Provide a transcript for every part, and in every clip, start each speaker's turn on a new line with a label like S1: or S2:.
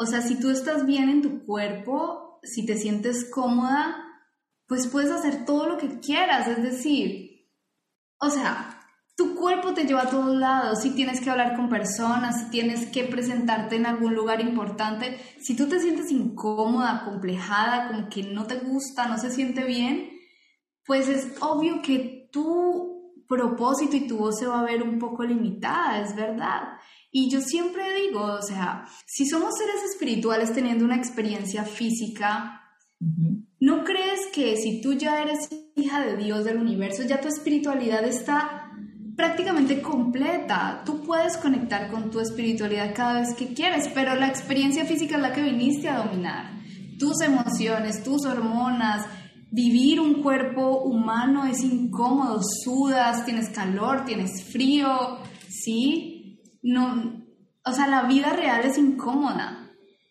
S1: O sea, si tú estás bien en tu cuerpo, si te sientes cómoda, pues puedes hacer todo lo que quieras. Es decir, o sea, tu cuerpo te lleva a todos lados. Si tienes que hablar con personas, si tienes que presentarte en algún lugar importante, si tú te sientes incómoda, complejada, como que no te gusta, no se siente bien, pues es obvio que tu propósito y tu voz se va a ver un poco limitada, es verdad. Y yo siempre digo, o sea, si somos seres espirituales teniendo una experiencia física, ¿no crees que si tú ya eres hija de Dios del universo, ya tu espiritualidad está prácticamente completa? Tú puedes conectar con tu espiritualidad cada vez que quieres, pero la experiencia física es la que viniste a dominar. Tus emociones, tus hormonas, vivir un cuerpo humano es incómodo, sudas, tienes calor, tienes frío, ¿sí? no, o sea, la vida real es incómoda.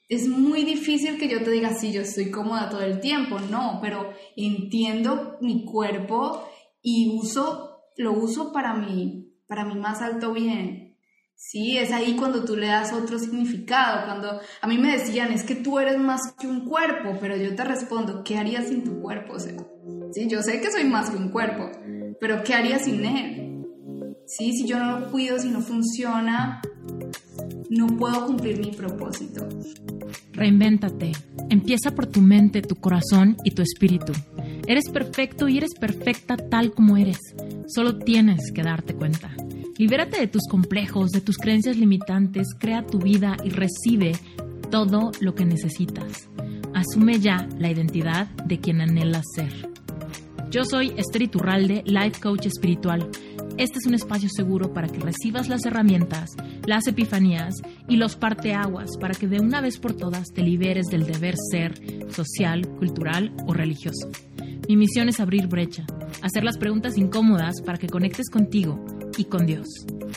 S1: Es muy difícil que yo te diga, sí, yo estoy cómoda todo el tiempo, no, pero entiendo mi cuerpo y uso, lo uso para mi, para mi más alto bien. Sí, es ahí cuando tú le das otro significado, cuando a mí me decían, es que tú eres más que un cuerpo, pero yo te respondo, ¿qué harías sin tu cuerpo? Sí, yo sé que soy más que un cuerpo, pero ¿qué harías sin él? ¿sí? Si yo no lo cuido, si no funciona, no puedo cumplir mi propósito.
S2: Reinvéntate. Empieza por tu mente, tu corazón y tu espíritu. Eres perfecto y eres perfecta tal como eres. Solo tienes que darte cuenta. Libérate de tus complejos, de tus creencias limitantes, crea tu vida y recibe todo lo que necesitas. Asume ya la identidad de quien anhelas ser. Yo soy Esther Iturralde, Life Coach Espiritual este es un espacio seguro para que recibas las herramientas, las epifanías y los parteaguas para que de una vez por todas te liberes del deber ser social, cultural o religioso. Mi misión es abrir brecha, hacer las preguntas incómodas para que conectes contigo y con Dios.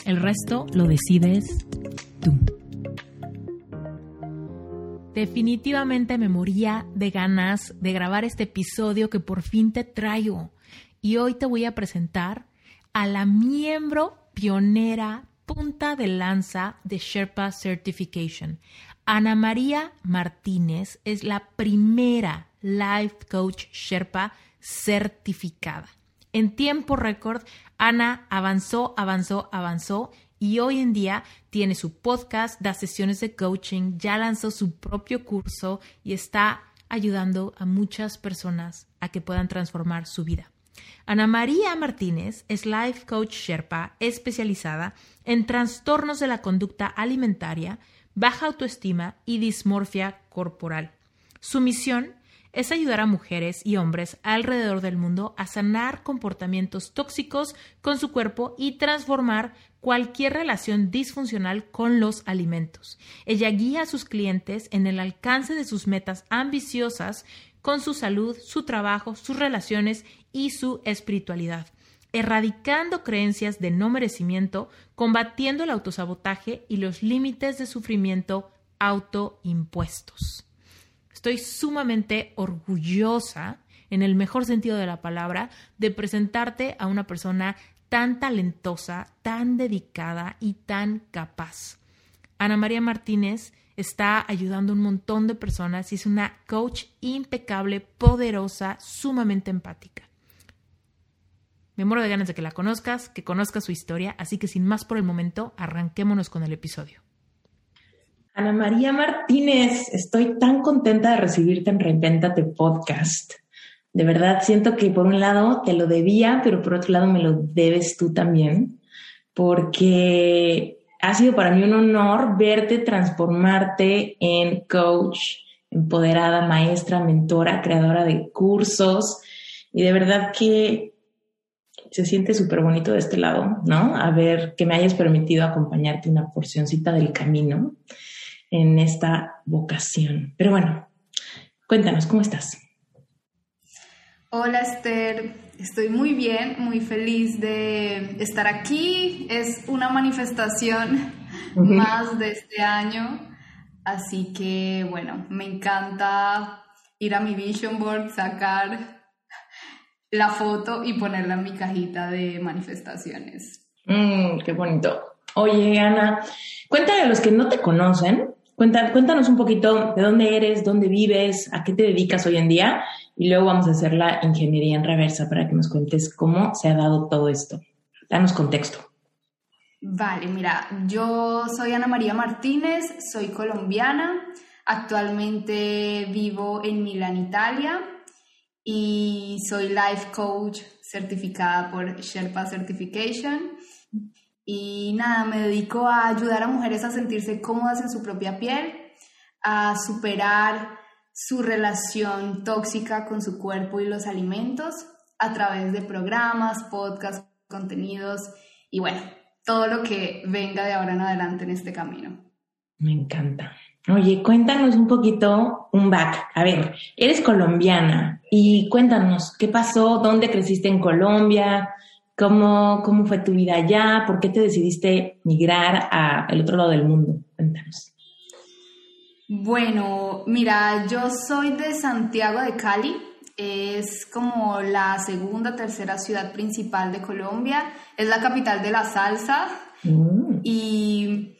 S2: El resto lo decides tú. Definitivamente me moría de ganas de grabar este episodio que por fin te traigo. Y hoy te voy a presentar a la miembro pionera punta de lanza de Sherpa Certification. Ana María Martínez es la primera Life Coach Sherpa certificada. En tiempo récord, Ana avanzó, avanzó, avanzó y hoy en día tiene su podcast, da sesiones de coaching, ya lanzó su propio curso y está ayudando a muchas personas a que puedan transformar su vida. Ana María Martínez es Life Coach Sherpa especializada en trastornos de la conducta alimentaria, baja autoestima y dismorfia corporal. Su misión es ayudar a mujeres y hombres alrededor del mundo a sanar comportamientos tóxicos con su cuerpo y transformar cualquier relación disfuncional con los alimentos. Ella guía a sus clientes en el alcance de sus metas ambiciosas con su salud, su trabajo, sus relaciones y su espiritualidad, erradicando creencias de no merecimiento, combatiendo el autosabotaje y los límites de sufrimiento autoimpuestos. Estoy sumamente orgullosa, en el mejor sentido de la palabra, de presentarte a una persona tan talentosa, tan dedicada y tan capaz. Ana María Martínez está ayudando a un montón de personas y es una coach impecable, poderosa, sumamente empática. Me muero de ganas de que la conozcas, que conozcas su historia, así que sin más por el momento, arranquémonos con el episodio.
S3: Ana María Martínez, estoy tan contenta de recibirte en Reinventate Podcast. De verdad, siento que por un lado te lo debía, pero por otro lado me lo debes tú también, porque ha sido para mí un honor verte transformarte en coach, empoderada, maestra, mentora, creadora de cursos. Y de verdad que se siente súper bonito de este lado, ¿no? A ver, que me hayas permitido acompañarte una porcioncita del camino en esta vocación. Pero bueno, cuéntanos, ¿cómo estás?
S1: Hola Esther, estoy muy bien, muy feliz de estar aquí. Es una manifestación más de este año, así que bueno, me encanta ir a mi vision board, sacar la foto y ponerla en mi cajita de manifestaciones.
S3: Mm, qué bonito. Oye, Ana, cuéntale a los que no te conocen, cuéntanos un poquito de dónde eres, dónde vives, a qué te dedicas hoy en día y luego vamos a hacer la ingeniería en reversa para que nos cuentes cómo se ha dado todo esto. Danos contexto.
S1: Vale, mira, yo soy Ana María Martínez, soy colombiana, actualmente vivo en Milán, Italia y soy life coach certificada por Sherpa Certification. Y nada, me dedico a ayudar a mujeres a sentirse cómodas en su propia piel, a superar su relación tóxica con su cuerpo y los alimentos a través de programas, podcasts, contenidos y bueno, todo lo que venga de ahora en adelante en este camino.
S3: Me encanta. Oye, cuéntanos un poquito un back. A ver, eres colombiana y cuéntanos qué pasó, dónde creciste en Colombia, cómo, cómo fue tu vida allá, por qué te decidiste migrar al otro lado del mundo. Cuéntanos.
S1: Bueno, mira, yo soy de Santiago de Cali, es como la segunda, tercera ciudad principal de Colombia, es la capital de la salsa mm. y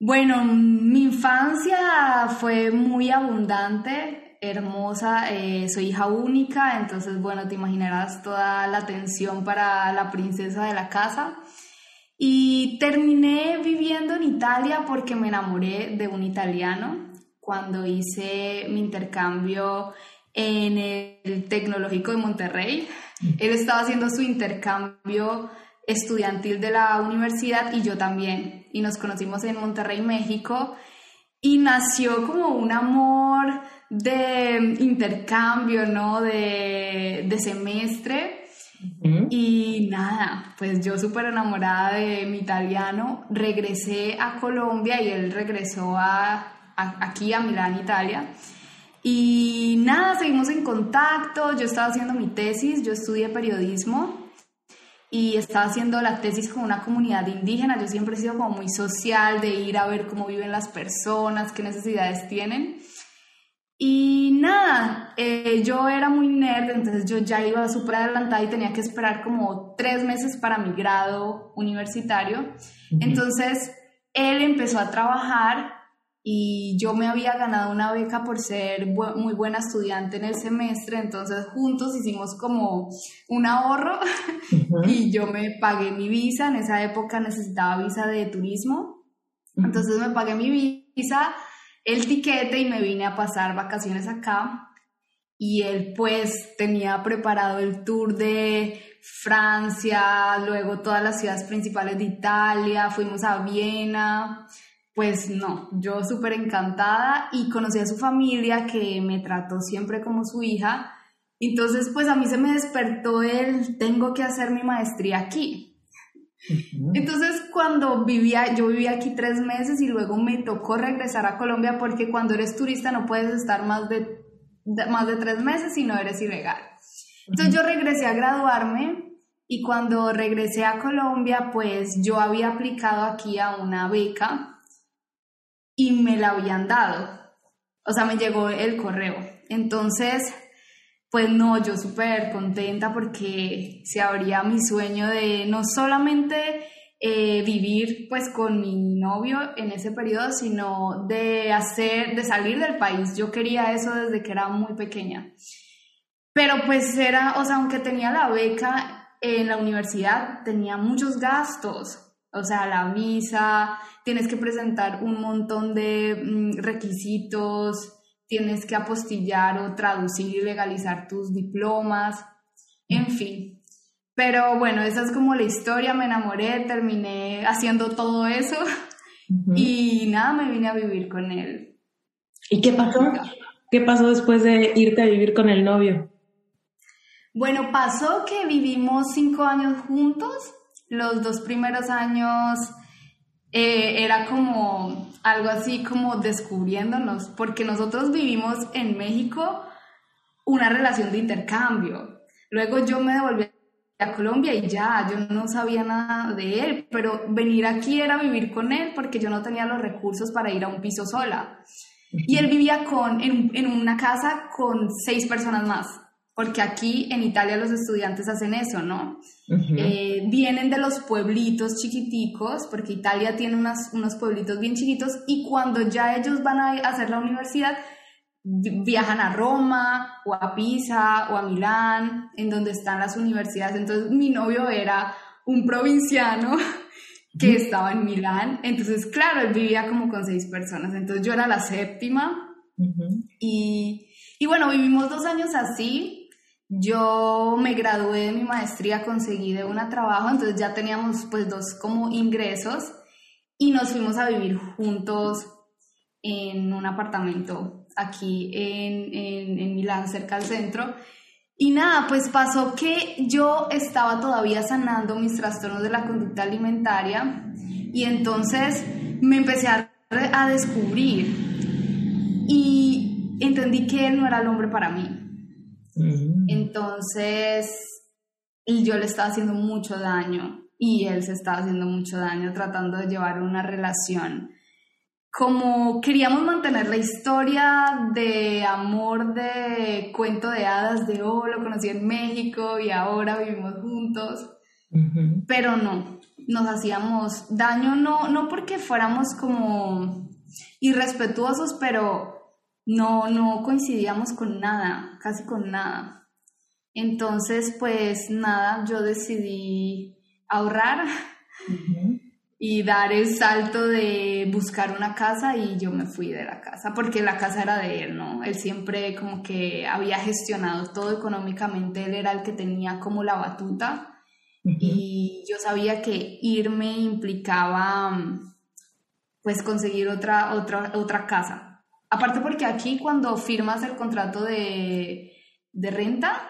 S1: bueno, mi infancia fue muy abundante, hermosa, eh, soy hija única, entonces bueno, te imaginarás toda la atención para la princesa de la casa. Y terminé viviendo en Italia porque me enamoré de un italiano cuando hice mi intercambio en el Tecnológico de Monterrey. Él estaba haciendo su intercambio estudiantil de la universidad y yo también. Y nos conocimos en Monterrey, México. Y nació como un amor de intercambio, ¿no? De, de semestre. Y nada, pues yo súper enamorada de mi italiano, regresé a Colombia y él regresó a, aquí a Milán, Italia. Y nada, seguimos en contacto, yo estaba haciendo mi tesis, yo estudié periodismo y estaba haciendo la tesis con una comunidad indígena, yo siempre he sido como muy social, de ir a ver cómo viven las personas, qué necesidades tienen. Y nada, eh, yo era muy nerd, entonces yo ya iba súper adelantada y tenía que esperar como tres meses para mi grado universitario. Entonces, él empezó a trabajar y yo me había ganado una beca por ser muy buena estudiante en el semestre, entonces juntos hicimos como un ahorro y yo me pagué mi visa, en esa época necesitaba visa de turismo, entonces me pagué mi visa el tiquete y me vine a pasar vacaciones acá. Y él pues tenía preparado el tour de Francia, luego todas las ciudades principales de Italia, fuimos a Viena. Pues no, yo súper encantada y conocí a su familia que me trató siempre como su hija. Entonces pues a mí se me despertó el tengo que hacer mi maestría aquí. Entonces, cuando vivía, yo vivía aquí tres meses y luego me tocó regresar a Colombia porque cuando eres turista no puedes estar más de, más de tres meses si no eres ilegal. Entonces, yo regresé a graduarme y cuando regresé a Colombia, pues yo había aplicado aquí a una beca y me la habían dado. O sea, me llegó el correo. Entonces, pues no, yo súper contenta porque se abría mi sueño de no solamente eh, vivir pues con mi novio en ese periodo, sino de hacer, de salir del país. Yo quería eso desde que era muy pequeña. Pero pues era, o sea, aunque tenía la beca en la universidad, tenía muchos gastos. O sea, la visa, tienes que presentar un montón de mm, requisitos, tienes que apostillar o traducir y legalizar tus diplomas, en fin. Pero bueno, esa es como la historia, me enamoré, terminé haciendo todo eso y nada, me vine a vivir con él.
S3: ¿Y qué pasó? ¿Qué pasó después de irte a vivir con el novio?
S1: Bueno, pasó que vivimos cinco años juntos. Los dos primeros años eh, era como algo así como descubriéndonos, porque nosotros vivimos en México una relación de intercambio. Luego yo me devolví a Colombia y ya, yo no sabía nada de él, pero venir aquí era vivir con él porque yo no tenía los recursos para ir a un piso sola. Y él vivía con, en, en una casa con seis personas más. Porque aquí en Italia los estudiantes hacen eso, ¿no? Eh, vienen de los pueblitos chiquiticos, porque Italia tiene unos pueblitos bien chiquitos, y cuando ya ellos van a hacer la universidad, viajan a Roma o a Pisa o a Milán, en donde están las universidades. Entonces mi novio era un provinciano que estaba en Milán, entonces claro, él vivía como con seis personas, entonces yo era la séptima. Y, y bueno, vivimos dos años así, yo me gradué de mi maestría, conseguí de un trabajo, entonces ya teníamos pues dos como ingresos y nos fuimos a vivir juntos en un apartamento aquí en, en, Milán, cerca del centro. Y nada, pues pasó que yo estaba todavía sanando mis trastornos de la conducta alimentaria y entonces me empecé a, a descubrir y entendí que él no era el hombre para mí Mm. Entonces, yo le estaba haciendo mucho daño y él se estaba haciendo mucho daño tratando de llevar una relación. Como queríamos mantener la historia de amor de cuento de hadas, de oh, lo conocí en México y ahora vivimos juntos, pero no, nos hacíamos daño, no, no porque fuéramos como irrespetuosos, pero no, no coincidíamos con nada, casi con nada. Entonces, pues nada, yo decidí ahorrar y dar el salto de buscar una casa y yo me fui de la casa, porque la casa era de él, ¿no? Él siempre como que había gestionado todo económicamente, él era el que tenía como la batuta y yo sabía que irme implicaba pues conseguir otra, otra, otra casa Aparte porque aquí cuando firmas el contrato de, renta,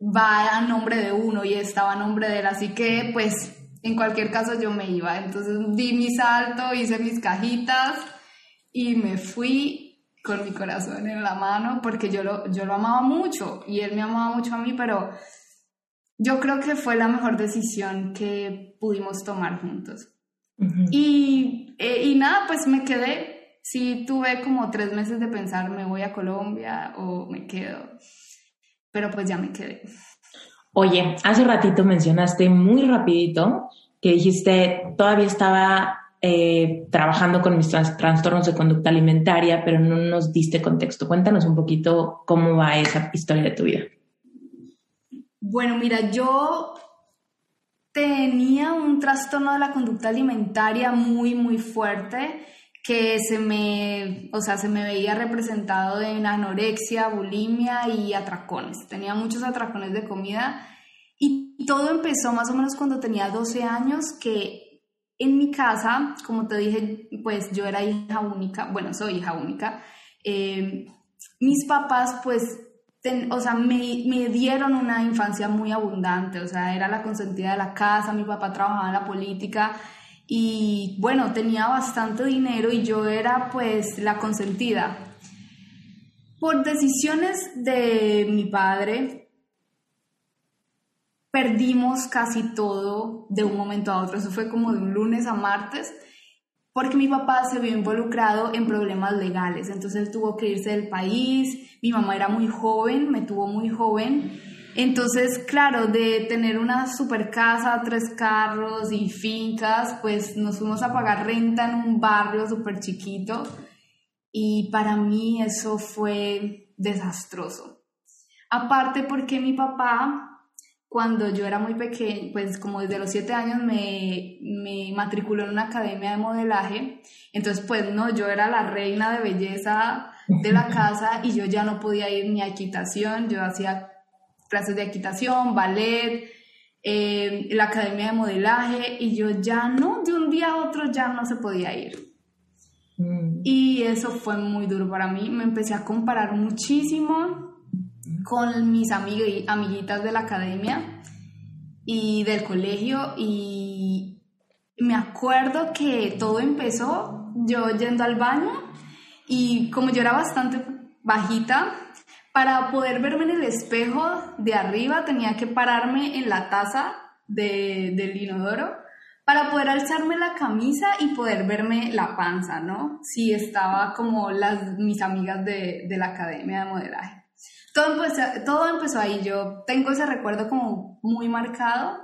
S1: va a nombre de uno y estaba a nombre de él, así que pues en cualquier caso yo me iba. Entonces di mi salto, hice mis cajitas y me fui con mi corazón en la mano porque yo lo, yo lo amaba mucho y él me amaba mucho a mí, pero yo creo que fue la mejor decisión que pudimos tomar juntos. y, eh, y nada, pues me quedé sí tuve como tres meses de pensar, me voy a Colombia o me quedo, pero pues ya me quedé.
S3: Oye, hace ratito mencionaste muy rapidito que dijiste, todavía estaba eh, trabajando con mis trastornos de conducta alimentaria, pero no nos diste contexto. Cuéntanos un poquito cómo va esa historia de tu vida.
S1: Bueno, mira, yo tenía un trastorno de la conducta alimentaria muy, muy fuerte que se me, o sea, se me veía representado en anorexia, bulimia y atracones. Tenía muchos atracones de comida y todo empezó más o menos cuando tenía 12 años, que en mi casa, como te dije, pues yo era hija única, bueno, soy hija única. Eh, mis papás, pues, o sea, me, me, dieron una infancia muy abundante, o sea, era la consentida de la casa, mi papá trabajaba en la política y bueno, tenía bastante dinero y yo era pues la consentida. Por decisiones de mi padre, perdimos casi todo de un momento a otro. Eso fue como de un lunes a martes, porque mi papá se vio involucrado en problemas legales. Entonces tuvo que irse del país. Mi mamá era muy joven, me tuvo muy joven entonces, claro, de tener una super casa, tres carros y fincas, pues nos fuimos a pagar renta en un barrio súper chiquito y para mí eso fue desastroso. Aparte porque mi papá, cuando yo era muy pequeño, pues como desde los siete años me, me matriculó en una academia de modelaje, entonces pues no, yo era la reina de belleza de la casa y yo ya no podía ir ni a equitación, yo hacía clases de equitación, ballet, eh, la academia de modelaje y yo ya no, de un día a otro ya no se podía ir. Mm. Y eso fue muy duro para mí. Me empecé a comparar muchísimo con mis amiguitas de la academia y del colegio y me acuerdo que todo empezó yo yendo al baño y como yo era bastante bajita, para poder verme en el espejo de arriba tenía que pararme en la taza de, del inodoro para poder alzarme la camisa y poder verme la panza, ¿no? Si estaba como las, mis amigas de, de la academia de modelaje. Todo empezó, todo empezó ahí, yo tengo ese recuerdo como muy marcado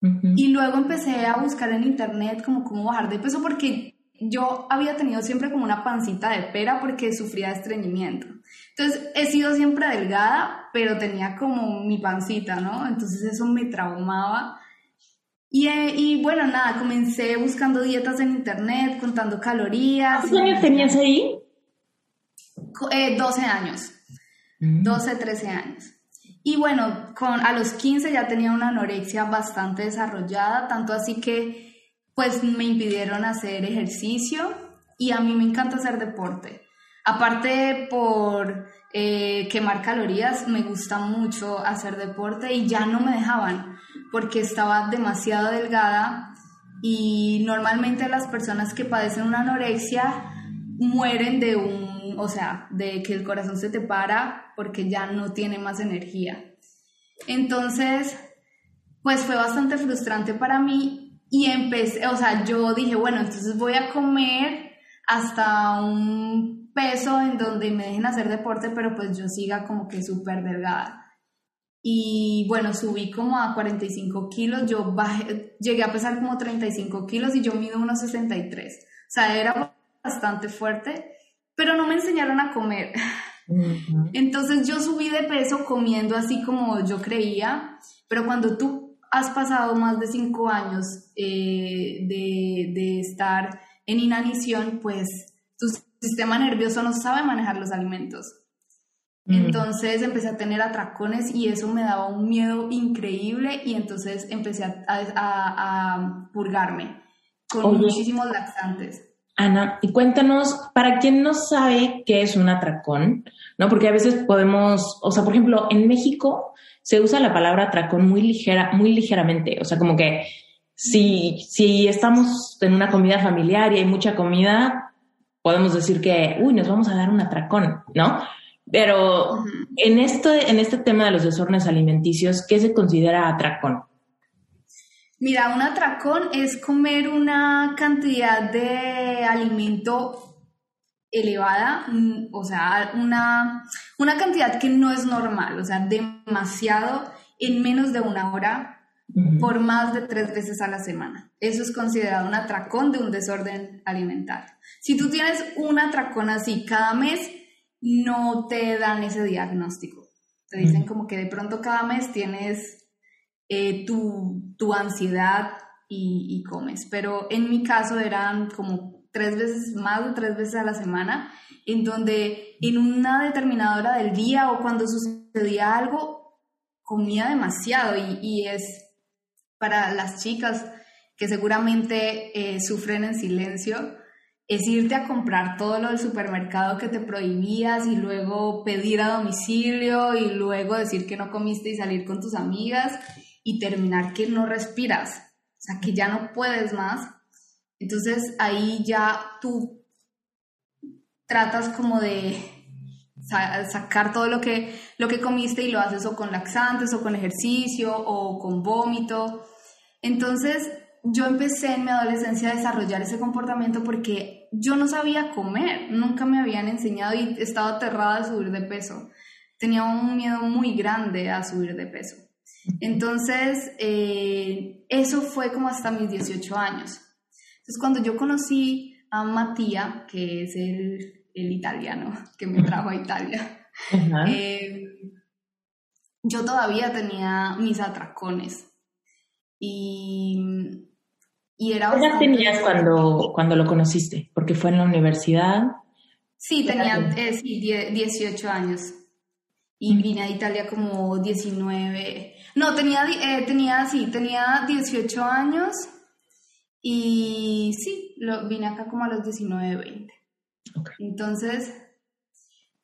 S1: y luego empecé a buscar en internet como cómo bajar de peso porque yo había tenido siempre como una pancita de pera porque sufría de estreñimiento. Entonces he sido siempre delgada, pero tenía como mi pancita, ¿no? Entonces eso me traumaba. Y, eh, y bueno, nada, comencé buscando dietas en internet, contando calorías.
S3: ¿Cuántos años tenías ahí?
S1: Eh, 12 años. 12, 13 años. Y bueno, con, a los 15 ya tenía una anorexia bastante desarrollada, tanto así que pues me impidieron hacer ejercicio y a mí me encanta hacer deporte. Aparte por eh, quemar calorías, me gusta mucho hacer deporte y ya no me dejaban porque estaba demasiado delgada y normalmente las personas que padecen una anorexia mueren de un, o sea, de que el corazón se te para porque ya no tiene más energía. Entonces, pues fue bastante frustrante para mí y empecé, o sea, yo dije, bueno, entonces voy a comer hasta un peso en donde me dejen hacer deporte, pero pues yo siga como que súper delgada. Y bueno, subí como a 45 kilos, yo bajé, llegué a pesar como 35 kilos y yo mido unos 63. O sea, era bastante fuerte, pero no me enseñaron a comer. Entonces yo subí de peso comiendo así como yo creía, pero cuando tú has pasado más de cinco años eh, de, de estar en inanición, pues tu sistema nervioso no sabe manejar los alimentos. Entonces empecé a tener atracones y eso me daba un miedo increíble y entonces empecé a, a, purgarme con muchísimos laxantes.
S3: Ana, y cuéntanos, para quien no sabe qué es un atracón, ¿no? Porque a veces podemos, o sea, por ejemplo, en México se usa la palabra atracón muy ligera, muy ligeramente, o sea, como que si, si estamos en una comida familiar y hay mucha comida, podemos decir que, uy, nos vamos a dar un atracón, ¿no? Pero en, esto, en este tema de los desórdenes alimenticios, ¿qué se considera atracón?
S1: Mira, un atracón es comer una cantidad de alimento elevada, mm, o sea, una, una cantidad que no es normal, o sea, demasiado en menos de una hora por más de tres veces a la semana. Eso es considerado un atracón de un desorden alimentario. Si tú tienes un atracón así cada mes, no te dan ese diagnóstico. Te dicen como que de pronto cada mes tienes eh, tu, ansiedad y, comes. Pero en mi caso eran como tres veces, más de tres veces a la semana, en donde en una determinada hora del día o cuando sucedía algo, comía demasiado y, es para las chicas que seguramente eh, sufren en silencio, es irte a comprar todo lo del supermercado que te prohibías y luego pedir a domicilio y luego decir que no comiste y salir con tus amigas y terminar que no respiras, o sea, que ya no puedes más. Entonces ahí ya tú tratas como de sacar todo lo que, lo que comiste y lo haces o con laxantes o con ejercicio o con vómito. Entonces yo empecé en mi adolescencia a desarrollar ese comportamiento porque yo no sabía comer, nunca me habían enseñado y estaba aterrada de subir de peso. Tenía un miedo muy grande a subir de peso. Entonces, eh, eso fue como hasta mis 18 años. Entonces, cuando yo conocí a Matías, que es el, el, italiano que me trajo a Italia, eh, yo todavía tenía mis atracones. Y, y era...
S3: ¿Qué edad tenías cuando, cuando lo conociste? Porque fue en la universidad.
S1: Sí, tenía eh, sí, 18 años. Y vine a Italia como 19, no, tenía, eh, tenía, sí, tenía 18 años y sí, lo, vine acá como a los 19, 20. Entonces,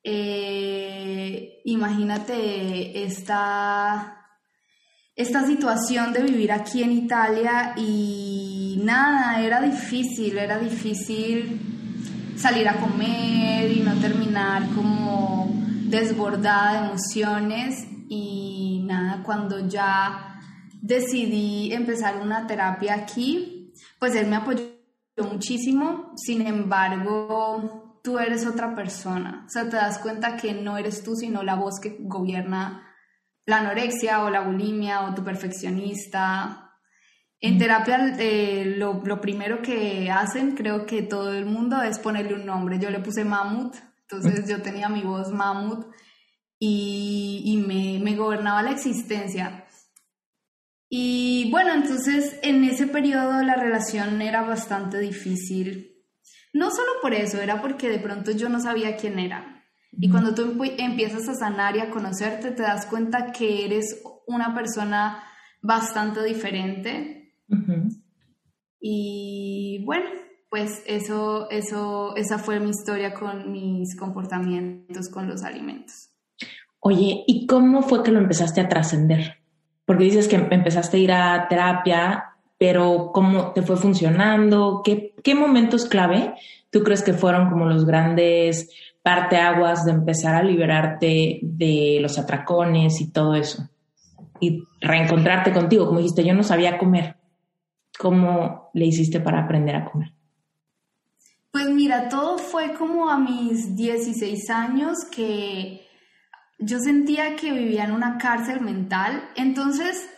S1: eh, imagínate esta, esta situación de vivir aquí en Italia y nada, era difícil, era difícil salir a comer y no terminar como desbordada de emociones y nada, cuando ya decidí empezar una terapia aquí, pues él me apoyó muchísimo, sin embargo, tú eres otra persona. O sea, te das cuenta que no eres tú, sino la voz que gobierna la anorexia o la bulimia o tu perfeccionista. En terapia eh, lo, lo, primero que hacen, creo que todo el mundo, es ponerle un nombre. Yo le puse Mamut, entonces yo tenía mi voz Mamut y, y me, me gobernaba la existencia. Y bueno, entonces en ese periodo la relación era bastante difícil. No solo por eso, era porque de pronto yo no sabía quién era. Y cuando tú empiezas a sanar y a conocerte, te das cuenta que eres una persona bastante diferente. Y bueno, pues eso, eso, esa fue mi historia con mis comportamientos con los alimentos.
S3: Oye, ¿y cómo fue que lo empezaste a trascender? Porque dices que empezaste a ir a terapia, pero ¿cómo te fue funcionando? ¿Qué, qué momentos clave tú crees que fueron como los grandes aguas de empezar a liberarte de los atracones y todo eso. Y reencontrarte contigo, como dijiste, yo no sabía comer. ¿Cómo le hiciste para aprender a comer?
S1: Pues mira, todo fue como a mis 16 años que yo sentía que vivía en una cárcel mental. Entonces,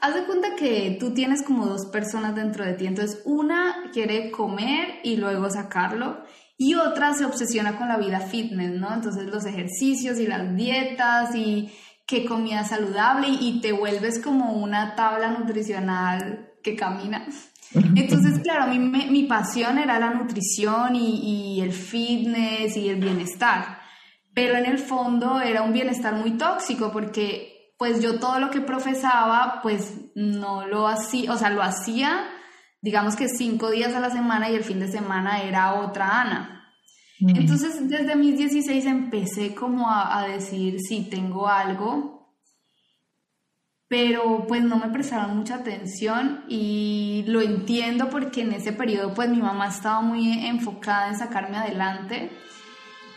S1: haz de cuenta que tú tienes como dos personas dentro de ti. Entonces, una quiere comer y luego sacarlo y otra se obsesiona con la vida fitness, ¿no? Entonces los ejercicios y las dietas y qué comida saludable y te vuelves como una tabla nutricional que camina. Entonces, claro, mi, mi pasión era la nutrición y, y el fitness y el bienestar, pero en el fondo era un bienestar muy tóxico porque pues yo todo lo que profesaba pues no lo hacía, o sea, lo hacía digamos que cinco días a la semana y el fin de semana era otra Ana. Entonces, desde mis 16 empecé como a, decir, sí, tengo algo, pero pues no me prestaron mucha atención y lo entiendo porque en ese periodo pues mi mamá estaba muy enfocada en sacarme adelante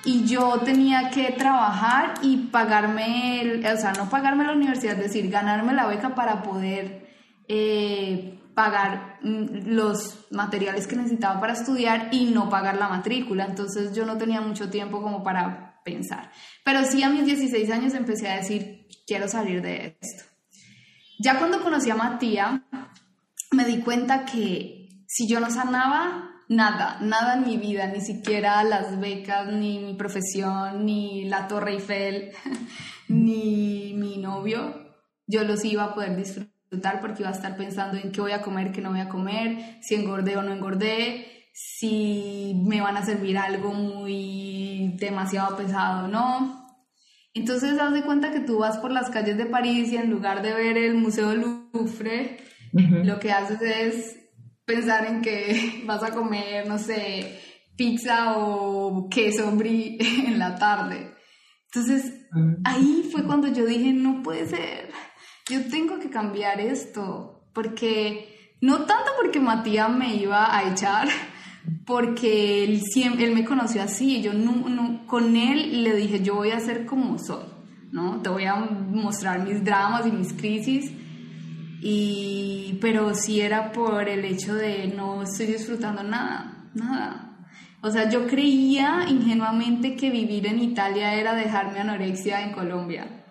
S1: y yo tenía que trabajar y pagarme, o sea, no pagarme la universidad, es decir, ganarme la beca para poder eh, pagar mm, los materiales que necesitaba para estudiar y no pagar la matrícula. Entonces yo no tenía mucho tiempo como para pensar. Pero sí a mis 16 años empecé a decir, quiero salir de esto. Ya cuando conocí a Matías, me di cuenta que si yo no sanaba, nada, nada en mi vida, ni siquiera las becas, ni mi profesión, ni la Torre Eiffel, ni mi novio, yo los iba a poder disfrutar porque iba a estar pensando en qué voy a comer, qué no voy a comer, si engordé o no engordé, si me van a servir algo muy demasiado pesado o no. Entonces, haz de cuenta que tú vas por las calles de París y en lugar de ver el Museo Louvre, lo que haces es pensar en que vas a comer, no sé, pizza o queso brie en la tarde. Entonces, ahí fue cuando yo dije, no puede ser yo tengo que cambiar esto, porque no tanto porque Matías me iba a echar, porque él, me conoció así, yo no, con él le dije, yo voy a ser como soy, ¿no? Te voy a mostrar mis dramas y mis crisis, y, pero sí era por el hecho de no estoy disfrutando nada, nada. O sea, yo creía ingenuamente que vivir en Italia era dejarme anorexia en Colombia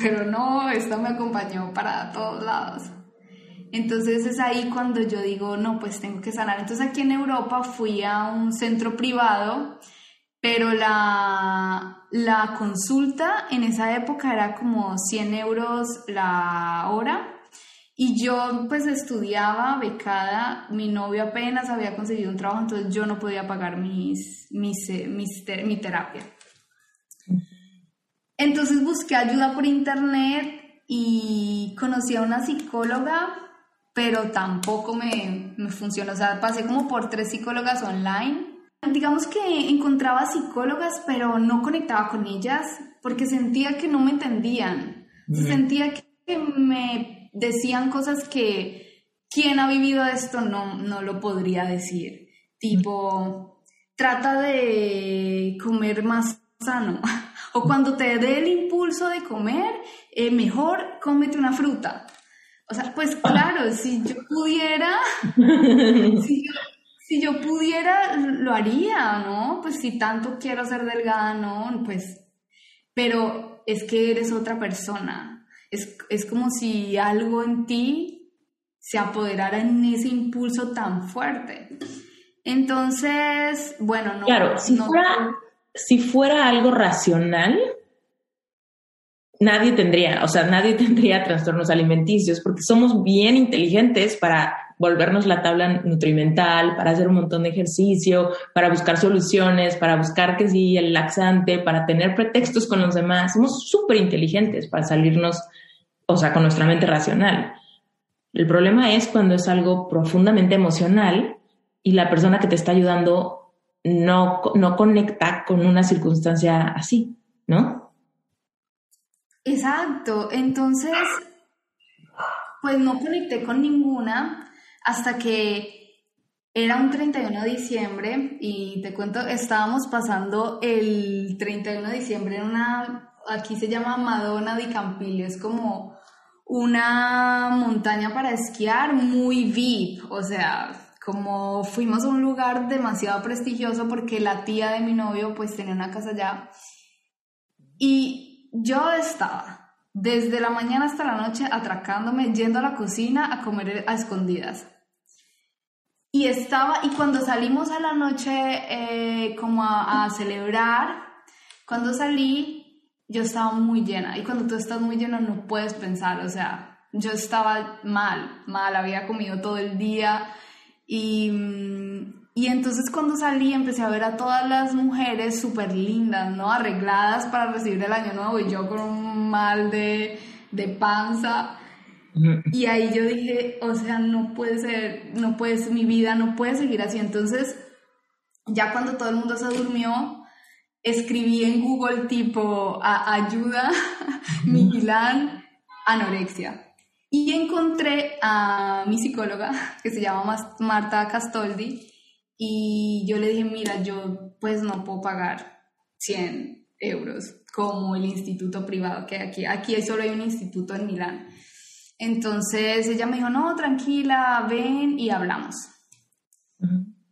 S1: pero no, esto me acompañó para todos lados. Entonces es ahí cuando yo digo, no, pues tengo que sanar. Entonces aquí en Europa fui a un centro privado, pero la, la consulta en esa época era como 100 euros la hora. Y yo pues estudiaba becada, mi novio apenas había conseguido un trabajo, entonces yo no podía pagar mis, mis, eh, mis mi terapia. Entonces busqué ayuda por internet y conocí a una psicóloga, pero tampoco me, me funcionó. O sea, pasé como por tres psicólogas online. Digamos que encontraba psicólogas, pero no conectaba con ellas porque sentía que no me entendían. Sentía que me decían cosas que quien ha vivido esto no, no lo podría decir. Tipo, trata de comer más sano. O cuando te dé el impulso de comer, eh, mejor cómete una fruta. O sea, pues claro, si yo pudiera, si yo pudiera, lo haría, ¿no? Pues si tanto quiero ser delgada, no, pues, pero es que eres otra persona. Es, es como si algo en ti se apoderara en ese impulso tan fuerte. Entonces, bueno, no.
S3: Claro, si, fuera, si fuera algo racional, nadie tendría, o sea, nadie tendría trastornos alimenticios porque somos bien inteligentes para volvernos la tabla nutrimental, para hacer un montón de ejercicio, para buscar soluciones, para buscar que sí, el laxante, para tener pretextos con los demás. Somos súper inteligentes para salirnos, o sea, con nuestra mente racional. El problema es cuando es algo profundamente emocional y la persona que te está ayudando no, no conecta con una circunstancia así, ¿no?
S1: Exacto. Entonces, pues no conecté con ninguna hasta que era un 31 de diciembre y te cuento, estábamos pasando el 31 de diciembre en una, aquí se llama Madonna di Campillo, es como una montaña para esquiar muy VIP, o sea, como fuimos a un lugar demasiado prestigioso porque la tía de mi novio pues tenía una casa allá y yo estaba desde la mañana hasta la noche atracándome, yendo a la cocina a comer a escondidas. Y estaba, y cuando salimos a la noche eh, como a, celebrar, cuando salí, yo estaba muy llena. Y cuando tú estás muy llena no puedes pensar, o sea, yo estaba mal, mal, había comido todo el día. Y, y entonces cuando salí empecé a ver a todas las mujeres súper lindas, ¿no? Arregladas para recibir el año nuevo y yo con un mal de, de panza. Y ahí yo dije, o sea, no puede ser, no puede ser mi vida, no puede seguir así. Entonces, ya cuando todo el mundo se durmió, escribí en Google tipo, ayuda, Milán, anorexia. Y encontré a mi psicóloga, que se llama Marta Castoldi, y yo le dije, mira, yo pues no puedo pagar 100 euros como el instituto privado que aquí, aquí solo hay un instituto en Milán. Entonces ella me dijo, no, tranquila, ven y hablamos.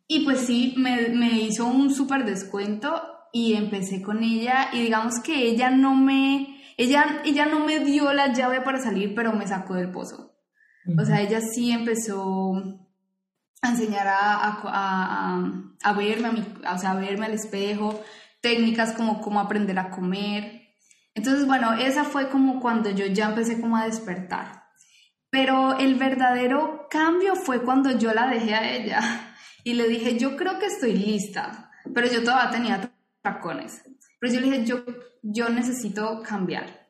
S1: Y pues sí, me, me hizo un súper descuento y empecé con ella y digamos que ella no me, ella, ella no me dio la llave para salir, pero me sacó del pozo. O sea, ella sí empezó a enseñar a, a, a, verme, a, o sea, a verme al espejo, técnicas como cómo aprender a comer. Entonces, bueno, esa fue como cuando yo ya empecé como a despertar. Pero el verdadero cambio fue cuando yo la dejé a ella y le dije, yo creo que estoy lista, pero yo todavía tenía tacones. Pero yo le dije, yo, yo necesito cambiar.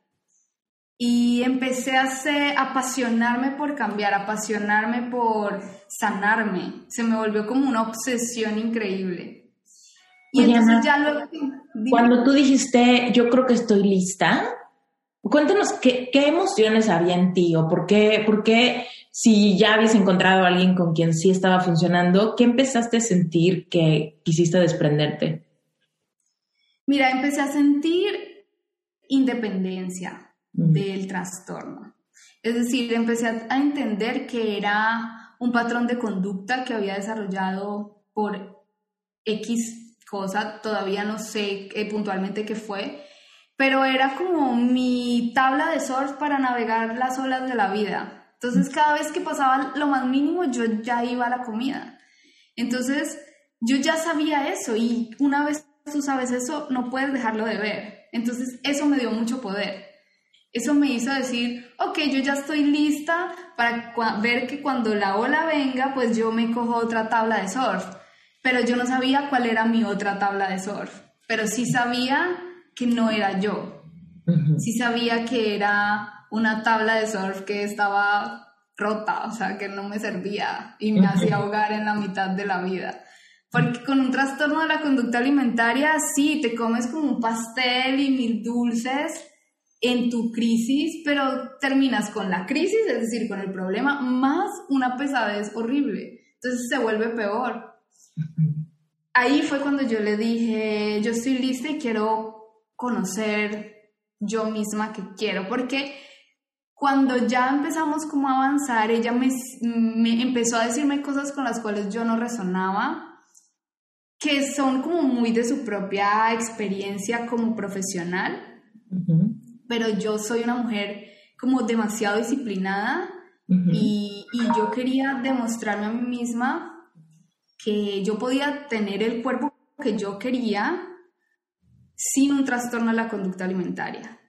S1: Y empecé a hacer, apasionarme por cambiar, apasionarme por sanarme. Se me volvió como una obsesión increíble.
S3: Y entonces ya lo... Cuando tú dijiste, yo creo que estoy lista, Cuéntanos qué, emociones había en ti o por qué, por qué, si ya habías encontrado a alguien con quien sí estaba funcionando, ¿qué empezaste a sentir que quisiste desprenderte?
S1: Mira, empecé a sentir independencia del trastorno. Es decir, empecé a entender que era un patrón de conducta que había desarrollado por X cosa, todavía no sé eh, puntualmente qué fue, pero era como mi tabla de surf para navegar las olas de la vida. Entonces cada vez que pasaba lo más mínimo yo ya iba a la comida. Entonces yo ya sabía eso y una vez tú sabes eso no puedes dejarlo de ver. Entonces eso me dio mucho poder. Eso me hizo decir, ok, yo ya estoy lista para ver que cuando la ola venga, pues yo me cojo otra tabla de surf. Pero yo no sabía cuál era mi otra tabla de surf. Pero sí sabía que no era yo. Sí sabía que era una tabla de surf que estaba rota, o sea, que no me servía y me hacía ahogar en la mitad de la vida. Porque con un trastorno de la conducta alimentaria, sí, te comes como un pastel y mil dulces en tu crisis, pero terminas con la crisis, es decir, con el problema, más una pesadez horrible. Entonces se vuelve peor. Ahí fue cuando yo le dije, yo estoy lista y quiero conocer yo misma que quiero, porque cuando ya empezamos como a avanzar, ella me, me, empezó a decirme cosas con las cuales yo no resonaba, que son como muy de su propia experiencia como profesional, pero yo soy una mujer como demasiado disciplinada y, y yo quería demostrarme a mí misma que yo podía tener el cuerpo que yo quería sin un trastorno de la conducta alimentaria.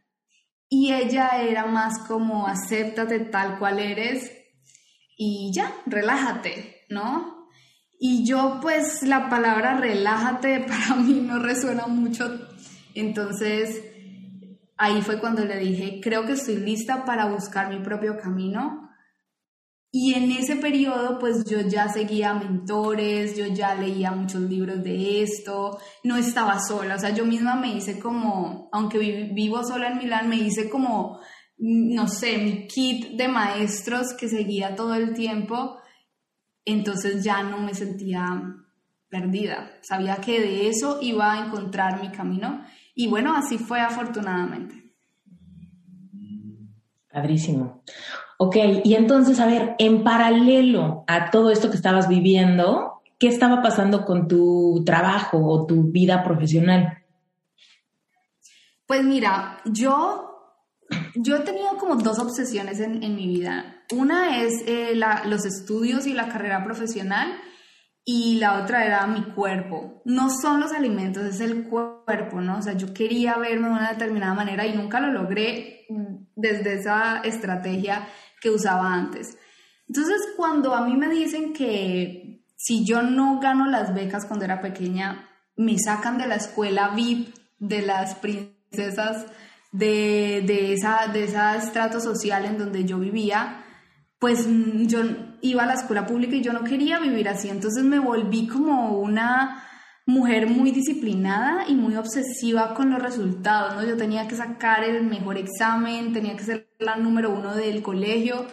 S1: Y ella era más como, acéptate tal cual eres y ya, relájate, ¿no? Y yo pues la palabra relájate para mí no resuena mucho. Entonces ahí fue cuando le dije, creo que estoy lista para buscar mi propio camino y en ese periodo, pues yo ya seguía mentores, yo ya leía muchos libros de esto, no estaba sola, o sea, yo misma me hice como, aunque vivo sola en Milán, me hice como, no sé, mi kit de maestros que seguía todo el tiempo, entonces ya no me sentía perdida, sabía que de eso iba a encontrar mi camino y bueno, así fue afortunadamente.
S3: Padrísimo. Ok, y entonces, a ver, en paralelo a todo esto que estabas viviendo, ¿qué estaba pasando con tu trabajo o tu vida profesional?
S1: Pues mira, yo, yo he tenido como dos obsesiones en, mi vida. Una es eh, los estudios y la carrera profesional y la otra era mi cuerpo. No son los alimentos, es el cuerpo, ¿no? O sea, yo quería verme de una determinada manera y nunca lo logré desde esa estrategia que usaba antes. Entonces, cuando a mí me dicen que si yo no gano las becas cuando era pequeña, me sacan de la escuela VIP de las princesas de, de, esa, de ese estrato social en donde yo vivía, pues yo iba a la escuela pública y yo no quería vivir así. Entonces me volví como una mujer muy disciplinada y muy obsesiva con los resultados, ¿no? Yo tenía que sacar el mejor examen, tenía que ser la número uno del colegio.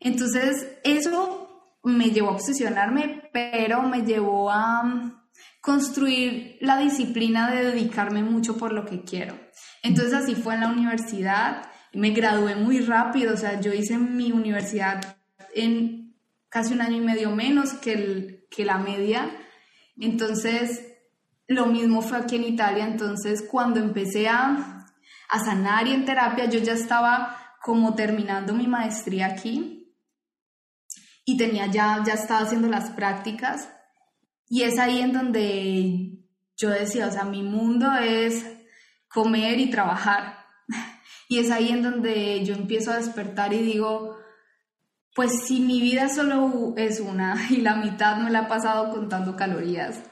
S1: Entonces, eso me llevó a obsesionarme, pero me llevó a mm, construir la disciplina de dedicarme mucho por lo que quiero. Entonces, así fue en la universidad. Me gradué muy rápido, o sea, yo hice mi universidad en casi un año y medio menos que, que la media entonces, lo mismo fue aquí en Italia. Entonces, cuando empecé a, a sanar y en terapia, yo ya estaba como terminando mi maestría aquí y tenía ya, ya estaba haciendo las prácticas. Y es ahí en donde yo decía, o sea, mi mundo es comer y trabajar. Y es ahí en donde yo empiezo a despertar y digo, pues si mi vida solo es una y la mitad me la he pasado contando calorías,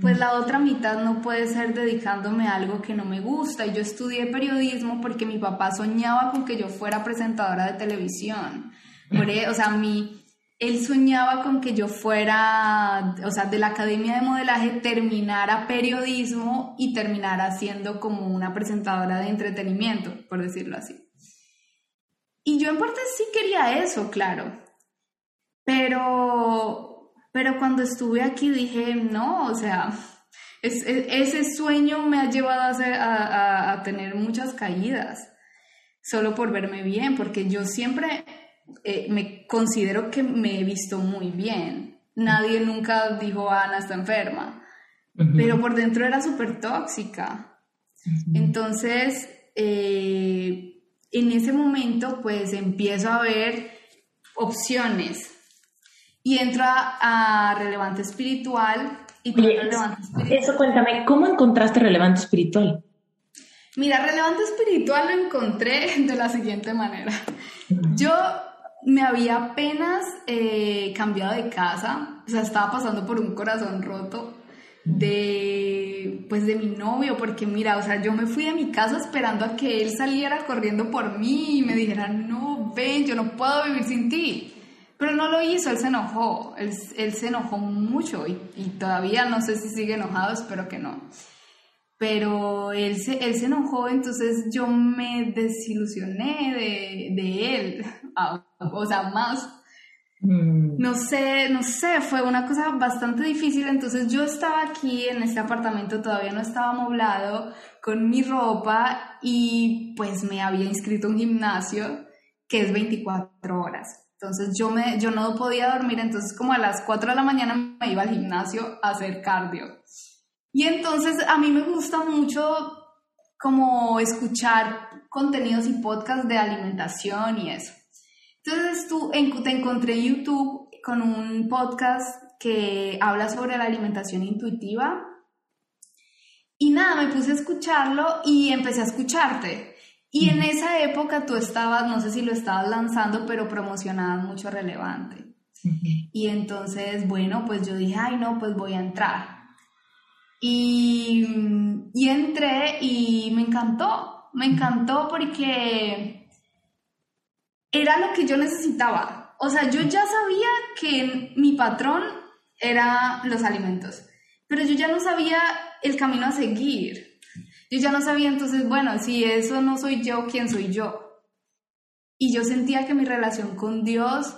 S1: pues la otra mitad no puede ser dedicándome a algo que no me gusta. Y yo estudié periodismo porque mi papá soñaba con que yo fuera presentadora de televisión. E, o sea, mi, él soñaba con que yo fuera, o sea, de la academia de modelaje terminara periodismo y terminara siendo como una presentadora de entretenimiento, por decirlo así. Y yo en parte sí quería eso, claro. Pero, pero cuando estuve aquí dije, no, o sea, ese sueño me ha llevado a, a, tener muchas caídas, solo por verme bien, porque yo siempre eh, me considero que me he visto muy bien. Nadie nunca dijo, Ana está enferma, pero por dentro era súper tóxica. Entonces, eh, en ese momento pues empiezo a ver opciones y entra a, relevante espiritual y
S3: relevante espiritual. Eso cuéntame, ¿cómo encontraste relevante espiritual?
S1: Mira, relevante espiritual lo encontré de la siguiente manera. Yo me había apenas eh, cambiado de casa, o sea, estaba pasando por un corazón roto de pues de mi novio, porque mira, o sea, yo me fui de mi casa esperando a que él saliera corriendo por mí y me dijera, no, ven, yo no puedo vivir sin ti. Pero no lo hizo, él se enojó, él, se enojó mucho y, todavía no sé si sigue enojado, espero que no. Pero él se, él se enojó, entonces yo me desilusioné de, de él, o sea, más Mm. No sé, no sé, fue una cosa bastante difícil. Entonces yo estaba aquí en este apartamento, todavía no estaba amoblado, con mi ropa y pues me había inscrito a un gimnasio que es 24 horas. Entonces yo, me, yo no podía dormir, entonces como a las 4 de la mañana me iba al gimnasio a hacer cardio. Y entonces a mí me gusta mucho como escuchar contenidos y podcasts de alimentación y eso. Entonces tú te encontré en YouTube con un podcast que habla sobre la alimentación intuitiva. Y nada, me puse a escucharlo y empecé a escucharte. Y en esa época tú estabas, no sé si lo estabas lanzando, pero promocionabas mucho relevante. Y entonces, bueno, pues yo dije, ay, no, pues voy a entrar. Y, y entré y me encantó, me encantó porque era lo que yo necesitaba. O sea, yo ya sabía que mi patrón era los alimentos, pero yo ya no sabía el camino a seguir. Yo ya no sabía entonces, bueno, si eso no soy yo, ¿quién soy yo? Y yo sentía que mi relación con Dios,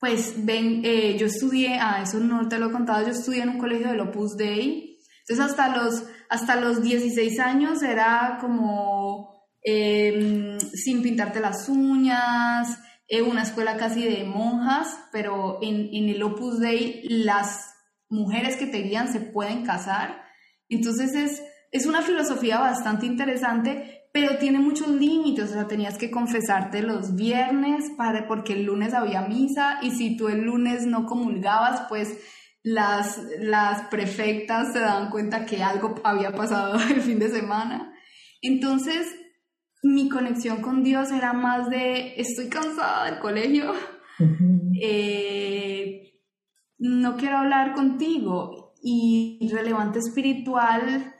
S1: pues ven, eh, yo estudié, ah, eso no te lo he contado, yo estudié en un colegio de Opus Dei, entonces hasta los, hasta los 16 años era como em, sin pintarte las uñas, eh, una escuela casi de monjas, pero en, en el Opus Dei las mujeres que te guían se pueden casar. Entonces es, es una filosofía bastante interesante, pero tiene muchos límites, o sea, tenías que confesarte los viernes para, porque el lunes había misa y si tú el lunes no comulgabas, pues las, las prefectas se daban cuenta que algo había pasado el fin de semana. Entonces, mi conexión con Dios era más de, estoy cansada del colegio, eh, no quiero hablar contigo. Y relevante espiritual,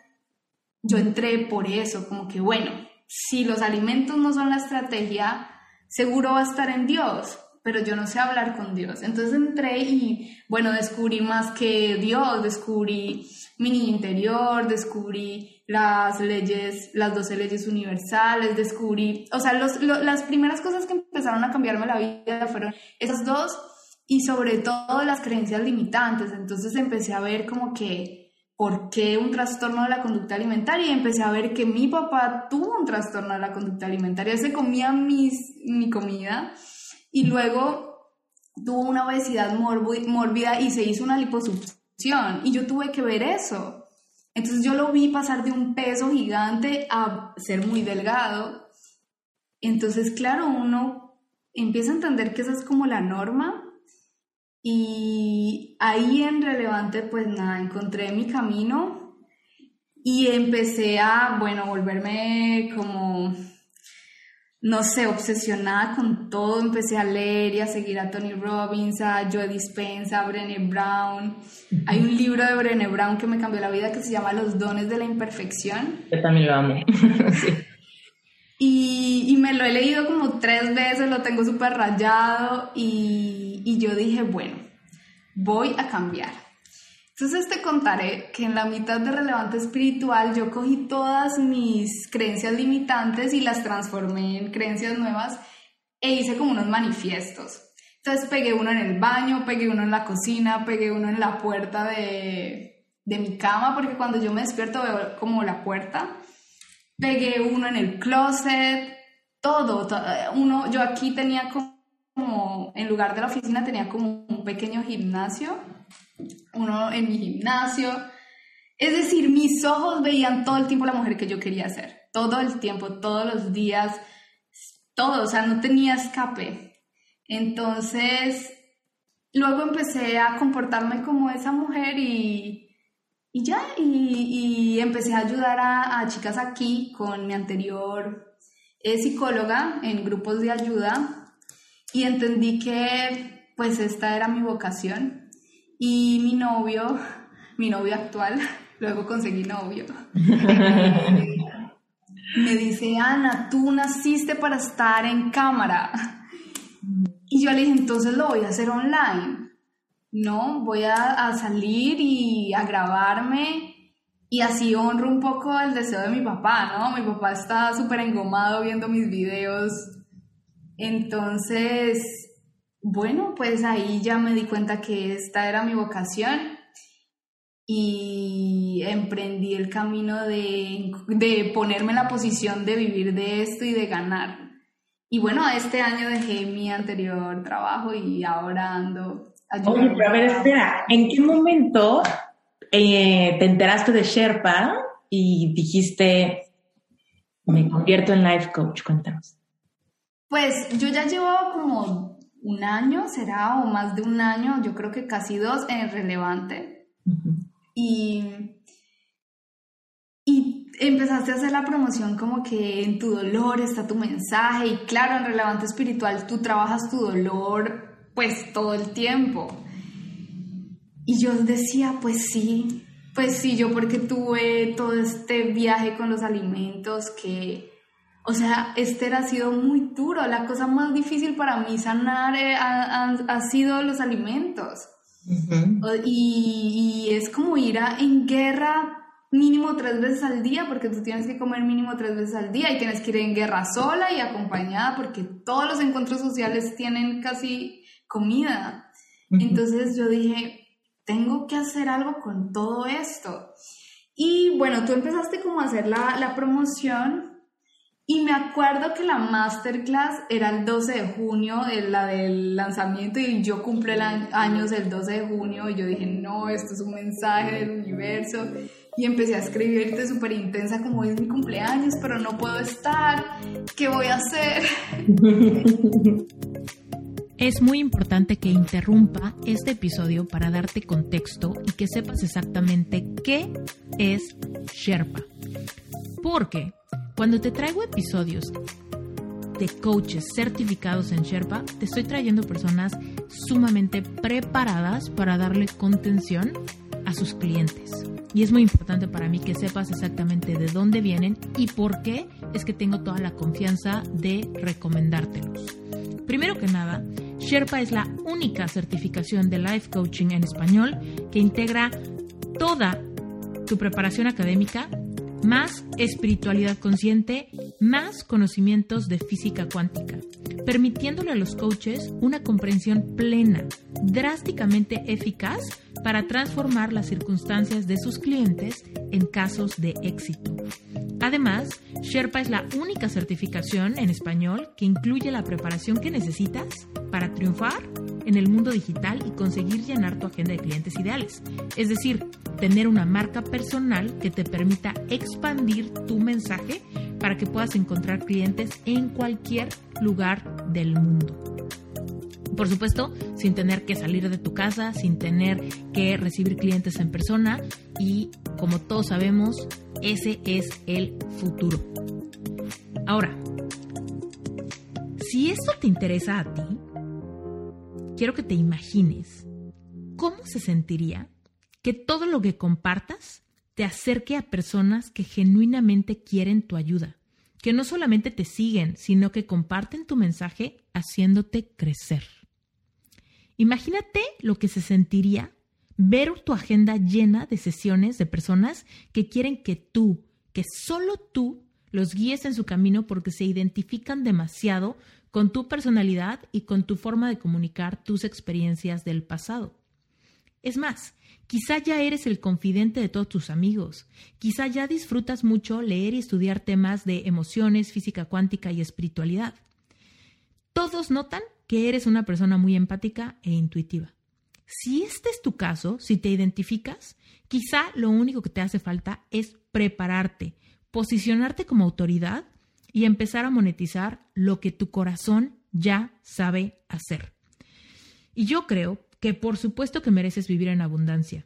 S1: yo entré por eso, como que bueno, si los alimentos no son la estrategia, seguro va a estar en Dios, pero yo no sé hablar con Dios. Entonces entré y, bueno, descubrí más que Dios, descubrí mi niño interior, descubrí las leyes, las 12 leyes universales, descubrí, o sea, las primeras cosas que empezaron a cambiarme la vida fueron esas dos y sobre todo las creencias limitantes. Entonces empecé a ver como que, ¿por qué un trastorno de la conducta alimentaria? Y empecé a ver que mi papá tuvo un trastorno de la conducta alimentaria, se comía mis, mi comida y luego tuvo una obesidad mórbida y se hizo una liposucción y yo tuve que ver eso. Entonces yo lo vi pasar de un peso gigante a ser muy delgado. Entonces, claro, uno empieza a entender que esa es como la norma y ahí en relevante, pues nada, encontré mi camino y empecé a, bueno, volverme como no sé, obsesionada con todo, empecé a leer y a seguir a Tony Robbins, a Joe Dispenza, a Brené Brown. Hay un libro de Brené Brown que me cambió la vida que se llama Los dones de la imperfección.
S3: Yo también lo amo.
S1: y, y, me lo he leído como tres veces, lo tengo súper rayado y, y yo dije, bueno, voy a cambiar. Entonces te contaré que en la mitad de relevante espiritual yo cogí todas mis creencias limitantes y las transformé en creencias nuevas e hice como unos manifiestos. Entonces pegué uno en el baño, pegué uno en la cocina, pegué uno en la puerta de, de mi cama, porque cuando yo me despierto veo como la puerta. Pegué uno en el closet, todo, todo. Uno, yo aquí tenía como, en lugar de la oficina tenía como un pequeño gimnasio uno en mi gimnasio. Es decir, mis ojos veían todo el tiempo la mujer que yo quería ser, todo el tiempo, todos los días, todo, o sea, no tenía escape. Entonces, luego empecé a comportarme como esa mujer y, y ya, y, empecé a ayudar a, chicas aquí con mi anterior eh, psicóloga en grupos de ayuda y entendí que pues esta era mi vocación y mi novio, mi novio actual, luego conseguí novio, me dice, Ana, tú naciste para estar en cámara. Y yo le dije, entonces lo voy a hacer online. No, voy a, a salir y a grabarme y así honro un poco el deseo de mi papá, ¿no? Mi papá está súper engomado viendo mis videos. Entonces, bueno, pues ahí ya me di cuenta que esta era mi vocación y emprendí el camino de, ponerme en la posición de vivir de esto y de ganar. y bueno, este año dejé mi anterior trabajo y ahora ando
S3: Oye, pero a ver, espera, ¿en qué momento eh, te enteraste de Sherpa y dijiste, me convierto en life coach? Cuéntanos.
S1: Pues yo ya llevo como un año, será, o más de un año, yo creo que casi dos en Relevante. Y y empezaste a hacer la promoción como que en tu dolor está tu mensaje y claro, en relevante espiritual tú trabajas tu dolor pues todo el tiempo. Y yo decía, pues sí, pues sí, yo porque tuve todo este viaje con los alimentos que, o sea, Esther ha sido muy duro, la cosa más difícil para mí sanar eh, ha, sido los alimentos. y, y, es como ir a, en guerra mínimo tres veces al día, porque tú tienes que comer mínimo tres veces al día y tienes que ir en guerra sola y acompañada, porque todos los encuentros sociales tienen casi comida. Entonces yo dije, tengo que hacer algo con todo esto. Y bueno, tú empezaste como a hacer la, la promoción y me acuerdo que la masterclass era el 12 de junio, la del lanzamiento, y yo cumple el años el 12 de junio, y yo dije, no, esto es un mensaje del universo y empecé a escribirte súper intensa como es mi cumpleaños, pero no puedo estar, ¿qué voy a hacer?
S2: Es muy importante que interrumpa este episodio para darte contexto y que sepas exactamente qué es Sherpa. Porque cuando te traigo episodios de coaches certificados en Sherpa, te estoy trayendo personas sumamente preparadas para darle contención a sus clientes. Y es muy importante para mí que sepas exactamente de dónde vienen y por qué es que tengo toda la confianza de recomendártelos. Primero que nada, Sherpa es la única certificación de life coaching en español que integra toda tu preparación académica, más espiritualidad consciente, más conocimientos de física cuántica, permitiéndole a los coaches una comprensión plena, drásticamente eficaz para transformar las circunstancias de sus clientes en casos de éxito. Además, Sherpa es la única certificación en español que incluye la preparación que necesitas para triunfar en el mundo digital y conseguir llenar tu agenda de clientes ideales. Es decir, tener una marca personal que te permita expandir tu mensaje para que puedas encontrar clientes en cualquier lugar del mundo. Por supuesto, sin tener que salir de tu casa, sin tener que recibir clientes en persona y como todos sabemos, ese es el futuro. Ahora, si esto te interesa a ti, quiero que te imagines cómo se sentiría que todo lo que compartas te acerque a personas que genuinamente quieren tu ayuda, que no solamente te siguen, sino que comparten tu mensaje haciéndote crecer. Imagínate lo que se sentiría ver tu agenda llena de sesiones de personas que quieren que tú, que solo tú, los guíes en su camino porque se identifican demasiado con tu personalidad y con tu forma de comunicar tus experiencias del pasado. Es más, quizá ya eres el confidente de todos tus amigos, quizá ya disfrutas mucho leer y estudiar temas de emociones, física cuántica y espiritualidad. Todos notan que eres una persona muy empática e intuitiva. Si este es tu caso, si te identificas, quizá lo único que te hace falta es prepararte, posicionarte como autoridad y empezar a monetizar lo que tu corazón ya sabe hacer. Y yo creo que por supuesto que mereces vivir en abundancia.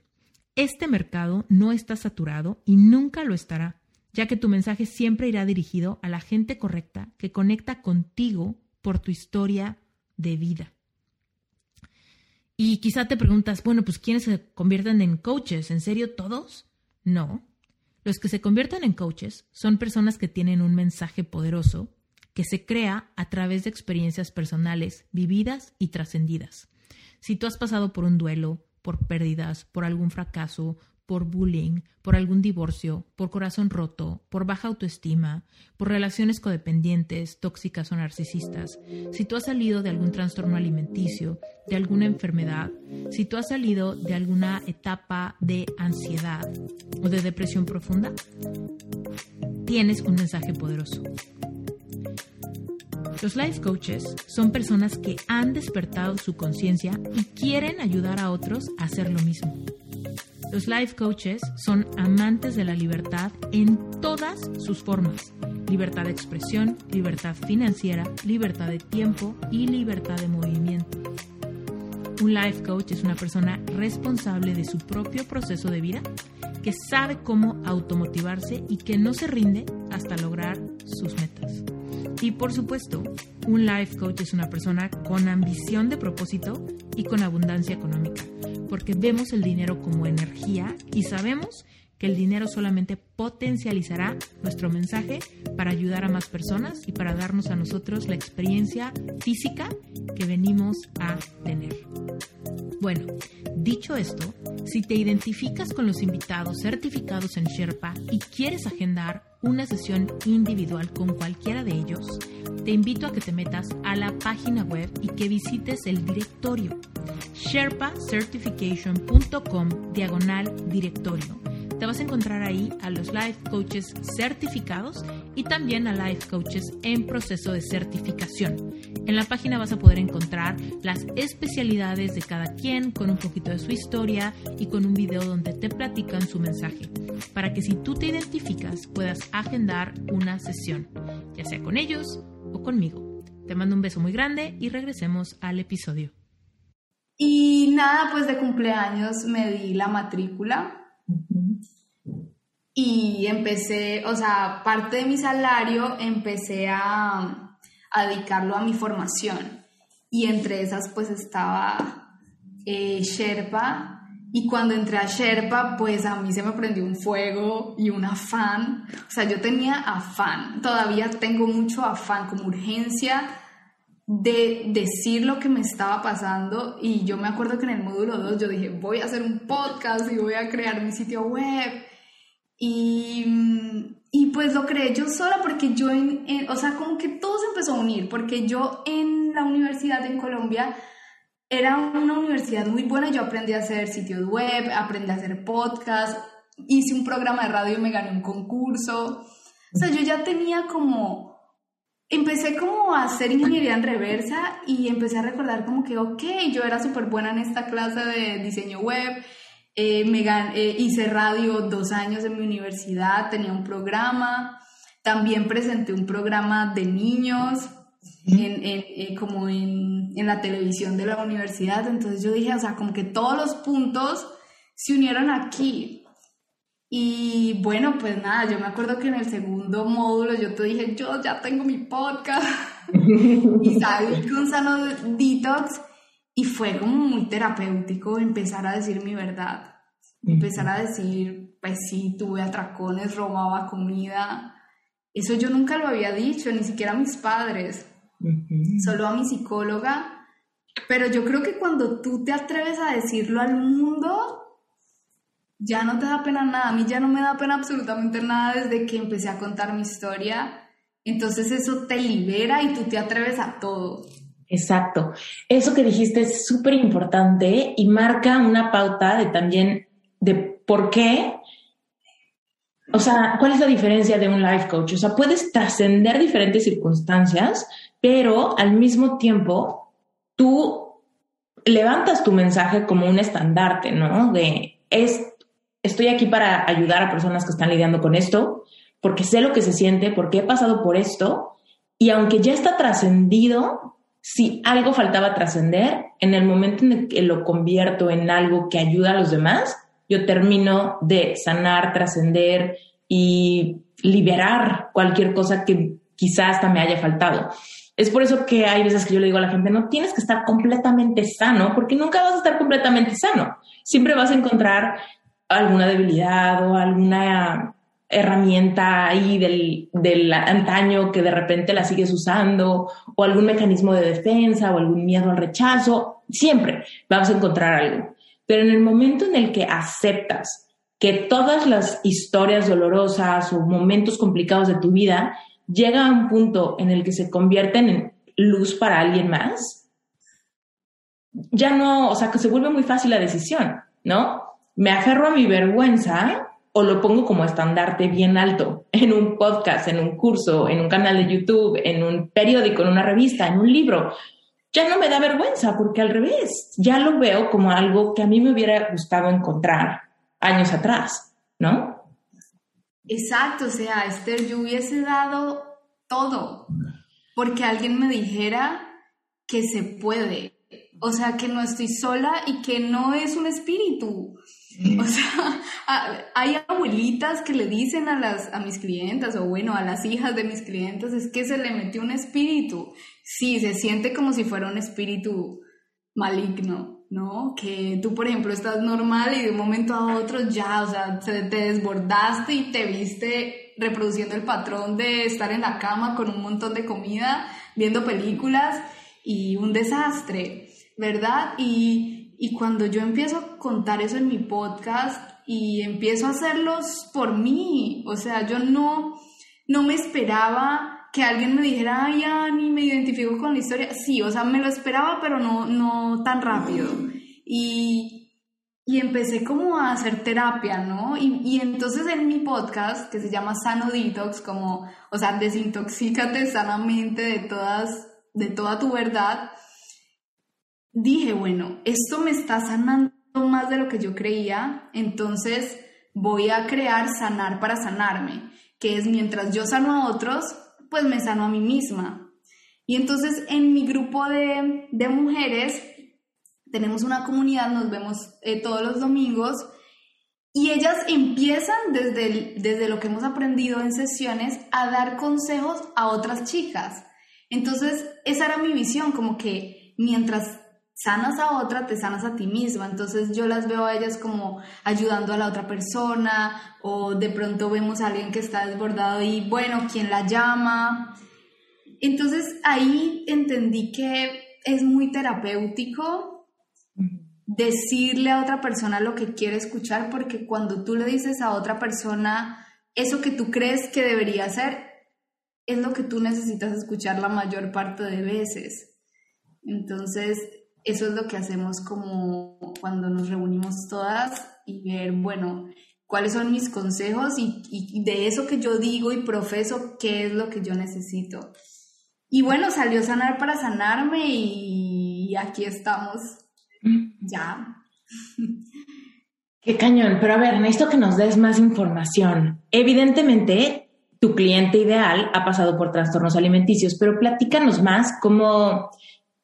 S2: Este mercado no está saturado y nunca lo estará, ya que tu mensaje siempre irá dirigido a la gente correcta que conecta contigo por tu historia de vida. Y quizá te preguntas, bueno, pues ¿quiénes se convierten en coaches? ¿En serio todos? No. Los que se convierten en coaches son personas que tienen un mensaje poderoso que se crea a través de experiencias personales vividas y trascendidas. Si tú has pasado por un duelo, por pérdidas, por algún fracaso, por bullying, por algún divorcio, por corazón roto, por baja autoestima, por relaciones codependientes, tóxicas o narcisistas, si tú has salido de algún trastorno alimenticio, de alguna enfermedad, si tú has salido de alguna etapa de ansiedad o de depresión profunda, tienes un mensaje poderoso. Los life coaches son personas que han despertado su conciencia y quieren ayudar a otros a hacer lo mismo. Los life coaches son amantes de la libertad en todas sus formas. Libertad de expresión, libertad financiera, libertad de tiempo y libertad de movimiento. Un life coach es una persona responsable de su propio proceso de vida, que sabe cómo automotivarse y que no se rinde hasta lograr sus metas. Y por supuesto, un life coach es una persona con ambición de propósito y con abundancia económica, porque vemos el dinero como energía y sabemos que el dinero solamente potencializará nuestro mensaje para ayudar a más personas y para darnos a nosotros la experiencia física que venimos a tener. Bueno, dicho esto, si te identificas con los invitados certificados en Sherpa y quieres agendar una sesión individual con cualquiera de ellos, te invito a que te metas a la página web y que visites el directorio sherpacertification.com diagonal directorio te vas a encontrar ahí a los life coaches certificados y también a life coaches en proceso de certificación. En la página vas a poder encontrar las especialidades de cada quien con un poquito de su historia y con un video donde te platican su mensaje, para que si tú te identificas puedas agendar una sesión, ya sea con ellos o conmigo. Te mando un beso muy grande y regresemos al episodio.
S1: Y nada, pues de cumpleaños me di la matrícula y empecé, o sea, parte de mi salario empecé a, dedicarlo a mi formación. Y entre esas pues estaba eh, Sherpa. Y cuando entré a Sherpa, pues a mí se me prendió un fuego y un afán. O sea, yo tenía afán, todavía tengo mucho afán, como urgencia de decir lo que me estaba pasando. Y yo me acuerdo que en el módulo 2 yo dije, voy a hacer un podcast y voy a crear mi sitio web y, y pues lo creé yo sola porque yo, en, o sea, como que todo se empezó a unir, porque yo en la universidad en Colombia era una universidad muy buena, yo aprendí a hacer sitios web, aprendí a hacer podcast, hice un programa de radio y me gané un concurso. O sea, yo ya tenía como, empecé como a hacer ingeniería en reversa y empecé a recordar como que, ok, yo era súper buena en esta clase de diseño web, eh, me eh, hice radio dos años en mi universidad, tenía un programa, también presenté un programa de niños en, eh, como en, en, la televisión de la universidad, entonces yo dije, o sea, como que todos los puntos se unieron aquí. Y bueno, pues nada, yo me acuerdo que en el segundo módulo yo te dije, yo ya tengo mi podcast. Y salí con Sano Detox y fue como muy terapéutico empezar a decir mi verdad. Empezar a decir, pues sí, tuve atracones, robaba comida. Eso yo nunca lo había dicho, ni siquiera a mis padres, solo a mi psicóloga. Pero yo creo que cuando tú te atreves a decirlo al mundo, ya no te da pena nada. A mí ya no me da pena absolutamente nada desde que empecé a contar mi historia. Entonces eso te libera y tú te atreves a todo.
S3: Exacto. Eso que dijiste es súper importante y marca una pauta de también de por qué. O sea, ¿cuál es la diferencia de un life coach? O sea, puedes trascender diferentes circunstancias, pero al mismo tiempo tú levantas tu mensaje como un estandarte, ¿no? De es, estoy aquí para ayudar a personas que están lidiando con esto, porque sé lo que se siente, porque he pasado por esto, y aunque ya está trascendido, si algo faltaba trascender, en el momento en el que lo convierto en algo que ayuda a los demás, yo termino de sanar, trascender y liberar cualquier cosa que quizás hasta me haya faltado. Es por eso que hay veces que yo le digo a la gente, no tienes que estar completamente sano, porque nunca vas a estar completamente sano. Siempre vas a encontrar alguna debilidad o alguna herramienta ahí del, del, antaño que de repente la sigues usando o algún mecanismo de defensa o algún miedo al rechazo, siempre vamos a encontrar algo. Pero en el momento en el que aceptas que todas las historias dolorosas o momentos complicados de tu vida llegan a un punto en el que se convierten en luz para alguien más, ya no, o sea, que se vuelve muy fácil la decisión, ¿no? Me aferro a mi vergüenza o lo pongo como estandarte bien alto en un podcast, en un curso, en un canal de YouTube, en un periódico, en una revista, en un libro, ya no me da vergüenza porque al revés, ya lo veo como algo que a mí me hubiera gustado encontrar años atrás, ¿no?
S1: Exacto, o sea, Esther, yo hubiese dado todo porque alguien me dijera que se puede, o sea, que no estoy sola y que no es un espíritu. O sea, hay abuelitas que le dicen a las a mis clientas o bueno, a las hijas de mis clientes es que se le metió un espíritu. Sí, se siente como si fuera un espíritu maligno, ¿no? Que tú, por ejemplo, estás normal y de un momento a otro ya, o sea, te desbordaste y te viste reproduciendo el patrón de estar en la cama con un montón de comida, viendo películas y un desastre, ¿verdad? Y, y cuando yo empiezo a contar eso en mi podcast y empiezo a hacerlos por mí, o sea, yo no, no me esperaba que alguien me dijera, ay, Ani, me identifico con la historia. Sí, o sea, me lo esperaba, pero no, no tan rápido. Y, y empecé como a hacer terapia, ¿no? Y, y, entonces en mi podcast, que se llama Sano Detox, como, o sea, desintoxícate sanamente de todas, de toda tu verdad, dije, bueno, esto me está sanando más de lo que yo creía, entonces voy a crear sanar para sanarme, que es mientras yo sano a otros, pues me sano a mí misma. Y entonces en mi grupo de, de mujeres tenemos una comunidad, nos vemos eh, todos los domingos y ellas empiezan desde, desde lo que hemos aprendido en sesiones a dar consejos a otras chicas. Entonces esa era mi visión, como que mientras sanas a otra, te sanas a ti misma. Entonces yo las veo a ellas como ayudando a la otra persona o de pronto vemos a alguien que está desbordado y bueno, ¿quién la llama? Entonces ahí entendí que es muy terapéutico decirle a otra persona lo que quiere escuchar porque cuando tú le dices a otra persona eso que tú crees que debería hacer, es lo que tú necesitas escuchar la mayor parte de veces. Entonces, eso es lo que hacemos como cuando nos reunimos todas y ver, bueno, cuáles son mis consejos y, de eso que yo digo y profeso, qué es lo que yo necesito. Y bueno, salió Sanar para Sanarme y aquí estamos. Mm. Ya.
S3: Qué cañón, pero a ver, necesito que nos des más información. Evidentemente, tu cliente ideal ha pasado por trastornos alimenticios, pero platícanos más cómo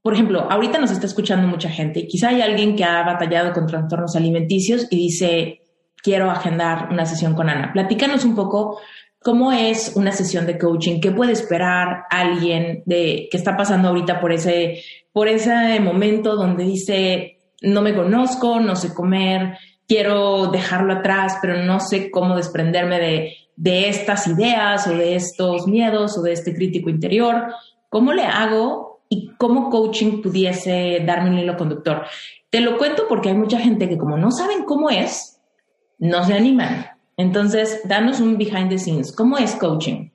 S3: por ejemplo, ahorita nos está escuchando mucha gente quizá hay alguien que ha batallado con trastornos alimenticios y dice, quiero agendar una sesión con Ana. Platícanos un poco cómo es una sesión de coaching, qué puede esperar alguien de, que está pasando ahorita por ese, por ese momento donde dice, no me conozco, no sé comer, quiero dejarlo atrás, pero no sé cómo desprenderme de, de estas ideas o de estos miedos o de este crítico interior. ¿Cómo le hago y cómo coaching pudiese darme un hilo conductor. Te lo cuento porque hay mucha gente que como no saben cómo es, no se animan. Entonces, danos un behind the scenes. ¿Cómo es coaching?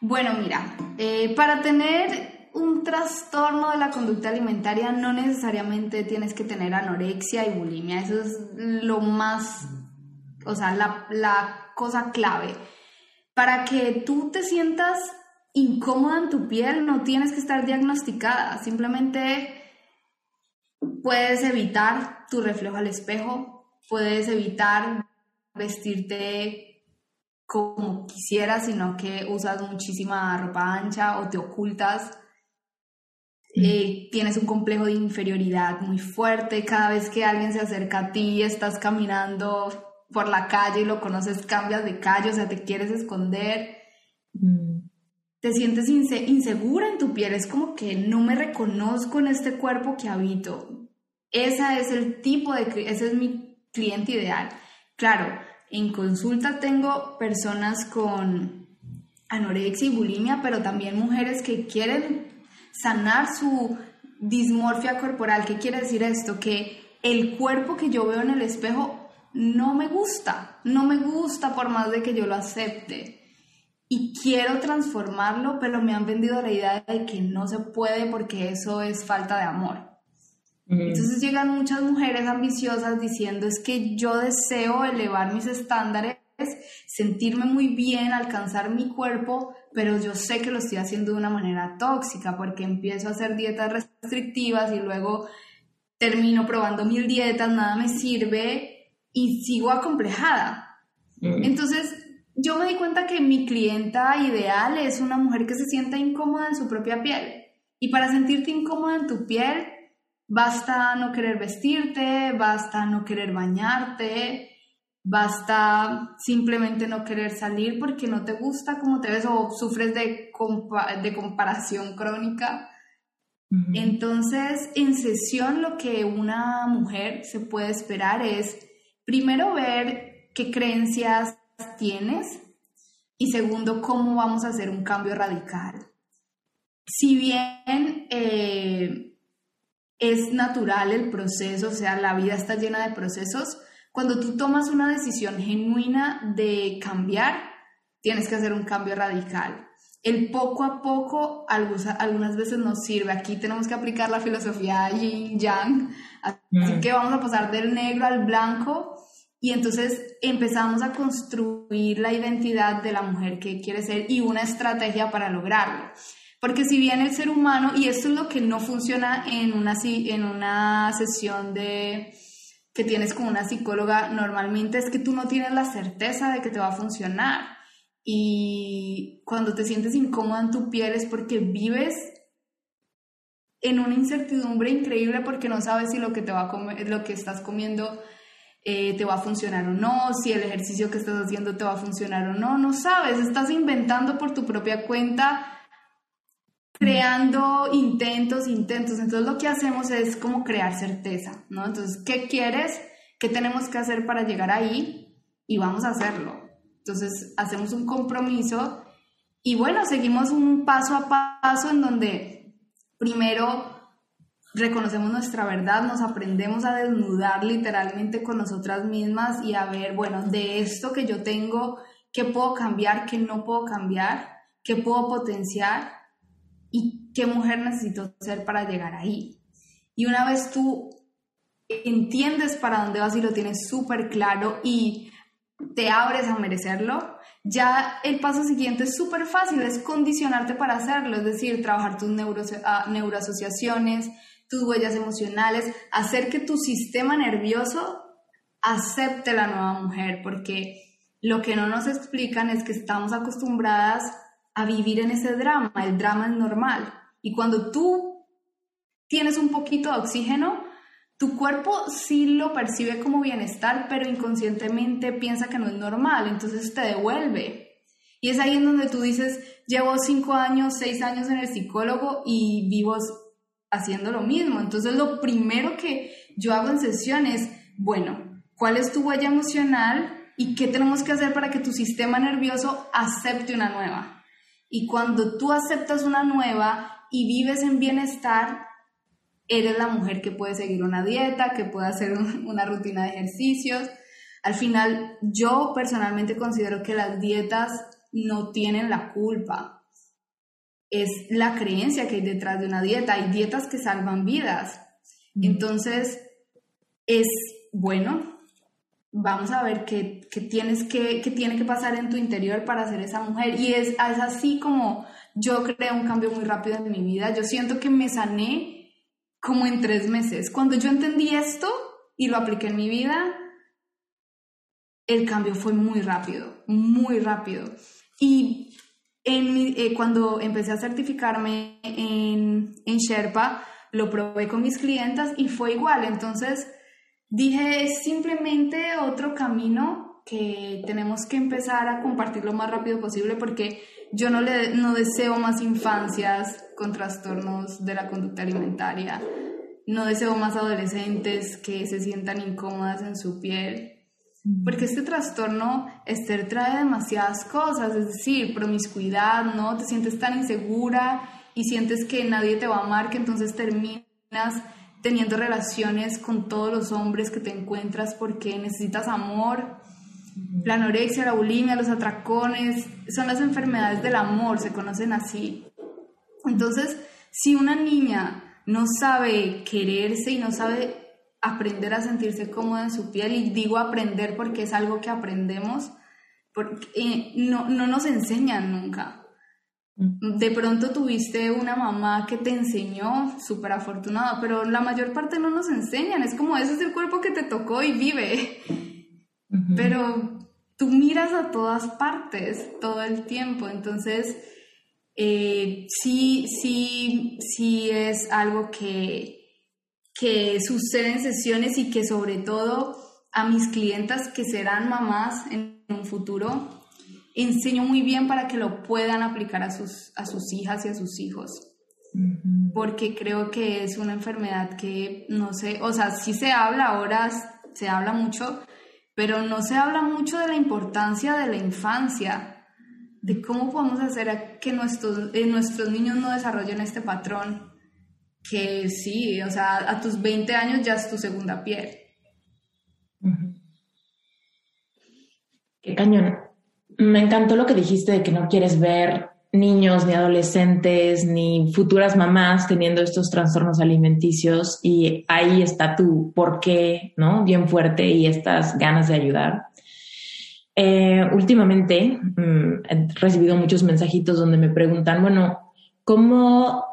S1: Bueno, mira, eh, para tener un trastorno de la conducta alimentaria no necesariamente tienes que tener anorexia y bulimia. Eso es lo más, o sea, la, la cosa clave. Para que tú te sientas incómoda en tu piel, no tienes que estar diagnosticada, simplemente puedes evitar tu reflejo al espejo, puedes evitar vestirte como quisieras, sino que usas muchísima ropa ancha o te ocultas. Eh, tienes un complejo de inferioridad muy fuerte, cada vez que alguien se acerca a ti, estás caminando por la calle y lo conoces, cambias de calle, o sea, te quieres esconder. Mm te sientes insegura en tu piel, es como que no me reconozco en este cuerpo que habito. Ese es el tipo de, ese es mi cliente ideal. Claro, en consulta tengo personas con anorexia y bulimia, pero también mujeres que quieren sanar su dismorfia corporal. ¿Qué quiere decir esto? Que el cuerpo que yo veo en el espejo no me gusta, no me gusta por más de que yo lo acepte y quiero transformarlo, pero me han vendido la idea de que no se puede porque eso es falta de amor. Entonces llegan muchas mujeres ambiciosas diciendo es que yo deseo elevar mis estándares, sentirme muy bien, alcanzar mi cuerpo, pero yo sé que lo estoy haciendo de una manera tóxica porque empiezo a hacer dietas restrictivas y luego termino probando mil dietas, nada me sirve y sigo acomplejada. Entonces yo me di cuenta que mi clienta ideal es una mujer que se sienta incómoda en su propia piel. Y para sentirte incómoda en tu piel, Basta no querer vestirte, basta no querer bañarte, basta simplemente no querer salir porque no te gusta cómo te ves o sufres de, de comparación crónica. Entonces, en sesión lo que una mujer se puede esperar es, primero, ver qué creencias tienes y segundo, cómo vamos a hacer un cambio radical. Si bien eh, es natural el proceso, o sea, la vida está llena de procesos. Cuando tú tomas una decisión genuina de cambiar, tienes que hacer un cambio radical. El poco a poco algunas veces nos sirve. Aquí tenemos que aplicar la filosofía yin yang. Así mm. que vamos a pasar del negro al blanco y entonces empezamos a construir la identidad de la mujer que quiere ser y una estrategia para lograrlo. Porque si bien el ser humano, y esto es lo que no funciona en una, en una sesión de que tienes con una psicóloga normalmente, es que tú no tienes la certeza de que te va a funcionar. Y cuando te sientes incómoda en tu piel es porque vives en una incertidumbre increíble porque no sabes si lo que, te va a comer, lo que estás comiendo eh, te va a funcionar o no, si el ejercicio que estás haciendo te va a funcionar o no, no sabes, estás inventando por tu propia cuenta creando intentos, intentos. Entonces lo que hacemos es como crear certeza, ¿no? Entonces, ¿qué quieres? ¿Qué tenemos que hacer para llegar ahí? Y vamos a hacerlo. Entonces, hacemos un compromiso y bueno, seguimos un paso a paso en donde primero reconocemos nuestra verdad, nos aprendemos a desnudar literalmente con nosotras mismas y a ver, bueno, de esto que yo tengo, ¿qué puedo cambiar? ¿Qué no puedo cambiar? ¿Qué puedo potenciar? y qué mujer necesito ser para llegar ahí. Y una vez tú entiendes para dónde vas y lo tienes súper claro y te abres a merecerlo, ya el paso siguiente es súper fácil, es condicionarte para hacerlo, es decir, trabajar tus ah, neuroasociaciones, tus huellas emocionales, hacer que tu sistema nervioso acepte la nueva mujer, porque lo que no nos explican es que estamos acostumbradas a vivir en ese drama. El drama es normal. Y cuando tú tienes un poquito de oxígeno, tu cuerpo sí lo percibe como bienestar, pero inconscientemente piensa que no es normal, entonces te devuelve. Y es ahí en donde tú dices, llevo cinco años, seis años en el psicólogo y vivo haciendo lo mismo. Entonces lo primero que yo hago en sesión es, bueno, ¿cuál es tu huella emocional y qué tenemos que hacer para que tu sistema nervioso acepte una nueva? Y cuando tú aceptas una nueva y vives en bienestar, eres la mujer que puede seguir una dieta, que puede hacer una rutina de ejercicios. Al final, yo personalmente considero que las dietas no tienen la culpa. Es la creencia que hay detrás de una dieta. Hay dietas que salvan vidas. Entonces, es bueno vamos a ver qué, tienes que, tiene que pasar en tu interior para ser esa mujer. Y es, es así como yo creé un cambio muy rápido en mi vida. Yo siento que me sané como en tres meses. Cuando yo entendí esto y lo apliqué en mi vida, el cambio fue muy rápido, muy rápido. Y en eh, cuando empecé a certificarme en, en Sherpa, lo probé con mis clientas y fue igual. Entonces, Dije, es simplemente otro camino que tenemos que empezar a compartir lo más rápido posible porque yo no, le, no deseo más infancias con trastornos de la conducta alimentaria, no deseo más adolescentes que se sientan incómodas en su piel, porque este trastorno, Esther, trae demasiadas cosas, es decir, promiscuidad, ¿no? Te sientes tan insegura y sientes que nadie te va a amar que entonces terminas teniendo relaciones con todos los hombres que te encuentras porque necesitas amor. La anorexia, la bulimia, los atracones, son las enfermedades del amor, se conocen así. Entonces, si una niña no sabe quererse y no sabe aprender a sentirse cómoda en su piel. Y digo aprender porque es algo que aprendemos, porque eh, no, no nos enseñan nunca. Mm. De pronto tuviste una mamá que te enseñó, súper afortunada, pero la mayor parte no nos enseñan. Es como, ese es el cuerpo que te tocó y vive. Pero tú miras a todas partes todo el tiempo, entonces eh, sí, sí, sí es algo que, que sucede en sesiones y que sobre todo a mis clientas que serán mamás en un futuro, enseño muy bien para que lo puedan aplicar a sus, a sus hijas y a sus hijos. Porque creo que es una enfermedad que, no sé, o sea, sí se habla ahora, se habla mucho, pero no se habla mucho de la importancia de la infancia, de cómo podemos hacer que nuestros, eh, nuestros niños no desarrollen este patrón, que sí, o sea, a tus 20 años ya es tu segunda piel.
S3: Qué cañón. Me encantó lo que dijiste de que no quieres ver niños, ni adolescentes, ni futuras mamás teniendo estos trastornos alimenticios y ahí está tu por qué, ¿no? Bien fuerte y estas ganas de ayudar. Eh, últimamente mm, he recibido muchos mensajitos donde me preguntan, bueno, ¿cómo,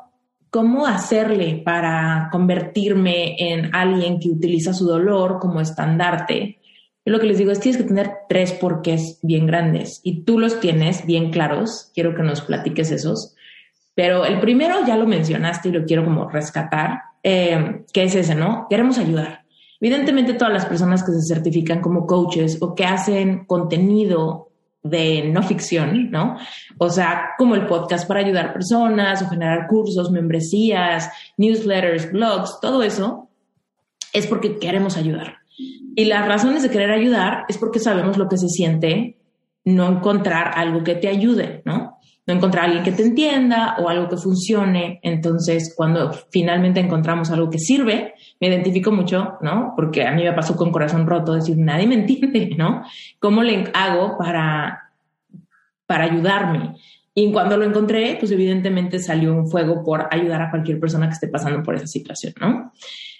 S3: ¿cómo hacerle para convertirme en alguien que utiliza su dolor como estandarte? Yo lo que les digo es tienes que tener tres porqués bien grandes y tú los tienes bien claros. Quiero que nos platiques esos. Pero el primero ya lo mencionaste y lo quiero como rescatar, eh, que es ese, ¿no? Queremos ayudar. Evidentemente todas las personas que se certifican como coaches o que hacen contenido de no ficción, ¿no? O sea, como el podcast para ayudar personas o generar cursos, membresías, newsletters, blogs, todo eso es porque queremos ayudar. Y las razones de querer ayudar es porque sabemos lo que se siente no encontrar algo que te ayude, ¿no? No encontrar a alguien que te entienda o algo que funcione. Entonces, cuando finalmente encontramos algo que sirve, me identifico mucho, ¿no? Porque a mí me pasó con corazón roto decir, nadie me entiende, ¿no? ¿Cómo le hago para, para ayudarme? Y cuando lo encontré, pues evidentemente salió un fuego por ayudar a cualquier persona que esté pasando por esa situación, ¿no?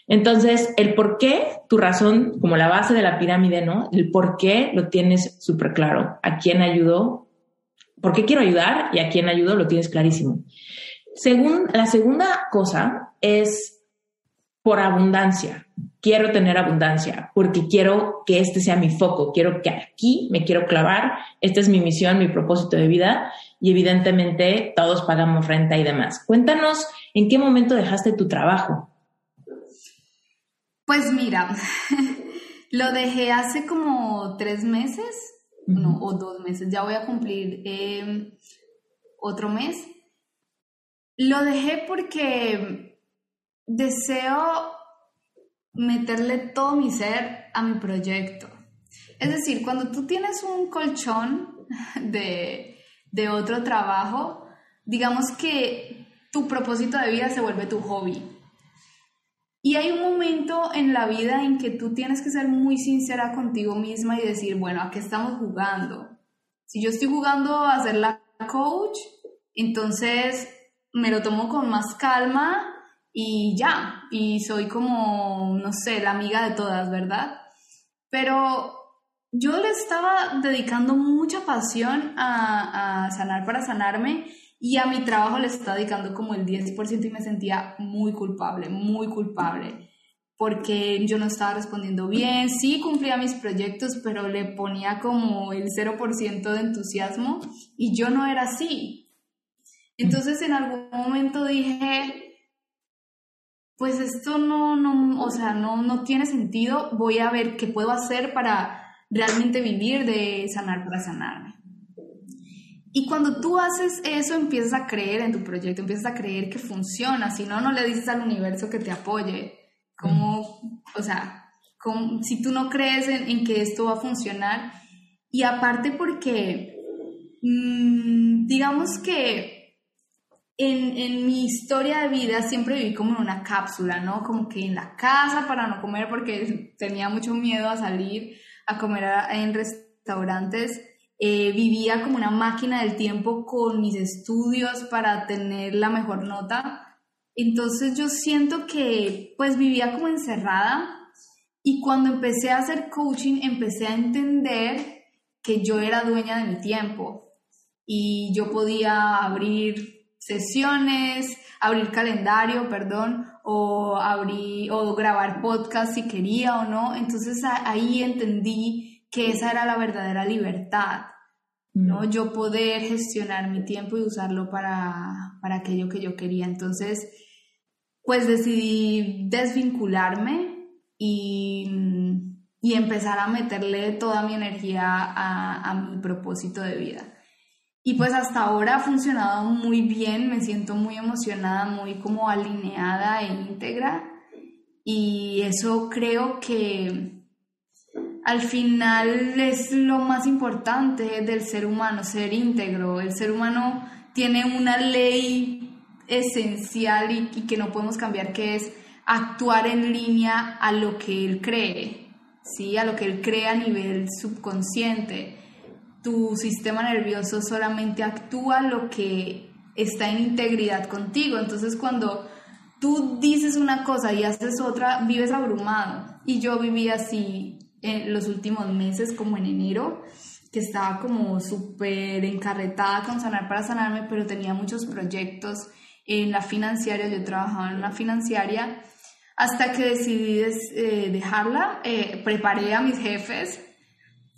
S3: Entonces, el por qué, tu razón, como la base de la pirámide, ¿no? El por qué lo tienes súper claro. ¿A quién ayudo? ¿Por qué quiero ayudar? Y a quién ayudo lo tienes clarísimo. Según, la segunda cosa es por abundancia. Quiero tener abundancia porque quiero que este sea mi foco. Quiero que aquí me quiero clavar. Esta es mi misión, mi propósito de vida. Y evidentemente todos pagamos renta y demás. Cuéntanos en qué momento dejaste tu trabajo
S1: pues mira, lo dejé hace como tres meses, no, o dos meses, ya voy a cumplir em, otro mes. Lo dejé porque deseo meterle todo mi ser a mi proyecto. Es decir, cuando tú tienes un colchón de, de otro trabajo, digamos que tu propósito de vida se vuelve tu hobby. Y hay un momento en la vida en que tú tienes que ser muy sincera contigo misma y decir, bueno, ¿a qué estamos jugando? Si yo estoy jugando a ser la coach, entonces me lo tomo con más calma y ya, y soy como, no sé, la amiga de todas, ¿verdad? Pero yo le estaba dedicando mucha pasión a, a sanar para sanarme y a mi trabajo le estaba dedicando como el 10% y me sentía muy culpable, muy culpable, porque yo no estaba respondiendo bien, sí cumplía mis proyectos, pero le ponía como el 0% de entusiasmo y yo no era así. Entonces en algún momento dije, pues esto no, no, o sea, no, no tiene sentido, voy a ver qué puedo hacer para realmente vivir de sanar para sanarme. Y cuando tú haces eso, empiezas a creer en tu proyecto, empiezas a creer que funciona, si no, no le dices al universo que te apoye. Como, o sea, si tú no crees en, que esto va a funcionar, y aparte porque, mm, digamos que en, en, mi historia de vida siempre viví como en una cápsula, ¿no? Como que en la casa para no comer porque tenía mucho miedo a salir a comer en restaurantes eh, vivía como una máquina del tiempo con mis estudios para tener la mejor nota Entonces yo siento que pues vivía como encerrada y cuando empecé a hacer coaching empecé a entender que yo era dueña de mi tiempo y yo podía abrir sesiones, abrir calendario, perdón, o abrir o grabar podcast si quería o no. Entonces ahí entendí que esa era la verdadera libertad. ¿no? Mm. Yo poder gestionar mi tiempo y usarlo para, para aquello que yo quería. Entonces, pues decidí desvincularme y, y empezar a meterle toda mi energía a, a, mi propósito de vida. Y pues hasta ahora ha funcionado muy bien, me siento muy emocionada, muy como alineada e íntegra. Y eso creo que al final es lo más importante del ser humano, ser íntegro. El ser humano tiene una ley esencial y, que no podemos cambiar, que es actuar en línea a lo que él cree, ¿sí? a lo que él cree a nivel subconsciente. Tu sistema nervioso solamente actúa lo que está en integridad contigo. Entonces cuando tú dices una cosa y haces otra, vives abrumado. Y yo viví así en los últimos meses, como en enero, que estaba como súper encarretada con Sanar para Sanarme, pero tenía muchos proyectos en la financiaria, yo trabajaba en una financiaria, hasta que decidí eh, dejarla, eh, preparé a mis jefes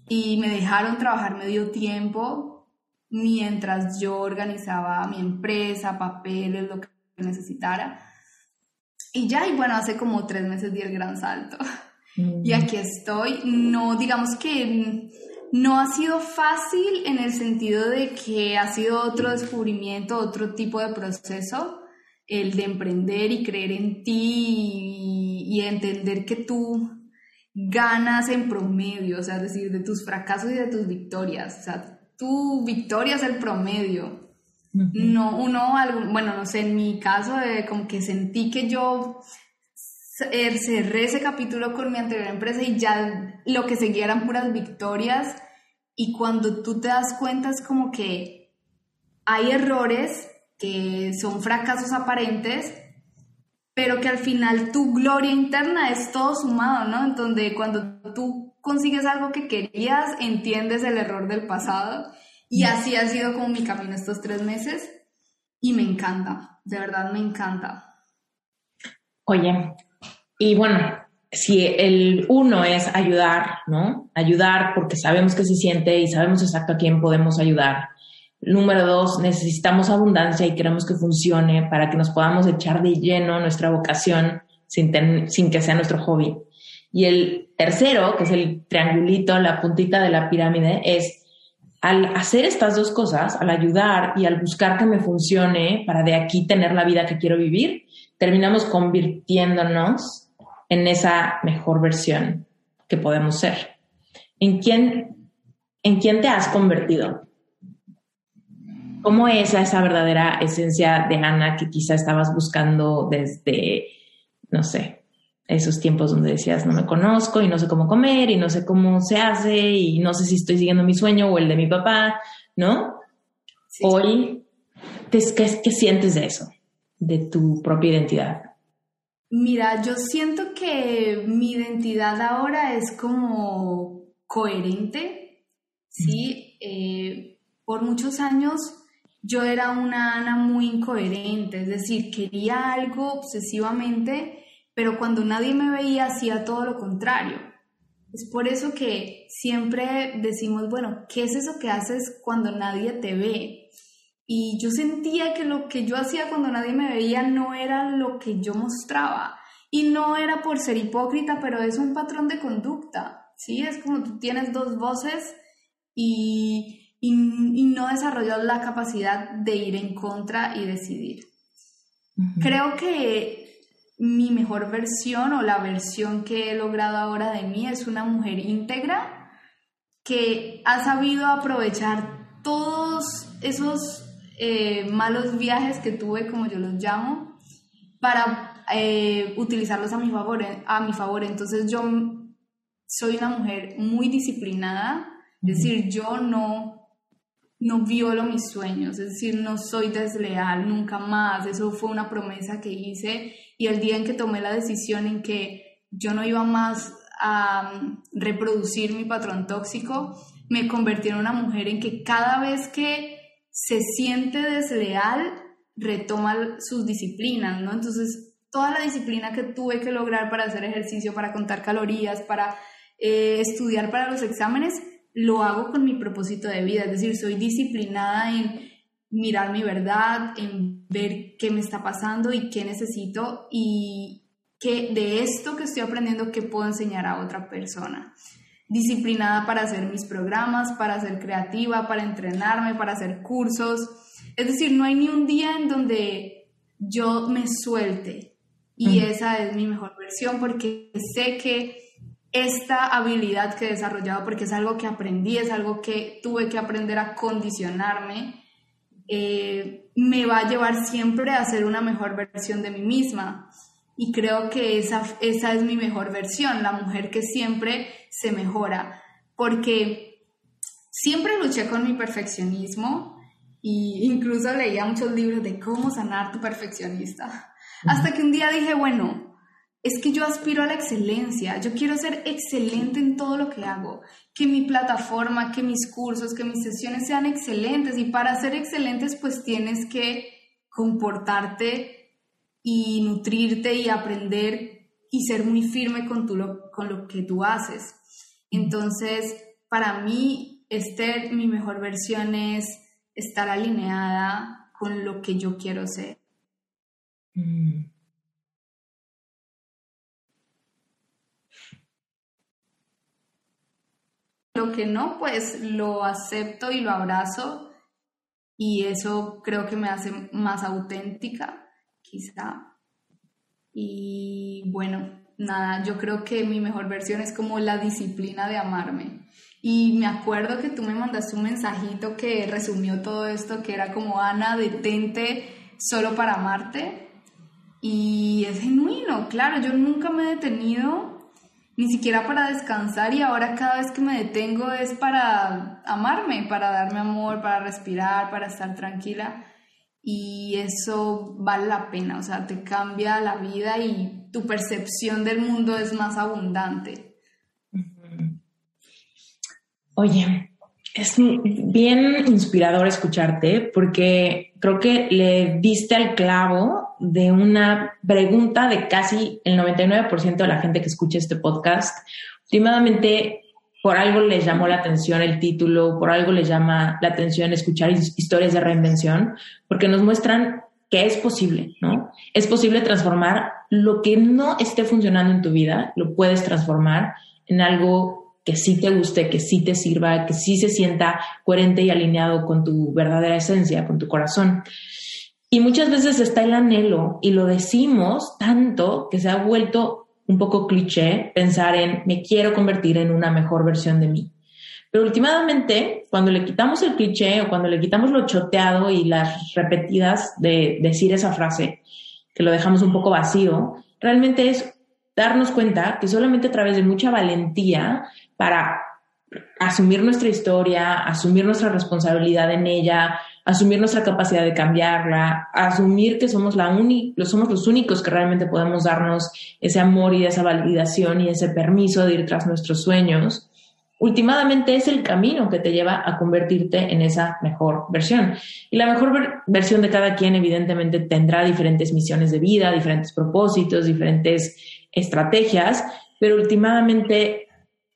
S1: y me dejaron trabajar medio tiempo mientras yo organizaba mi empresa, papeles, lo que necesitara. Y ya, y bueno, hace como tres meses di el gran salto. Mm. Y aquí estoy, no, digamos que no ha sido fácil en el sentido de que ha sido otro descubrimiento, otro tipo de proceso, el de emprender y creer en ti y, entender que tú ganas en promedio, o sea, es decir, de tus fracasos y de tus victorias. O sea, tu victoria es el promedio. No, uno, bueno, no sé, en mi caso, eh, como que sentí que yo cerré ese capítulo con mi anterior empresa y ya lo que seguía eran puras victorias y cuando tú te das cuenta es como que hay errores que son fracasos aparentes, pero que al final tu gloria interna es todo sumado, ¿no? En donde cuando tú consigues algo que querías, entiendes el error del pasado y así ha sido como mi camino estos tres meses y me encanta, de verdad me encanta.
S3: Oye, y bueno, si el uno es ayudar, ¿no? Ayudar porque sabemos que se siente y sabemos exacto a quién podemos ayudar. Número dos, necesitamos abundancia y queremos que funcione para que nos podamos echar de lleno nuestra vocación sin, sin que sea nuestro hobby. Y el tercero, que es el triangulito, la puntita de la pirámide, es al hacer estas dos cosas, al ayudar y al buscar que me funcione para de aquí tener la vida que quiero vivir, terminamos convirtiéndonos en esa mejor versión que podemos ser. ¿En quién, en quién te has convertido? ¿Cómo es esa verdadera esencia de Ana que quizá estabas buscando desde, no sé, esos tiempos donde decías, no me conozco y no sé cómo comer y no sé cómo se hace y no sé si estoy siguiendo mi sueño o el de mi papá, ¿no? Hoy, ¿qué, ¿qué sientes de eso, de tu propia identidad?
S1: Mira, yo siento que mi identidad ahora es como coherente, ¿sí? Eh, por muchos años yo era una Ana muy incoherente, es decir, quería algo obsesivamente, pero cuando nadie me veía hacía todo lo contrario. Es por eso que siempre decimos, bueno, ¿qué es eso que haces cuando nadie te ve? Y yo sentía que lo que yo hacía cuando nadie me veía no era lo que yo mostraba. Y no era por ser hipócrita, pero es un patrón de conducta. ¿sí? Es como tú tienes dos voces y, y, no desarrollas la capacidad de ir en contra y decidir. Creo que mi mejor versión o la versión que he logrado ahora de mí es una mujer íntegra que ha sabido aprovechar todos esos eh, malos viajes que tuve, como yo los llamo, para eh, utilizarlos a mi, favor, a mi favor. Entonces yo soy una mujer muy disciplinada, es decir, yo no, no violo mis sueños, es decir, no soy desleal nunca más. Eso fue una promesa que hice y el día en que tomé la decisión en que yo no iba más a mm, reproducir mi patrón tóxico, me convertí en una mujer en que cada vez que se siente desleal, retoma sus disciplinas, ¿no? Entonces, toda la disciplina que tuve que lograr para hacer ejercicio, para contar calorías, para eh, estudiar para los exámenes, lo hago con mi propósito de vida, es decir, soy disciplinada en mirar mi verdad, en ver qué me está pasando y qué necesito y que de esto que estoy aprendiendo, qué puedo enseñar a otra persona. Disciplinada para hacer mis programas, para ser creativa, para entrenarme, para hacer cursos. Es decir, no hay ni un día en donde yo me suelte y esa es mi mejor versión porque sé que esta habilidad que he desarrollado, porque es algo que aprendí, es algo que tuve que aprender a condicionarme, eh, me va a llevar siempre a ser una mejor versión de mí misma. Y creo que esa, esa es mi mejor versión, la mujer que siempre se mejora, porque siempre luché con mi perfeccionismo e incluso leía muchos libros de cómo sanar tu perfeccionista. Hasta que un día dije, bueno, es que yo aspiro a la excelencia, yo quiero ser excelente en todo lo que hago, que mi plataforma, que mis cursos, que mis sesiones sean excelentes y para ser excelentes pues tienes que comportarte y nutrirte y aprender y ser muy firme con, tu, con lo que tú haces. Entonces, para mí, Esther, mi mejor versión es estar alineada con lo que yo quiero ser. Mm. Lo que no, pues lo acepto y lo abrazo y eso creo que me hace más auténtica, quizá. Y bueno, nada, yo creo que mi mejor versión es como la disciplina de amarme. Y me acuerdo que tú me mandaste un mensajito que resumió todo esto, que era como, Ana, detente solo para amarte. Y es genuino, claro, yo nunca me he detenido ni siquiera para descansar y ahora cada vez que me detengo es para amarme, para darme amor, para respirar, para estar tranquila y eso vale la pena, o sea, te cambia la vida y tu percepción del mundo es más abundante.
S3: Oye, es bien inspirador escucharte porque creo que le diste al clavo de una pregunta de casi el 99% de la gente que escucha este podcast. Últimamente, por algo les llamó la atención el título, por algo les llama la atención escuchar historias de reinvención, porque nos muestran que es posible, ¿no? Es posible transformar lo que no esté funcionando en tu vida, lo puedes transformar en algo que sí te guste, que sí te sirva, que sí se sienta coherente y alineado con tu verdadera esencia, con tu corazón. Y muchas veces está el anhelo y lo decimos tanto que se ha vuelto un poco cliché pensar en me quiero convertir en una mejor versión de mí. Pero últimamente, cuando le quitamos el cliché o cuando le quitamos lo choteado y las repetidas de decir esa frase, que lo dejamos un poco vacío, realmente es darnos cuenta que solamente a través de mucha valentía para asumir nuestra historia, asumir nuestra responsabilidad en ella, asumir nuestra capacidad de cambiarla, asumir que somos, la somos los únicos que realmente podemos darnos ese amor y esa validación y ese permiso de ir tras nuestros sueños. Últimamente es el camino que te lleva a convertirte en esa mejor versión. Y la mejor versión de cada quien evidentemente tendrá diferentes misiones de vida, diferentes propósitos, diferentes estrategias, pero últimamente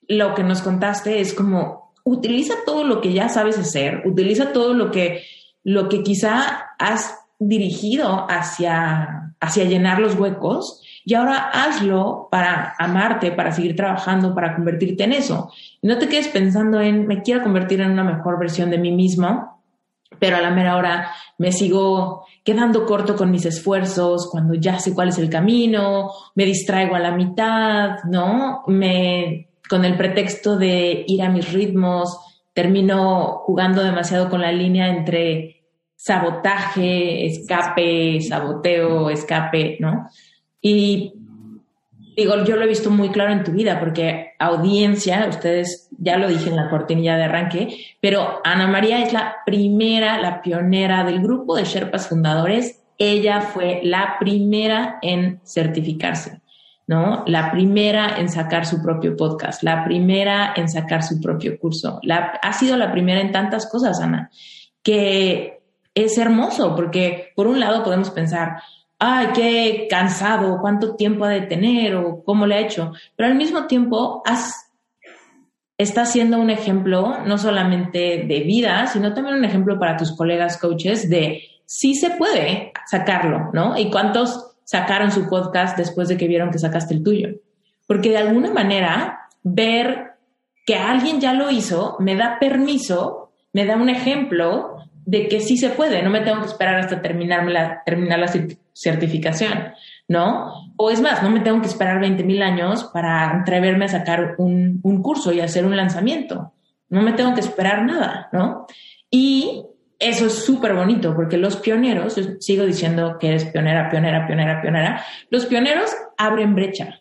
S3: lo que nos contaste es como utiliza todo lo que ya sabes hacer, utiliza todo lo que, lo que quizá has dirigido hacia, hacia llenar los huecos y ahora hazlo para amarte, para seguir trabajando, para convertirte en eso. No te quedes pensando en me quiero convertir en una mejor versión de mí mismo, pero a la mera hora me sigo quedando corto con mis esfuerzos cuando ya sé cuál es el camino, me distraigo a la mitad, ¿no? Me con el pretexto de ir a mis ritmos, termino jugando demasiado con la línea entre sabotaje, escape, saboteo, escape, ¿no? Y digo, yo lo he visto muy claro en tu vida, porque audiencia, ustedes ya lo dije en la cortinilla de arranque, pero Ana María es la primera, la pionera del grupo de Sherpas fundadores. Ella fue la primera en certificarse, ¿no? La primera en sacar su propio podcast, la primera en sacar su propio curso. La, ha sido la primera en tantas cosas, Ana, que es hermoso, porque por un lado podemos pensar, ay, qué cansado, cuánto tiempo ha de tener o cómo le ha hecho. Pero al mismo tiempo está siendo un ejemplo no solamente de vida, sino también un ejemplo para tus colegas coaches de sí se puede sacarlo, ¿no? Y cuántos sacaron su podcast después de que vieron que sacaste el tuyo. Porque de alguna manera ver que alguien ya lo hizo me da permiso, me da un ejemplo de que sí se puede, no me tengo que esperar hasta terminarme la, terminar la certificación, ¿no? O es más, no me tengo que esperar 20 mil años para atreverme a sacar un, un curso y hacer un lanzamiento. No me tengo que esperar nada, ¿no? Y eso es súper bonito porque los pioneros, sigo diciendo que eres pionera, pionera, pionera, pionera, los pioneros abren brecha.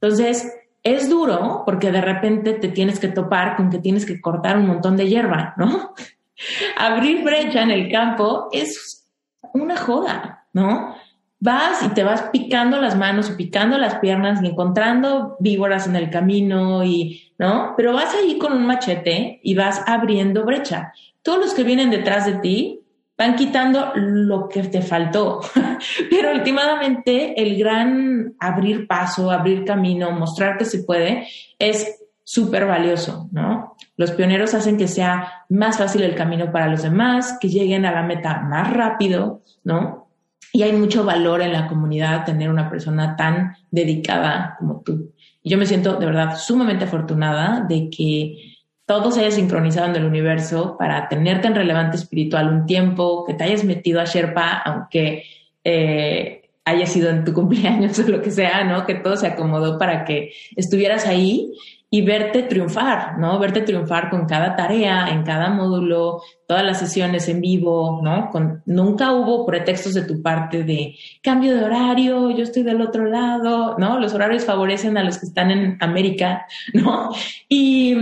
S3: Entonces, es duro porque de repente te tienes que topar con que tienes que cortar un montón de hierba, ¿no? abrir brecha en el campo es una joda, ¿no? Vas y te vas picando las manos y picando las piernas y encontrando víboras en el camino y, ¿no? Pero vas ahí con un machete y vas abriendo brecha. Todos los que vienen detrás de ti van quitando lo que te faltó. Pero últimamente el gran abrir paso, abrir camino, mostrar que se puede, es súper valioso, ¿no? Los pioneros hacen que sea más fácil el camino para los demás, que lleguen a la meta más rápido, ¿no? Y hay mucho valor en la comunidad tener una persona tan dedicada como tú. Yo me siento de verdad sumamente afortunada de que todo se haya sincronizado en el universo para tenerte en relevante espiritual un tiempo, que te hayas metido a Sherpa, aunque eh, haya sido en tu cumpleaños o lo que sea, ¿no? Que todo se acomodó para que estuvieras ahí y verte triunfar, ¿no? Verte triunfar con cada tarea, en cada módulo, todas las sesiones en vivo, ¿no? Con, nunca hubo pretextos de tu parte de cambio de horario, yo estoy del otro lado, ¿no? Los horarios favorecen a los que están en América, ¿no? Y,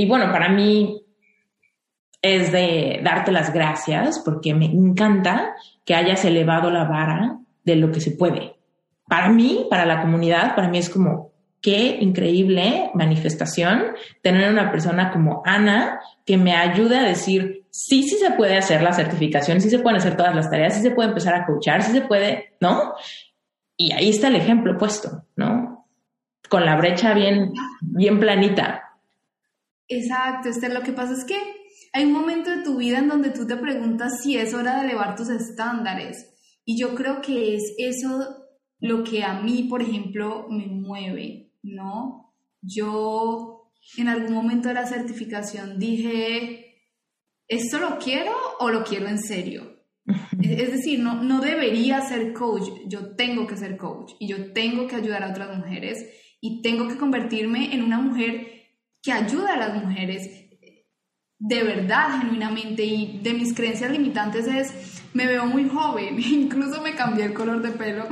S3: y bueno, para mí es de darte las gracias porque me encanta que hayas elevado la vara de lo que se puede. Para mí, para la comunidad, para mí es como, qué increíble manifestación tener una persona como Ana que me ayude a decir, sí, sí se puede hacer la certificación, sí se pueden hacer todas las tareas, sí se puede empezar a coachar, sí se puede, ¿no? Y ahí está el ejemplo puesto, ¿no? Con la brecha bien, bien planita.
S1: Exacto, Esther. Lo que pasa es que hay un momento de tu vida en donde tú te preguntas si es hora de elevar tus estándares. Y yo creo que es eso lo que a mí, por ejemplo, me mueve. ¿no? Yo en algún momento de la certificación dije, ¿esto lo quiero o lo quiero en serio? Es decir, no, no debería ser coach, yo tengo que ser coach y yo tengo que ayudar a otras mujeres y tengo que convertirme en una mujer que ayuda a las mujeres de verdad, genuinamente, y de mis creencias limitantes es, me veo muy joven, incluso me cambié el color de pelo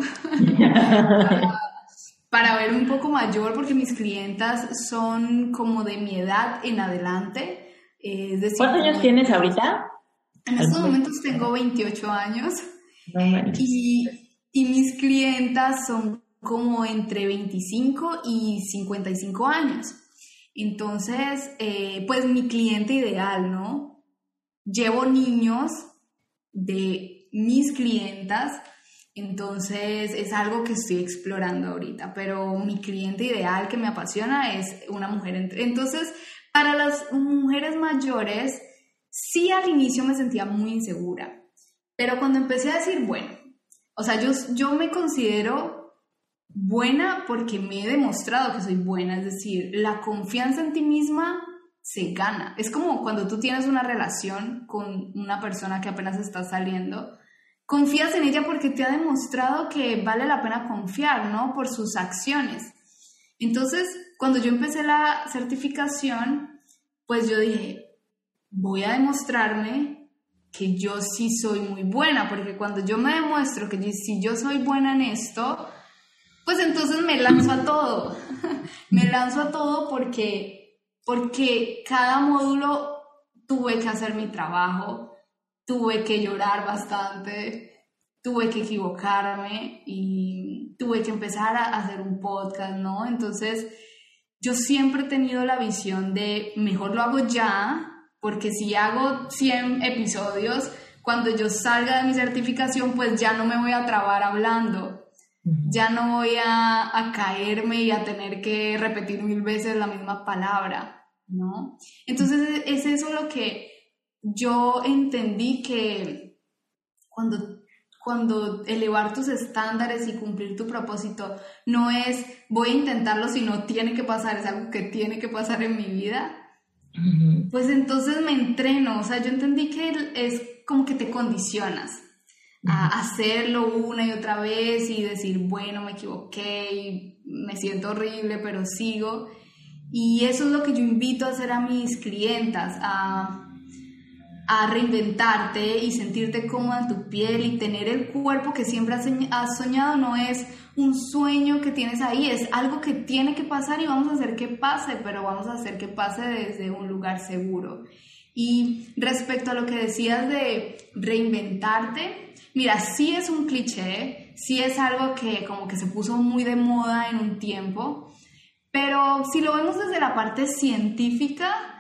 S1: para ver un poco mayor, porque mis clientas son como de mi edad en adelante. Es decir,
S3: ¿Cuántos años tienes ahorita?
S1: En estos momentos tengo 28 años. y, y mis clientas son como entre 25 y 55 años. Entonces, eh, pues mi cliente ideal, ¿no? Llevo niños de mis clientas entonces es algo que estoy explorando ahorita, pero mi cliente ideal que me apasiona es una mujer. Entre... Entonces, para las mujeres mayores, sí al inicio me sentía muy insegura, pero cuando empecé a decir, bueno, o sea, yo, yo me considero buena porque me he demostrado que soy buena, es decir, la confianza en ti misma se gana. Es como cuando tú tienes una relación con una persona que apenas está saliendo confías en ella porque te ha demostrado que vale la pena confiar, ¿no? Por sus acciones. Entonces, cuando yo empecé la certificación, pues yo dije, voy a demostrarme que yo sí soy muy buena, porque cuando yo me demuestro que si yo soy buena en esto, pues entonces me lanzo a todo. me lanzo a todo porque, porque cada módulo tuve que hacer mi trabajo, tuve que llorar bastante, tuve que equivocarme y tuve que empezar a hacer un podcast, ¿no? Entonces, yo siempre he tenido la visión de mejor lo hago ya, porque si hago 100 episodios, cuando yo salga de mi certificación, pues ya no me voy a trabar hablando, ya no voy a, a caerme y a tener que repetir mil veces la misma palabra, ¿no? Entonces es eso lo que yo entendí que cuando cuando elevar tus estándares y cumplir tu propósito no es voy a intentarlo, sino tiene que pasar, es algo que tiene que pasar en mi vida, pues entonces me entreno, o sea, yo entendí que es como que te condicionas a hacerlo una y otra vez y decir, bueno, me equivoqué y me siento horrible, pero sigo. Y eso es lo que yo invito a hacer a mis clientas, a a reinventarte y sentirte cómoda en tu piel y tener el cuerpo que siempre has soñado no es un sueño que tienes ahí, es algo que tiene que pasar y vamos a hacer que pase, pero vamos a hacer que pase desde un lugar seguro. Y respecto a lo que decías de reinventarte, mira, sí es un cliché, sí es algo que como que se puso muy de moda en un tiempo, pero si lo vemos desde la parte científica,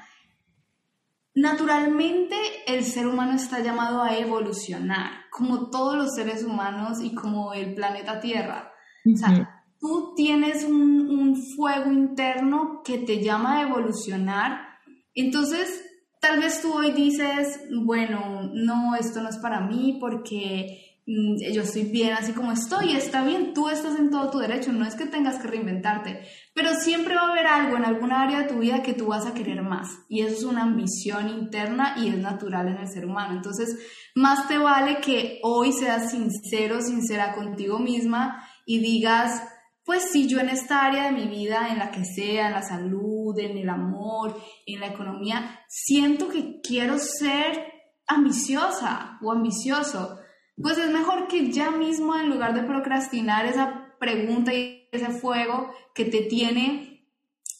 S1: Naturalmente el ser humano está llamado a evolucionar, como todos los seres humanos y como el planeta Tierra. O sea, tú tienes un, un, fuego interno que te llama a evolucionar. Entonces, tal vez tú hoy dices, bueno, no, esto no es para mí porque Mm, yo estoy bien así como estoy, está bien, tú estás en todo tu derecho, no es que tengas que reinventarte, pero siempre va a haber algo en alguna área de tu vida que tú vas a querer más y eso es una ambición interna y es natural en el ser humano. Entonces, más te vale que hoy seas sincero, sincera contigo misma y digas, pues sí, yo en esta área de mi vida, en la que sea, en la salud, en el amor, en la economía, siento que quiero ser ambiciosa o ambicioso pues es mejor que ya mismo en lugar de procrastinar esa pregunta y ese fuego que te tiene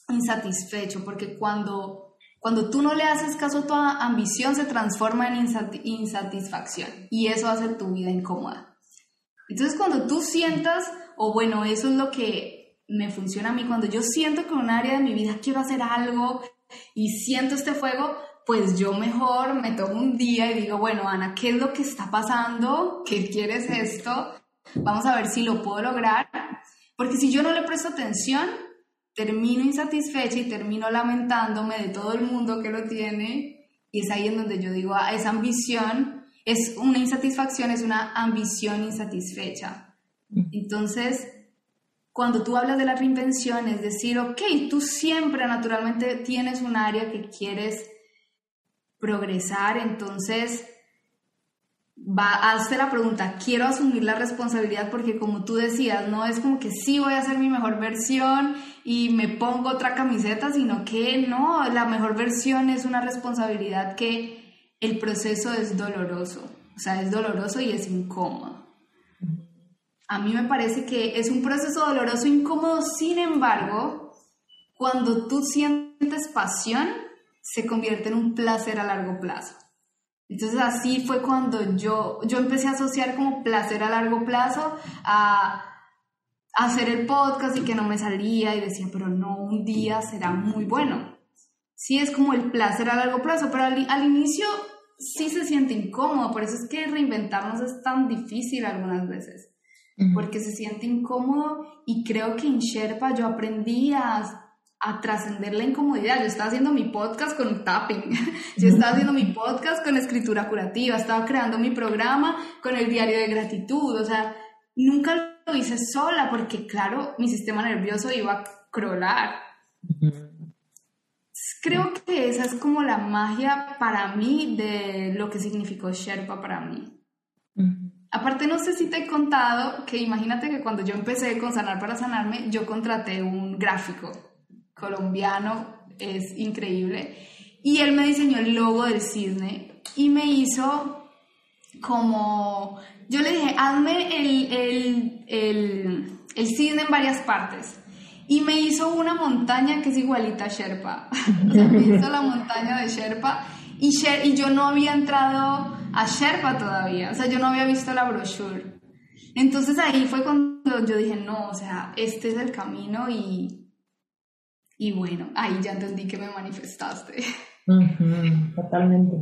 S1: insatisfecho, porque cuando, cuando tú no le haces caso tu ambición se transforma en insatisfacción y eso hace tu vida incómoda. Entonces cuando tú sientas, o bueno, eso es lo que me funciona a mí, cuando yo siento que en un área de mi vida quiero hacer algo y siento este fuego, pues yo mejor me tomo un día y digo, bueno, Ana, ¿qué es lo que está pasando? ¿Qué quieres esto? Vamos a ver si lo puedo lograr. Porque si yo no le presto atención, termino insatisfecha y termino lamentándome de todo el mundo que lo tiene. Y es ahí en donde yo digo, ah, esa ambición es una insatisfacción, es una ambición insatisfecha. Entonces, cuando tú hablas de la reinvención, es decir, ok, tú siempre naturalmente tienes un área que quieres progresar, entonces va hacer la pregunta, quiero asumir la responsabilidad porque como tú decías, no es como que sí voy a hacer mi mejor versión y me pongo otra camiseta, sino que no, la mejor versión es una responsabilidad que el proceso es doloroso, o sea, es doloroso y es incómodo. A mí me parece que es un proceso doloroso, incómodo, sin embargo, cuando tú sientes pasión, se convierte en un placer a largo plazo. Entonces así fue cuando yo, yo empecé a asociar como placer a largo plazo a, hacer el podcast y que no me salía y decía, pero no, un día será muy bueno. Sí es como el placer a largo plazo, pero al, al inicio sí se siente incómodo, por eso es que reinventarnos es tan difícil algunas veces, porque se siente incómodo y creo que en Sherpa yo aprendí a a trascender la incomodidad. Yo estaba haciendo mi podcast con tapping, yo estaba haciendo mi podcast con escritura curativa, estaba creando mi programa con el diario de gratitud, o sea, nunca lo hice sola porque, claro, mi sistema nervioso iba a crolar. Creo que esa es como la magia para mí de lo que significó Sherpa para mí. Aparte, no sé si te he contado que imagínate que cuando yo empecé con Sanar para Sanarme, yo contraté un gráfico colombiano, es increíble. Y él me diseñó el logo del cisne y me hizo como, yo le dije, hazme el, el, el el cisne en varias partes. Y me hizo una montaña que es igualita a Sherpa. o sea, me hizo la montaña de Sherpa. Y, y yo no había entrado a Sherpa todavía. O sea, yo no había visto la brochure. Entonces ahí fue cuando yo dije, no, o sea, este es el camino y, y bueno, ahí ya entendí que me manifestaste.
S3: totalmente.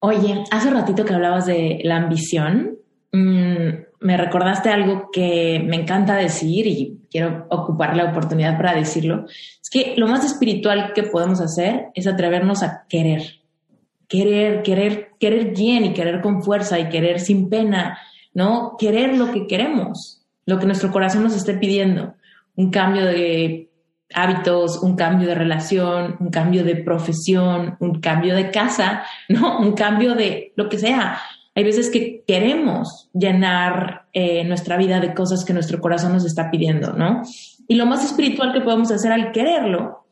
S3: Oye, hace ratito que hablabas de la ambición, mm, me recordaste algo que me encanta decir y quiero ocupar la oportunidad para decirlo. Es que lo más espiritual que podemos hacer es atrevernos a querer. Querer, querer, querer bien y querer con fuerza y querer sin pena, ¿no? Querer lo que queremos, lo que nuestro corazón nos esté pidiendo. Un cambio de hábitos, un cambio de relación, un cambio de profesión, un cambio de casa, ¿no? Un cambio de lo que sea. Hay veces que queremos llenar eh, nuestra vida de cosas que nuestro corazón nos está pidiendo, ¿no? Y lo más espiritual que podemos hacer al quererlo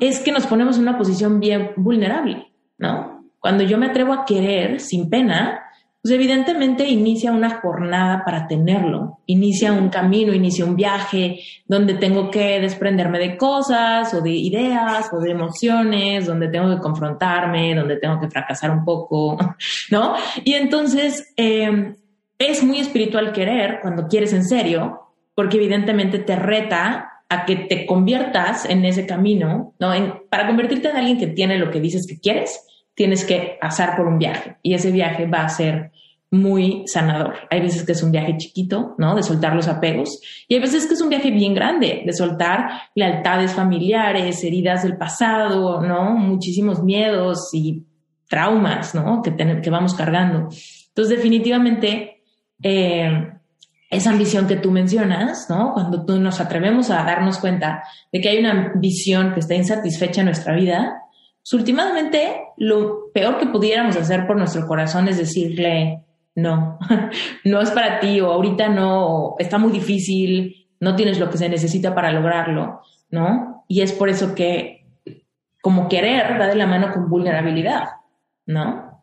S3: es que nos ponemos en una posición bien vulnerable, ¿no? Cuando yo me atrevo a querer sin pena, pues evidentemente inicia una jornada para tenerlo, inicia un camino, inicia un viaje donde tengo que desprenderme de cosas o de ideas o de emociones, donde tengo que confrontarme, donde tengo que fracasar un poco, ¿no? Y entonces em, es muy espiritual querer cuando quieres en serio, porque evidentemente te reta a que te conviertas en ese camino, ¿no? para convertirte en alguien que tiene lo que dices que quieres, tienes que pasar por un viaje y ese viaje va a ser muy sanador. Hay veces que es un viaje chiquito, ¿no? De soltar los apegos y hay veces que es un viaje bien grande, de soltar lealtades familiares, heridas del pasado, ¿no? Muchísimos miedos y traumas, ¿no? Que, que vamos cargando. Entonces, definitivamente, eh, esa ambición que tú mencionas, ¿no? Cuando tú nos atrevemos a darnos cuenta de que hay una visión que está insatisfecha en nuestra vida, pues, últimamente lo peor que pudiéramos hacer por nuestro corazón es decirle, no, no es para ti o ahorita no, está muy difícil, no tienes lo que se necesita para lograrlo, ¿no? Y es por eso que como querer va de la mano con vulnerabilidad, ¿no?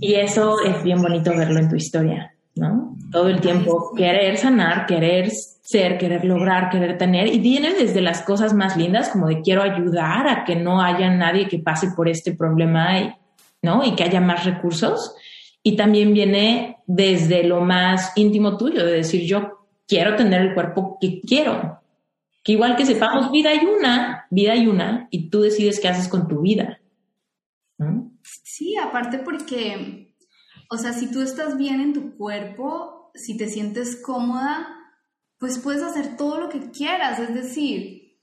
S3: Y eso es bien bonito verlo en tu historia, ¿no? Todo el tiempo querer sanar, querer ser, querer lograr, querer tener, y viene desde las cosas más lindas, como de quiero ayudar a que no haya nadie que pase por este problema, y, ¿no? Y que haya más recursos. Y también viene desde lo más íntimo tuyo, de decir yo quiero tener el cuerpo que quiero. Que igual que sepamos, vida hay una, vida hay una, y tú decides qué haces con tu vida.
S1: Sí, aparte porque, o sea, si tú estás bien en tu cuerpo, si te sientes cómoda, pues puedes hacer todo lo que quieras, es decir,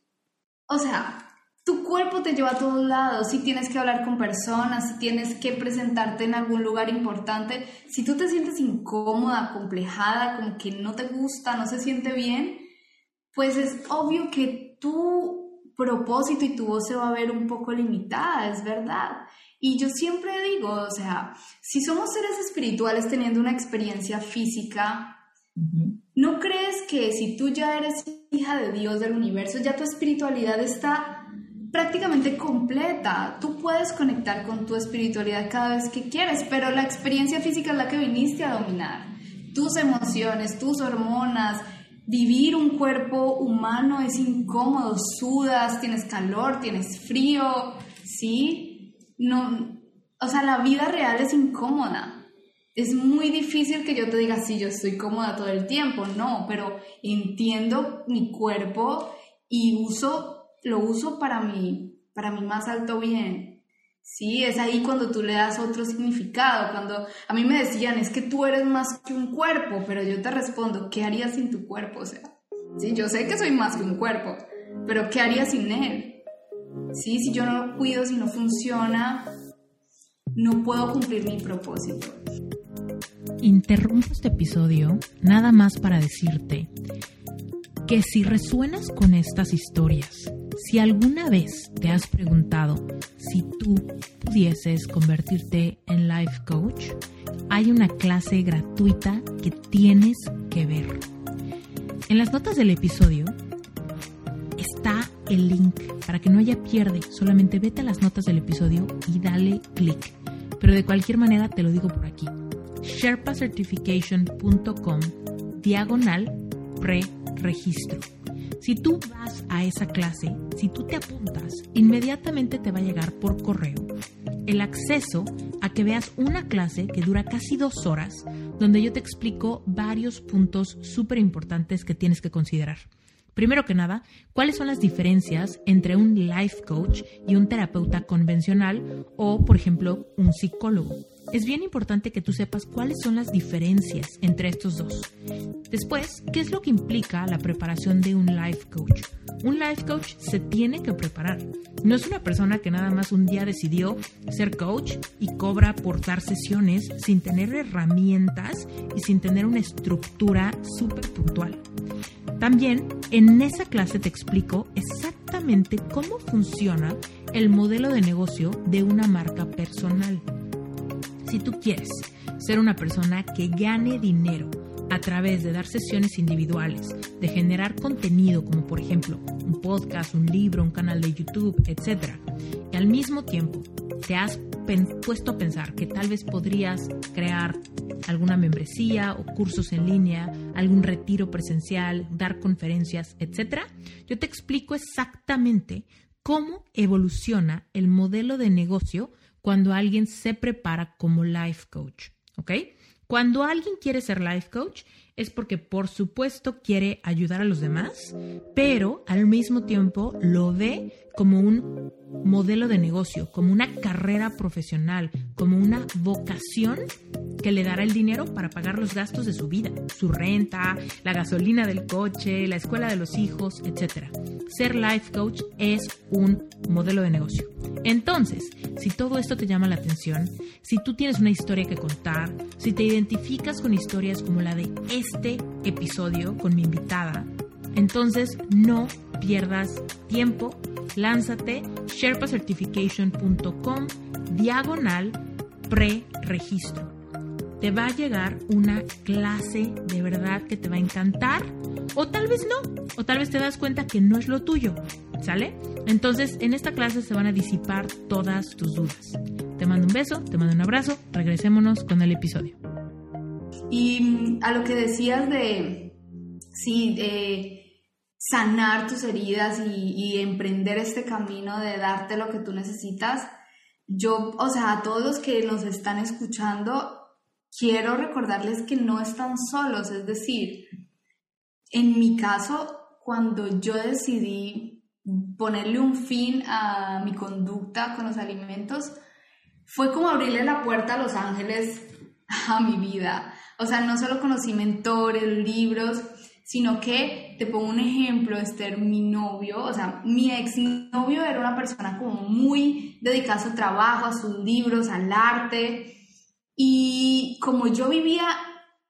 S1: o sea, tu cuerpo te lleva a todos lados, si tienes que hablar con personas, si tienes que presentarte en algún lugar importante, si tú te sientes incómoda, complejada, como que no te gusta, no se siente bien, pues es obvio que tu propósito y tu voz se va a ver un poco limitada, es verdad. Y yo siempre digo, o sea, si somos seres espirituales teniendo una experiencia física, ¿No crees que si tú ya eres hija de Dios del universo, ya tu espiritualidad está prácticamente completa? Tú puedes conectar con tu espiritualidad cada vez que quieres, pero la experiencia física es la que viniste a dominar. Tus emociones, tus hormonas, vivir un cuerpo humano es incómodo, sudas, tienes calor, tienes frío, ¿sí? No, o sea, la vida real es incómoda es muy difícil que yo te diga, sí, yo estoy cómoda todo el tiempo, no, pero entiendo mi cuerpo y uso, lo uso para mi, para mi más alto bien. Sí, es ahí cuando tú le das otro significado, cuando a mí me decían, es que tú eres más que un cuerpo, pero yo te respondo, ¿qué harías sin tu cuerpo? O sea, sí, yo sé que soy más que un cuerpo, pero ¿qué haría sin él? Sí, si yo no lo cuido, si no funciona, no puedo cumplir mi propósito.
S2: Interrumpo este episodio nada más para decirte que si resuenas con estas historias, si alguna vez te has preguntado si tú pudieses convertirte en life coach, hay una clase gratuita que tienes que ver. En las notas del episodio está el link para que no haya pierde, solamente vete a las notas del episodio y dale clic. Pero de cualquier manera te lo digo por aquí sherpacertification.com diagonal pre-registro. Si tú vas a esa clase, si tú te apuntas, inmediatamente te va a llegar por correo el acceso a que veas una clase que dura casi dos horas, donde yo te explico varios puntos súper importantes que tienes que considerar. Primero que nada, ¿cuáles son las diferencias entre un life coach y un terapeuta convencional o, por ejemplo, un psicólogo? Es bien importante que tú sepas cuáles son las diferencias entre estos dos. Después, ¿qué es lo que implica la preparación de un life coach? Un life coach se tiene que preparar. No es una persona que nada más un día decidió ser coach y cobra por dar sesiones sin tener herramientas y sin tener una estructura súper puntual. También en esa clase te explico exactamente cómo funciona el modelo de negocio de una marca personal. Si tú quieres ser una persona que gane dinero a través de dar sesiones individuales, de generar contenido como por ejemplo un podcast, un libro, un canal de YouTube, etc. Y al mismo tiempo te has puesto a pensar que tal vez podrías crear alguna membresía o cursos en línea, algún retiro presencial, dar conferencias, etc. Yo te explico exactamente cómo evoluciona el modelo de negocio cuando alguien se prepara como life coach, ¿ok? Cuando alguien quiere ser life coach es porque por supuesto quiere ayudar a los demás, pero al mismo tiempo lo ve como un modelo de negocio, como una carrera profesional, como una vocación que le dará el dinero para pagar los gastos de su vida, su renta, la gasolina del coche, la escuela de los hijos, etc. Ser life coach es un modelo de negocio. Entonces, si todo esto te llama la atención, si tú tienes una historia que contar, si te identificas con historias como la de este episodio con mi invitada, entonces no pierdas tiempo, lánzate sherpacertification.com diagonal pre-registro. Te va a llegar una clase de verdad que te va a encantar o tal vez no, o tal vez te das cuenta que no es lo tuyo, ¿sale? Entonces en esta clase se van a disipar todas tus dudas. Te mando un beso, te mando un abrazo, regresémonos con el episodio.
S1: Y mm, a lo que decías de, sí, de sanar tus heridas y, emprender este camino de darte lo que tú necesitas, yo, o sea, a todos los que nos están escuchando, quiero recordarles que no están solos, es decir, en mi caso, cuando yo decidí ponerle un fin a mi conducta con los alimentos, fue como abrirle la puerta a los ángeles a mi vida. O sea, no solo conocí mentores, libros, sino que te pongo un ejemplo, Esther, mi novio, o sea, mi exnovio era una persona como muy dedicada a su trabajo, a sus libros, al arte, y como yo vivía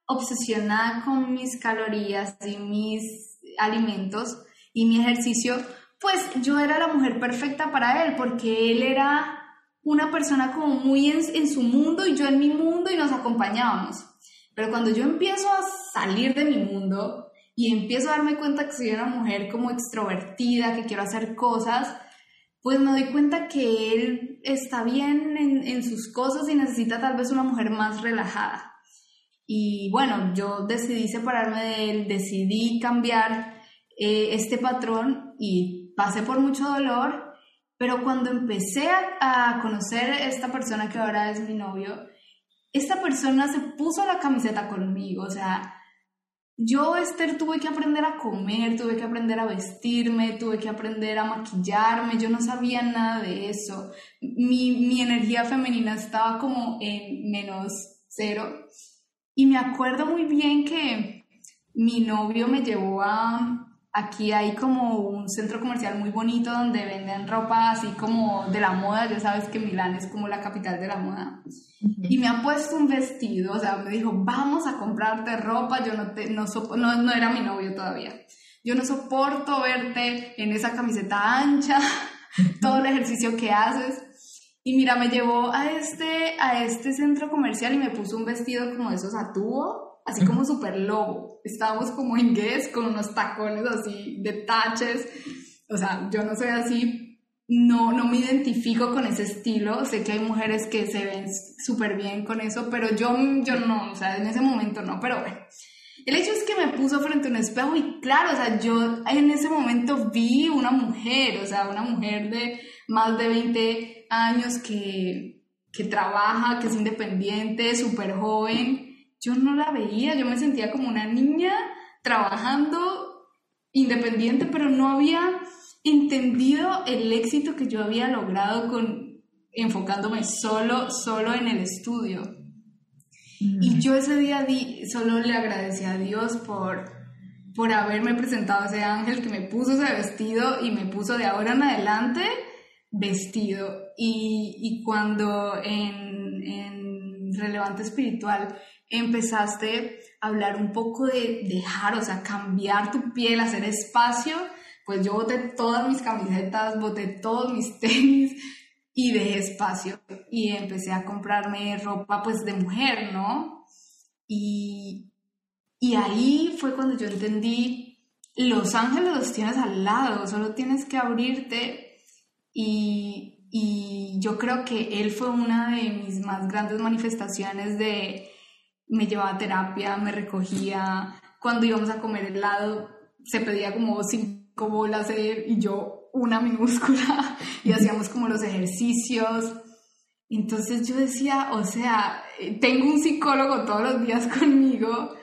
S1: obsesionada con mis calorías y mis alimentos y mi ejercicio, pues yo era la mujer perfecta para él, porque él era una persona como muy en, en su mundo y yo en mi mundo y nos acompañábamos. Pero cuando yo empiezo a salir de mi mundo, y empiezo a darme cuenta que soy una mujer como extrovertida, que quiero hacer cosas, pues me doy cuenta que él está bien en, sus cosas y necesita tal vez una mujer más relajada. Y bueno, yo decidí separarme de él, decidí cambiar eh, este patrón y pasé por mucho dolor, pero cuando empecé a, conocer a esta persona que ahora es mi novio, esta persona se puso la camiseta conmigo, o sea, yo, Esther, tuve que aprender a comer, tuve que aprender a vestirme, tuve que aprender a maquillarme, yo no sabía nada de eso. Mi, mi energía femenina estaba como en menos cero. Y me acuerdo muy bien que mi novio me llevó a... Aquí hay como un centro comercial muy bonito donde venden ropa así como de la moda, ya sabes que Milán es como la capital de la moda. Y me ha puesto un vestido, o sea, me dijo, vamos a comprarte ropa, yo no, te, no, no, no era mi novio todavía, yo no soporto verte en esa camiseta ancha, todo el ejercicio que haces. Y mira, me llevó a este, a este centro comercial y me puso un vestido como de esos a tubo, así como súper lobo. Estábamos como en Guess con unos tacones así de taches. O sea, yo no soy así, no, no me identifico con ese estilo. Sé que hay mujeres que se ven súper bien con eso, pero yo, yo no, o sea, en ese momento no, pero bueno. el hecho es que me puso frente a un espejo y claro, o sea, yo en ese momento vi una mujer, o sea, una mujer de más de 20 años que, que trabaja, que es independiente, súper joven. Yo no la veía, yo me sentía como una niña trabajando independiente, pero no había entendido el éxito que yo había logrado con enfocándome solo, solo en el estudio. Y yo ese día di, solo le agradecí a Dios por, por haberme presentado ese ángel que me puso ese vestido y me puso de ahora en adelante vestido. Y, y cuando en, en Relevante Espiritual empezaste a hablar un poco de dejar, o sea, cambiar tu piel, hacer espacio, pues yo boté todas mis camisetas, boté todos mis tenis y dejé espacio y empecé a comprarme ropa pues de mujer, ¿no? Y, y ahí fue cuando yo entendí, los ángeles los tienes al lado, solo tienes que abrirte y, y yo creo que él fue una de mis más grandes manifestaciones de me llevaba a terapia, me recogía, cuando íbamos a comer helado se pedía como cinco bolas y yo una minúscula y hacíamos como los ejercicios. Entonces yo decía, o sea, tengo un psicólogo todos los días conmigo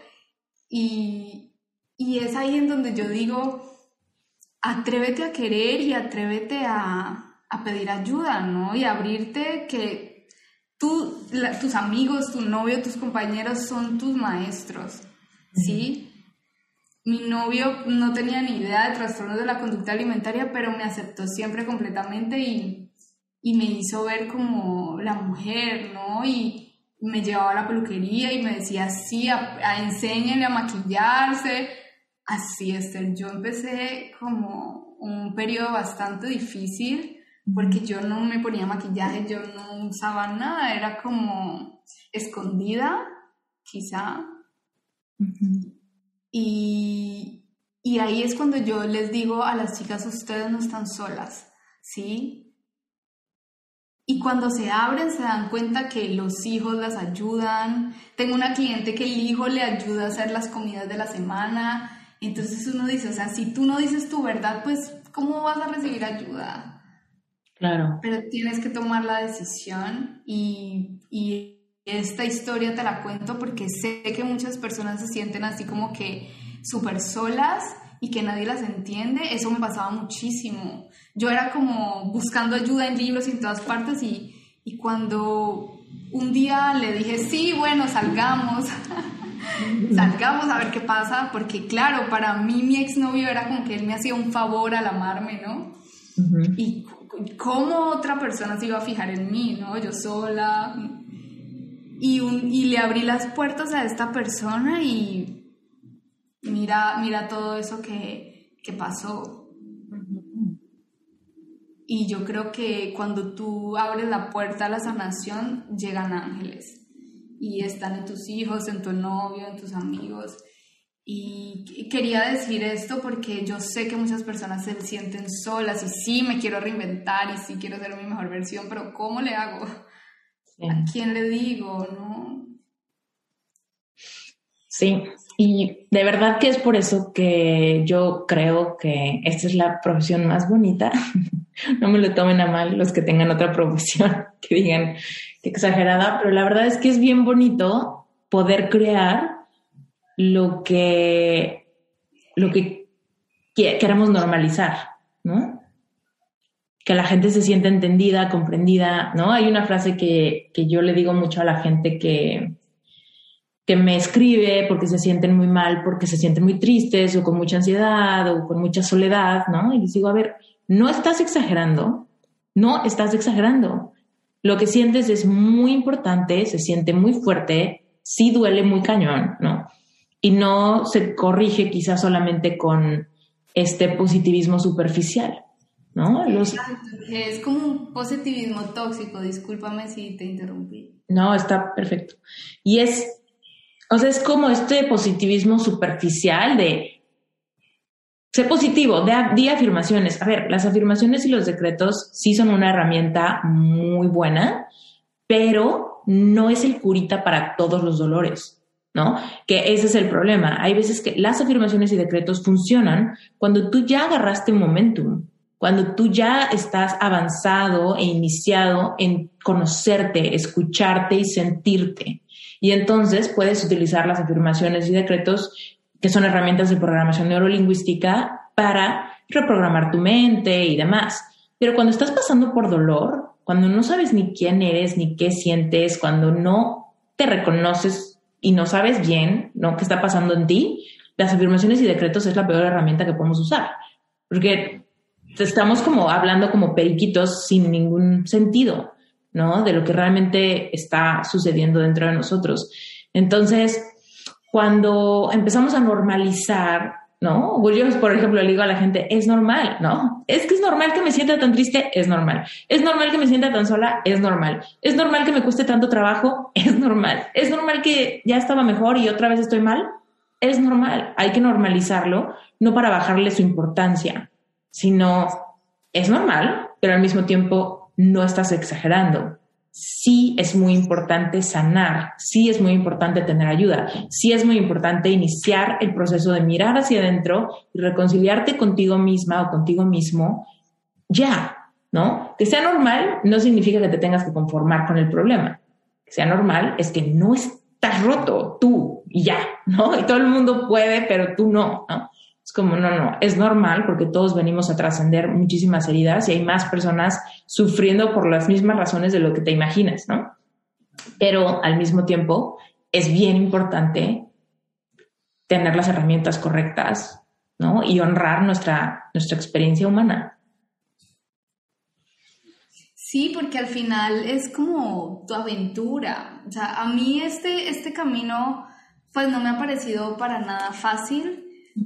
S1: y, y es ahí en donde yo digo, atrévete a querer y atrévete a, a pedir ayuda, ¿no? Y abrirte que tú, tus amigos, tu novio, tus compañeros son tus maestros, ¿sí? Mi novio no tenía ni idea de trastornos de la conducta alimentaria, pero me aceptó siempre completamente y, y me hizo ver como la mujer, ¿no? Y me llevaba a la peluquería y me decía, sí, a, a enséñenle a maquillarse. Así es, yo empecé como un periodo bastante difícil porque yo no me ponía maquillaje, yo no usaba nada, era como escondida, quizá. Y, y ahí es cuando yo les digo a las chicas, ustedes no están solas, ¿sí? Y cuando se abren se dan cuenta que los hijos las ayudan. Tengo una cliente que el hijo le ayuda a hacer las comidas de la semana. Entonces uno dice, o sea, si tú no dices tu verdad, pues ¿cómo vas a recibir ayuda?
S3: Claro.
S1: Pero tienes que tomar la decisión y, y esta historia te la cuento porque sé que muchas personas se sienten así como que súper solas y que nadie las entiende. Eso me pasaba muchísimo. Yo era como buscando ayuda en libros y en todas partes y, y cuando un día le dije, sí, bueno, salgamos, salgamos a ver qué pasa, porque claro, para mí mi exnovio era como que él me hacía un favor al amarme, ¿no? Y cómo otra persona se iba a fijar en mí, ¿no? Yo sola, y, y le abrí las puertas a esta persona y mira, mira todo eso que, que pasó. Y yo creo que cuando tú abres la puerta a la sanación, llegan ángeles. Y están en tus hijos, en tu novio, en tus amigos. Y quería decir esto porque yo sé que muchas personas se sienten solas y sí me quiero reinventar y sí quiero ser mi mejor versión, pero ¿cómo le hago? ¿A quién le digo? ¿No?
S3: Sí, y de verdad que es por eso que yo creo que esta es la profesión más bonita. no me lo tomen a mal los que tengan otra profesión, que digan que exagerada, pero la verdad es que es bien bonito poder crear lo que, lo que queremos normalizar, ¿no? que la gente se sienta entendida, comprendida, ¿no? Hay una frase que, que yo le digo mucho a la gente que, que me escribe porque se sienten muy mal, porque se sienten muy tristes o con mucha ansiedad o con mucha soledad, ¿no? Y les digo, a ver, no estás exagerando, no estás exagerando. Lo que sientes es muy importante, se siente muy fuerte, sí duele muy cañón, ¿no? Y no se corrige quizás solamente con este positivismo superficial. ¿no?
S1: Es como un positivismo tóxico, discúlpame si te interrumpí.
S3: No, está perfecto. Y es, o sea, es como este positivismo superficial de sé positivo, de, di afirmaciones. A ver, las afirmaciones y los decretos sí son una herramienta muy buena, pero no es el curita para todos los dolores. ¿No? Que ese es el problema. Hay veces que las afirmaciones y decretos funcionan cuando tú ya agarraste un momentum, cuando tú ya estás avanzado e iniciado en conocerte, escucharte y sentirte. Y entonces puedes utilizar las afirmaciones y decretos, que son herramientas de programación neurolingüística, para reprogramar tu mente y demás. Pero cuando estás pasando por dolor, cuando no sabes ni quién eres, ni qué sientes, cuando no te reconoces y no sabes bien ¿no? qué está pasando en ti, las afirmaciones y decretos es la peor herramienta que podemos usar. Porque estamos como hablando como periquitos sin ningún sentido, ¿no? De lo que realmente está sucediendo dentro de nosotros. Entonces, cuando empezamos a normalizar ¿no? Yo, por ejemplo, le digo a la gente, es normal, ¿no? Es que es normal que me sienta tan triste, es normal. Es normal que me sienta tan sola, es normal. Es normal que me cueste tanto trabajo, es normal. Es normal que ya estaba mejor y otra vez estoy mal, es normal. Hay que normalizarlo, no para bajarle su importancia, sino es normal, pero al mismo tiempo no estás exagerando sí es muy importante sanar, sí es muy importante tener ayuda, sí es muy importante iniciar el proceso de mirar hacia adentro y reconciliarte contigo misma o contigo mismo ya, ¿no? Que sea normal no significa que te tengas que conformar con el problema. Que sea normal es que no estás roto tú y ya, ¿no? Y todo el mundo puede, pero tú no, ¿no? Es como, no, no, es normal porque todos venimos a trascender muchísimas heridas y hay más personas sufriendo por las mismas razones de lo que te imaginas, ¿no? Pero al mismo tiempo es bien importante tener las herramientas correctas, ¿no? Y honrar nuestra, nuestra experiencia humana.
S1: Sí, porque al final es como tu aventura. O sea, a mí este, este camino, pues no me ha parecido para nada fácil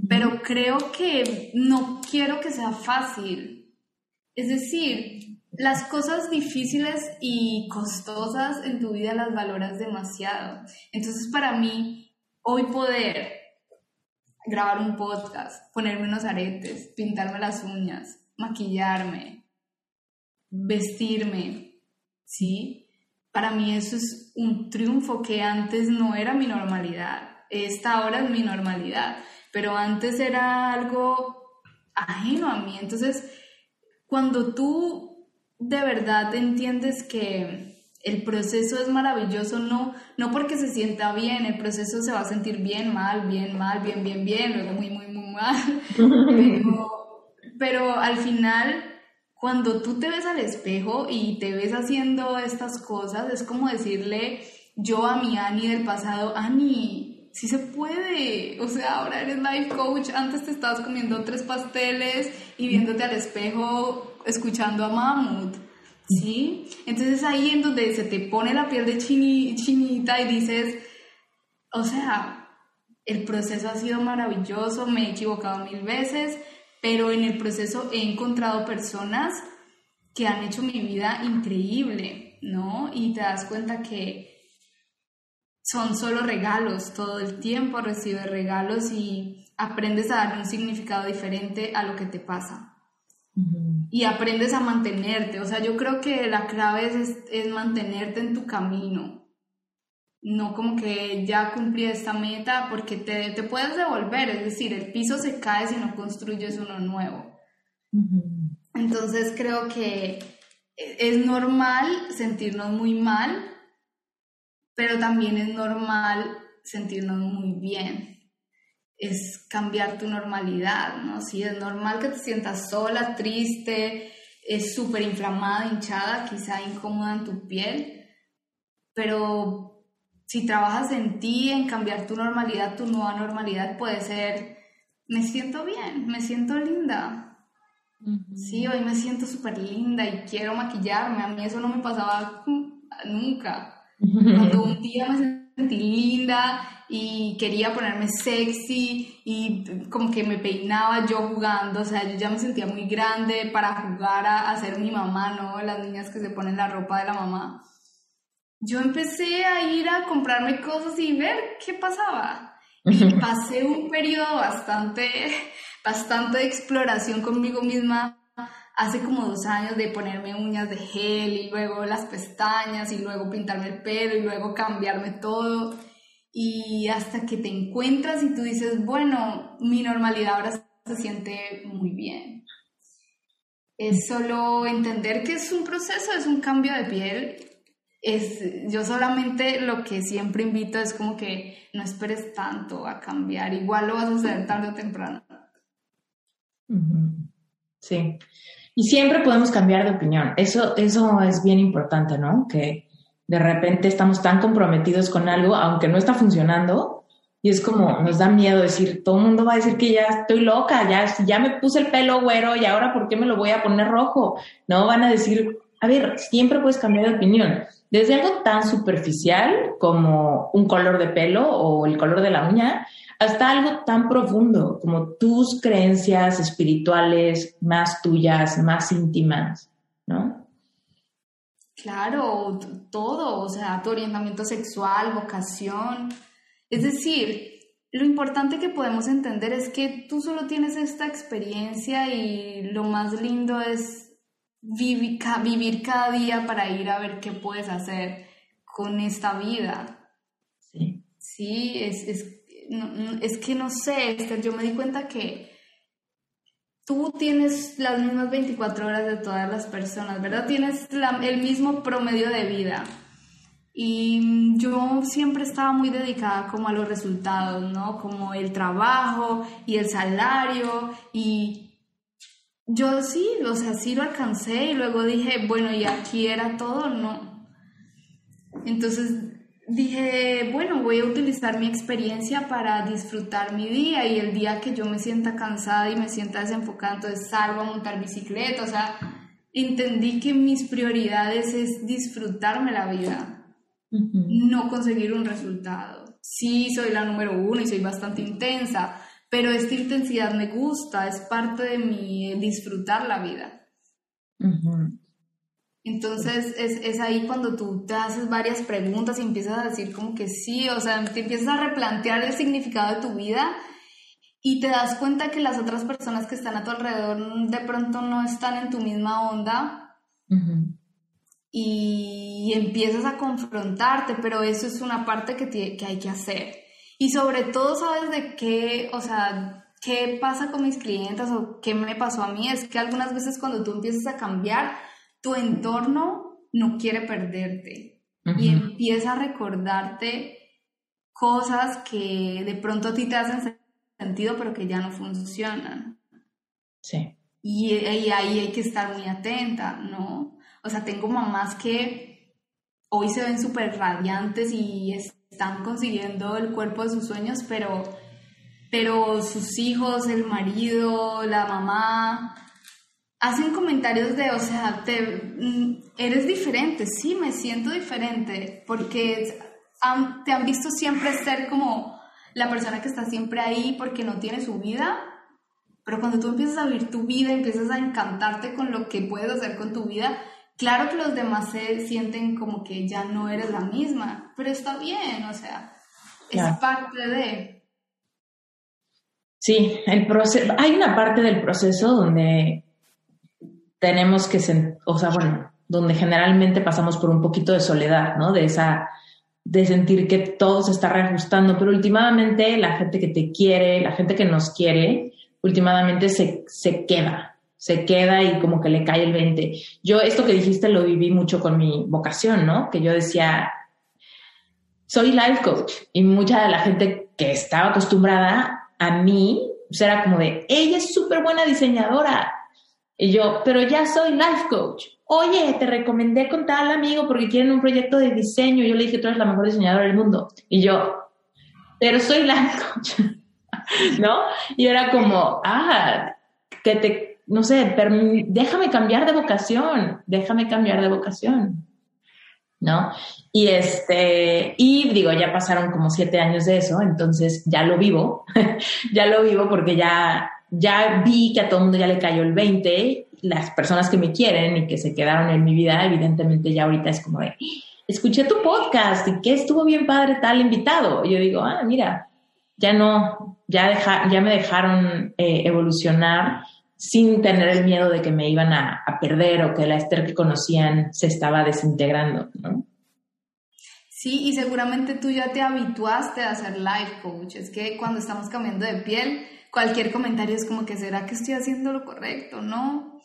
S1: pero creo que no quiero que sea fácil. Es decir, las cosas difíciles y costosas en tu vida las valoras demasiado. Entonces, para mí, hoy poder grabar un podcast, ponerme unos aretes, pintarme las uñas, maquillarme, vestirme, ¿sí? Para mí eso es un triunfo que antes no era mi normalidad. Esta ahora es mi normalidad pero antes era algo ajeno a mí. Entonces, cuando tú de verdad entiendes que el proceso es maravilloso, no, no porque se sienta bien, el proceso se va a sentir bien, mal, bien, mal, bien, bien, bien, luego muy, muy, muy mal. Pero, pero al final, cuando tú te ves al espejo y te ves haciendo estas cosas, es como decirle yo a mi Ani del pasado, Ani, sí se puede. O sea, ahora eres life coach, antes te estabas comiendo tres pasteles y viéndote al espejo, escuchando a Mammoth. ¿Sí? Entonces ahí en donde se te pone la piel de chinita y dices, o sea, el proceso ha sido maravilloso, me he equivocado mil veces, pero en el proceso he encontrado personas que han hecho mi vida increíble, ¿no? Y te das cuenta que son solo regalos, todo el tiempo recibes regalos y aprendes a darle un significado diferente a lo que te pasa. Y aprendes a mantenerte, o sea, yo creo que la clave es, es mantenerte en tu camino, no como que ya cumplí esta meta porque te, te, puedes devolver, es decir, el piso se cae si no construyes uno nuevo. Entonces creo que es normal sentirnos muy mal pero también es normal sentirnos muy bien. Es cambiar tu normalidad, ¿no? Si es normal que te sientas sola, triste, es súper inflamada, hinchada, quizá incómoda en tu piel, pero si trabajas en ti, en cambiar tu normalidad, tu nueva normalidad puede ser, me siento bien, me siento linda. Sí, hoy me siento súper linda y quiero maquillarme. A mí eso no me pasaba nunca. Cuando un día me sentí linda y quería ponerme sexy y como que me peinaba yo jugando, o sea, yo ya me sentía muy grande para jugar a, ser mi mamá, ¿no? Las niñas que se ponen la ropa de la mamá. Yo empecé a ir a comprarme cosas y ver qué pasaba. Y pasé un periodo bastante, bastante de exploración conmigo misma hace como dos años de ponerme uñas de gel y luego las pestañas y luego pintarme el pelo y luego cambiarme todo. y hasta que te encuentras y tú dices, bueno, mi normalidad ahora se siente muy bien. Es solo entender que es un proceso, es un cambio de piel. Es, yo solamente lo que siempre invito es como que no esperes tanto a cambiar, igual lo vas a hacer tarde o temprano.
S3: Sí. Y siempre podemos cambiar de opinión. Eso, eso es bien importante, ¿no? Que de repente estamos tan comprometidos con algo, aunque no está funcionando, y es como, nos da miedo decir, todo el mundo va a decir que ya estoy loca, ya, ya me puse el pelo güero y ahora ¿por qué me lo voy a poner rojo? No, van a decir, a ver, siempre puedes cambiar de opinión. Desde algo tan superficial como un color de pelo o el color de la uña, hasta algo tan profundo como tus creencias espirituales más tuyas, más íntimas, ¿no?
S1: Claro, todo, o sea, tu orientamiento sexual, vocación. Es decir, lo importante que podemos entender es que tú solo tienes esta experiencia y lo más lindo es vivir, vivir cada día para ir a ver qué puedes hacer con esta vida. Sí. Sí, es, es es que no sé, Esther, yo me di cuenta que tú tienes las mismas 24 horas de todas las personas, ¿verdad? Tienes el mismo promedio de vida. Y yo siempre estaba muy dedicada como a los resultados, ¿no? Como el trabajo y el salario y yo sí, o sea, sí lo alcancé y luego dije, bueno, y aquí era todo, ¿no? Entonces dije, bueno, voy a utilizar mi experiencia para disfrutar mi día y el día que yo me sienta cansada y me sienta desenfocada, entonces salgo a montar bicicleta, o sea, entendí que mis prioridades es disfrutarme la vida, no conseguir un resultado. Sí, soy la número uno y soy bastante intensa, pero esta intensidad me gusta, es parte de mi disfrutar la vida. Entonces es, es, ahí cuando tú te haces varias preguntas y empiezas a decir como que sí, o sea, te empiezas a replantear el significado de tu vida y te das cuenta que las otras personas que están a tu alrededor de pronto no están en tu misma onda y empiezas a confrontarte, pero eso es una parte que, que hay que hacer. Y sobre todo, ¿sabes de qué? O sea, ¿qué pasa con mis clientes o qué me pasó a mí? Es que algunas veces cuando tú empiezas a cambiar, tu entorno no quiere perderte y empieza a recordarte cosas que de pronto a ti te hacen sentido pero que ya no funcionan.
S3: Sí.
S1: Y, y, ahí hay que estar muy atenta, ¿no? O sea, tengo mamás que hoy se ven súper radiantes y están consiguiendo el cuerpo de sus sueños, pero, pero sus hijos, el marido, la mamá, hacen comentarios de, o sea, te, mm, eres diferente, sí, me siento diferente, porque te han visto siempre ser como la persona que está siempre ahí porque no tiene su vida, pero cuando tú empiezas a vivir tu vida, empiezas a encantarte con lo que puedes hacer con tu vida, claro que los demás se sienten como que ya no eres la misma, pero está bien, o sea, es parte de...
S3: Sí, el proceso, hay una parte del proceso donde tenemos que, o sea, bueno, donde generalmente pasamos por un poquito de soledad, ¿no? De esa, de sentir que todo se está reajustando, pero últimamente la gente que te quiere, la gente que nos quiere, últimamente se, se queda, se queda y como que le cae el 20. Yo esto que dijiste lo viví mucho con mi vocación, ¿no? Que yo decía, soy life coach y mucha de la gente que estaba acostumbrada a mí, pues era como de, ella es súper buena diseñadora, y yo, pero ya soy life coach. Oye, te recomendé con tal amigo porque quieren un proyecto de diseño. Yo le dije, tú eres la mejor diseñadora del mundo. Y yo, pero soy life coach. ¿No? Y era como, ah, que te, no sé, déjame cambiar de vocación, déjame cambiar de vocación. ¿No? Y este, y digo, ya pasaron como siete años de eso, entonces ya lo vivo, ya lo vivo porque ya ya vi que a todo el mundo ya le cayó el 20, las personas que me quieren y que se quedaron en mi vida, evidentemente ya ahorita es como de, escuché tu podcast y que estuvo bien padre tal invitado. Yo digo, ah, mira, ya no, ya, deja, ya me dejaron eh, evolucionar sin tener el miedo de que me iban a, a, perder o que la Esther que conocían se estaba desintegrando, ¿no?
S1: Sí, y seguramente tú ya te habituaste a hacer life coach. Es que cuando estamos cambiando de piel, cualquier comentario es como que será que estoy haciendo lo correcto, ¿no?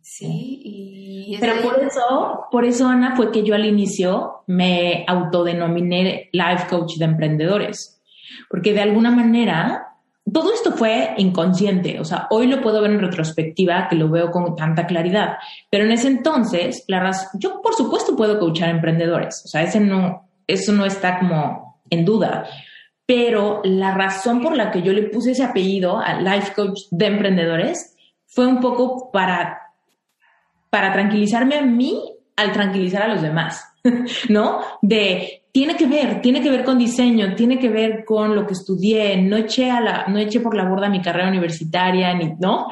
S1: Sí, y...
S3: Pero por eso, por eso, Ana, fue que yo al inicio me autodenominé life coach de emprendedores. Porque de alguna manera todo esto fue inconsciente, o sea, hoy lo puedo ver en retrospectiva, que lo veo con tanta claridad, pero en ese entonces, la yo por supuesto puedo coachar emprendedores, o sea, ese no, eso no está como en duda, pero la razón por la que yo le puse ese apellido a Life Coach de Emprendedores fue un poco para, para tranquilizarme a mí al tranquilizar a los demás, ¿no? De tiene que ver, tiene que ver con diseño, tiene que ver con lo que estudié, no eché, a la, no eché por la borda mi carrera universitaria, ni, ¿no?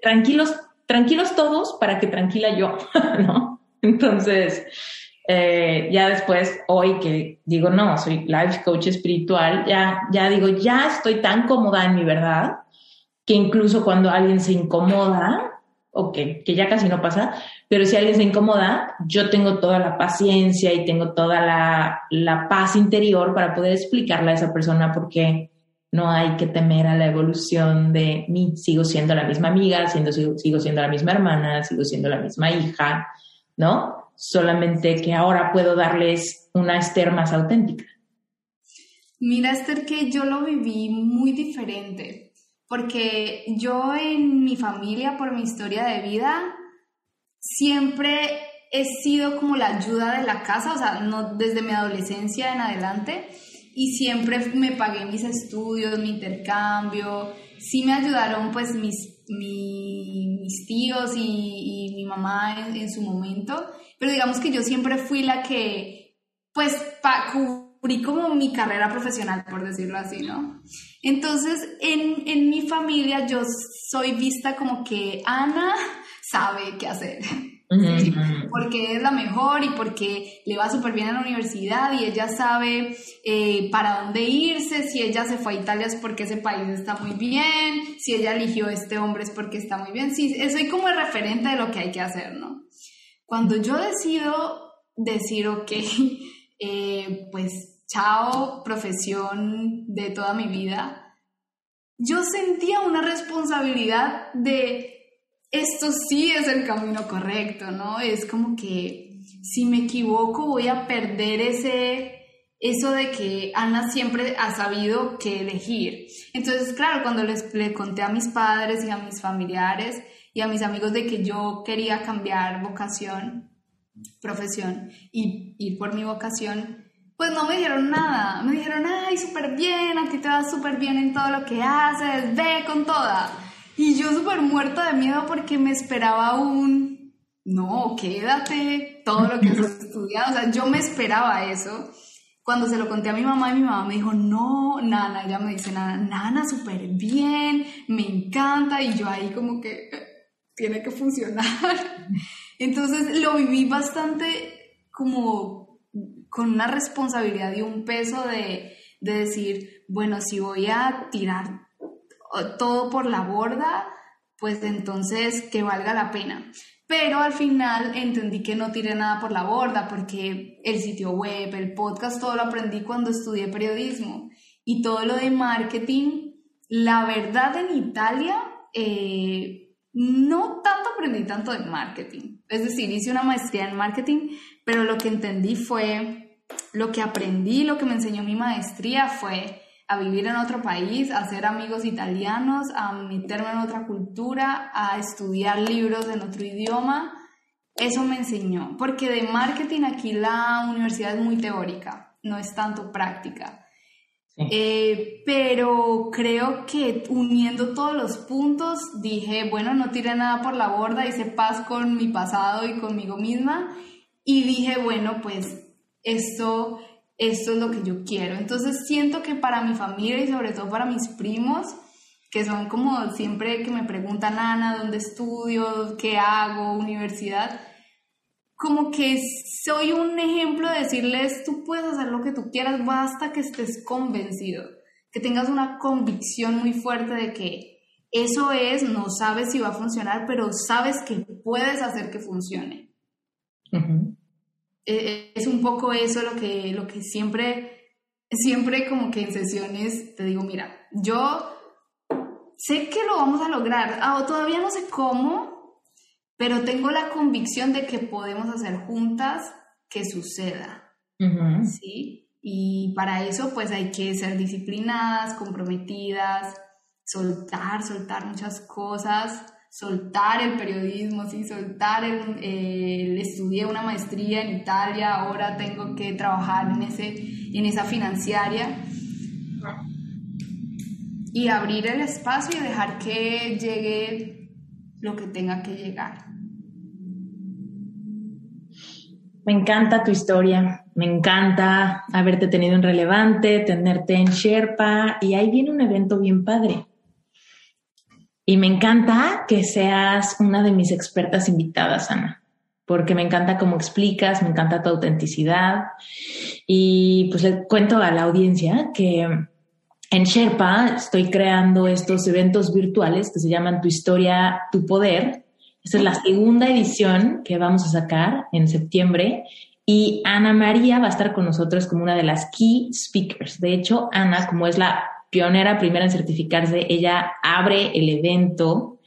S3: Tranquilos, tranquilos todos para que tranquila yo, ¿no? Entonces, eh, ya después, hoy que digo, no, soy life coach espiritual, ya, ya digo, ya estoy tan cómoda en mi verdad, que incluso cuando alguien se incomoda, o que, ya casi no pasa, pero si alguien se incomoda, yo tengo toda la paciencia y tengo toda la, la paz interior para poder explicarle a esa persona por qué no hay que temer a la evolución de mí. Sigo siendo la misma amiga, siendo, sigo, sigo siendo la misma hermana, sigo siendo la misma hija, ¿no? Solamente que ahora puedo darles una Esther más auténtica.
S1: Mira, Esther, que yo lo viví muy diferente porque yo en mi familia, por mi historia de vida, siempre he sido como la ayuda de la casa, o sea, no desde mi adolescencia en adelante, y siempre me pagué mis estudios, mi intercambio, sí me ayudaron pues mis, mis, tíos y, mi mamá en, su momento, pero digamos que yo siempre fui la que pues cubrí como mi carrera profesional, por decirlo así, ¿no? Entonces, en, en mi familia yo soy vista como que Ana sabe qué hacer. porque es la mejor y porque le va súper bien a la universidad y ella sabe eh, para dónde irse, si ella se fue a Italia es porque ese país está muy bien, si ella eligió este hombre es porque está muy bien, sí, soy como el referente de lo que hay que hacer, ¿no? Cuando yo decido decir, ok, eh, pues chao, profesión de toda mi vida, yo sentía una responsabilidad de esto sí es el camino correcto, ¿no? Es como que si me equivoco voy a perder ese eso de que Ana siempre ha sabido qué elegir. Entonces, claro, cuando les, le conté a mis padres y a mis familiares y a mis amigos de que yo quería cambiar vocación, profesión y ir por mi vocación, pues no me dijeron nada. Me dijeron, ay, súper bien, a ti te va súper bien en todo lo que haces, ve con toda. Y yo súper muerta de miedo porque me esperaba un, no, quédate, todo lo que has estudiado. O sea, yo me esperaba eso. Cuando se lo conté a mi mamá y mi mamá me dijo, no, Nana, ella me dice, Nana, Nana, súper bien, me encanta. Y yo ahí como que tiene que funcionar. Entonces lo viví bastante como con una responsabilidad y un peso de, decir, bueno, si voy a tirar todo por la borda, pues entonces que valga la pena. Pero al final entendí que no tiré nada por la borda porque el sitio web, el podcast, todo lo aprendí cuando estudié periodismo. Y todo lo de marketing, la verdad en Italia, eh, no tanto aprendí tanto de marketing. Es decir, hice una maestría en marketing, pero lo que entendí fue lo que aprendí, lo que me enseñó mi maestría fue a vivir en otro país, a hacer amigos italianos, a meterme en otra cultura, a estudiar libros en otro idioma. Eso me enseñó, porque de marketing aquí la universidad es muy teórica, no es tanto práctica. Eh, pero creo que uniendo todos los puntos dije, bueno, no tiré nada por la borda, hice paz con mi pasado y conmigo misma y dije, bueno, pues esto, esto es lo que yo quiero. Entonces siento que para mi familia y sobre todo para mis primos, que son como siempre que me preguntan, Ana, ¿dónde estudio? ¿Qué hago? ¿Universidad? Como que soy un ejemplo de decirles, tú puedes hacer lo que tú quieras, basta que estés convencido, que tengas una convicción muy fuerte de que eso es, no sabes si va a funcionar, pero sabes que puedes hacer que funcione. e, es un poco eso lo que, lo que siempre, siempre como que en sesiones te digo, mira, yo sé que lo vamos a lograr, ah, todavía no sé cómo, pero tengo la convicción de que podemos hacer juntas que suceda. ¿Sí? Y para eso pues hay que ser disciplinadas, comprometidas, soltar, soltar muchas cosas, soltar el periodismo, sí, soltar el, estudié una maestría en Italia, ahora tengo que trabajar en, ese, en esa financiaria y abrir el espacio y dejar que llegue lo que tenga que llegar.
S3: Me encanta tu historia, me encanta haberte tenido en relevante, tenerte en Sherpa y ahí viene un evento bien padre. Y me encanta que seas una de mis expertas invitadas, Ana, porque me encanta cómo explicas, me encanta tu autenticidad. Y pues le cuento a la audiencia que en Sherpa estoy creando estos eventos virtuales que se llaman Tu historia, tu poder. Esta es la segunda edición que vamos a sacar en septiembre y Ana María va a estar con nosotros como una de las key speakers. De hecho, Ana, como es la pionera primera en certificarse, ella abre el evento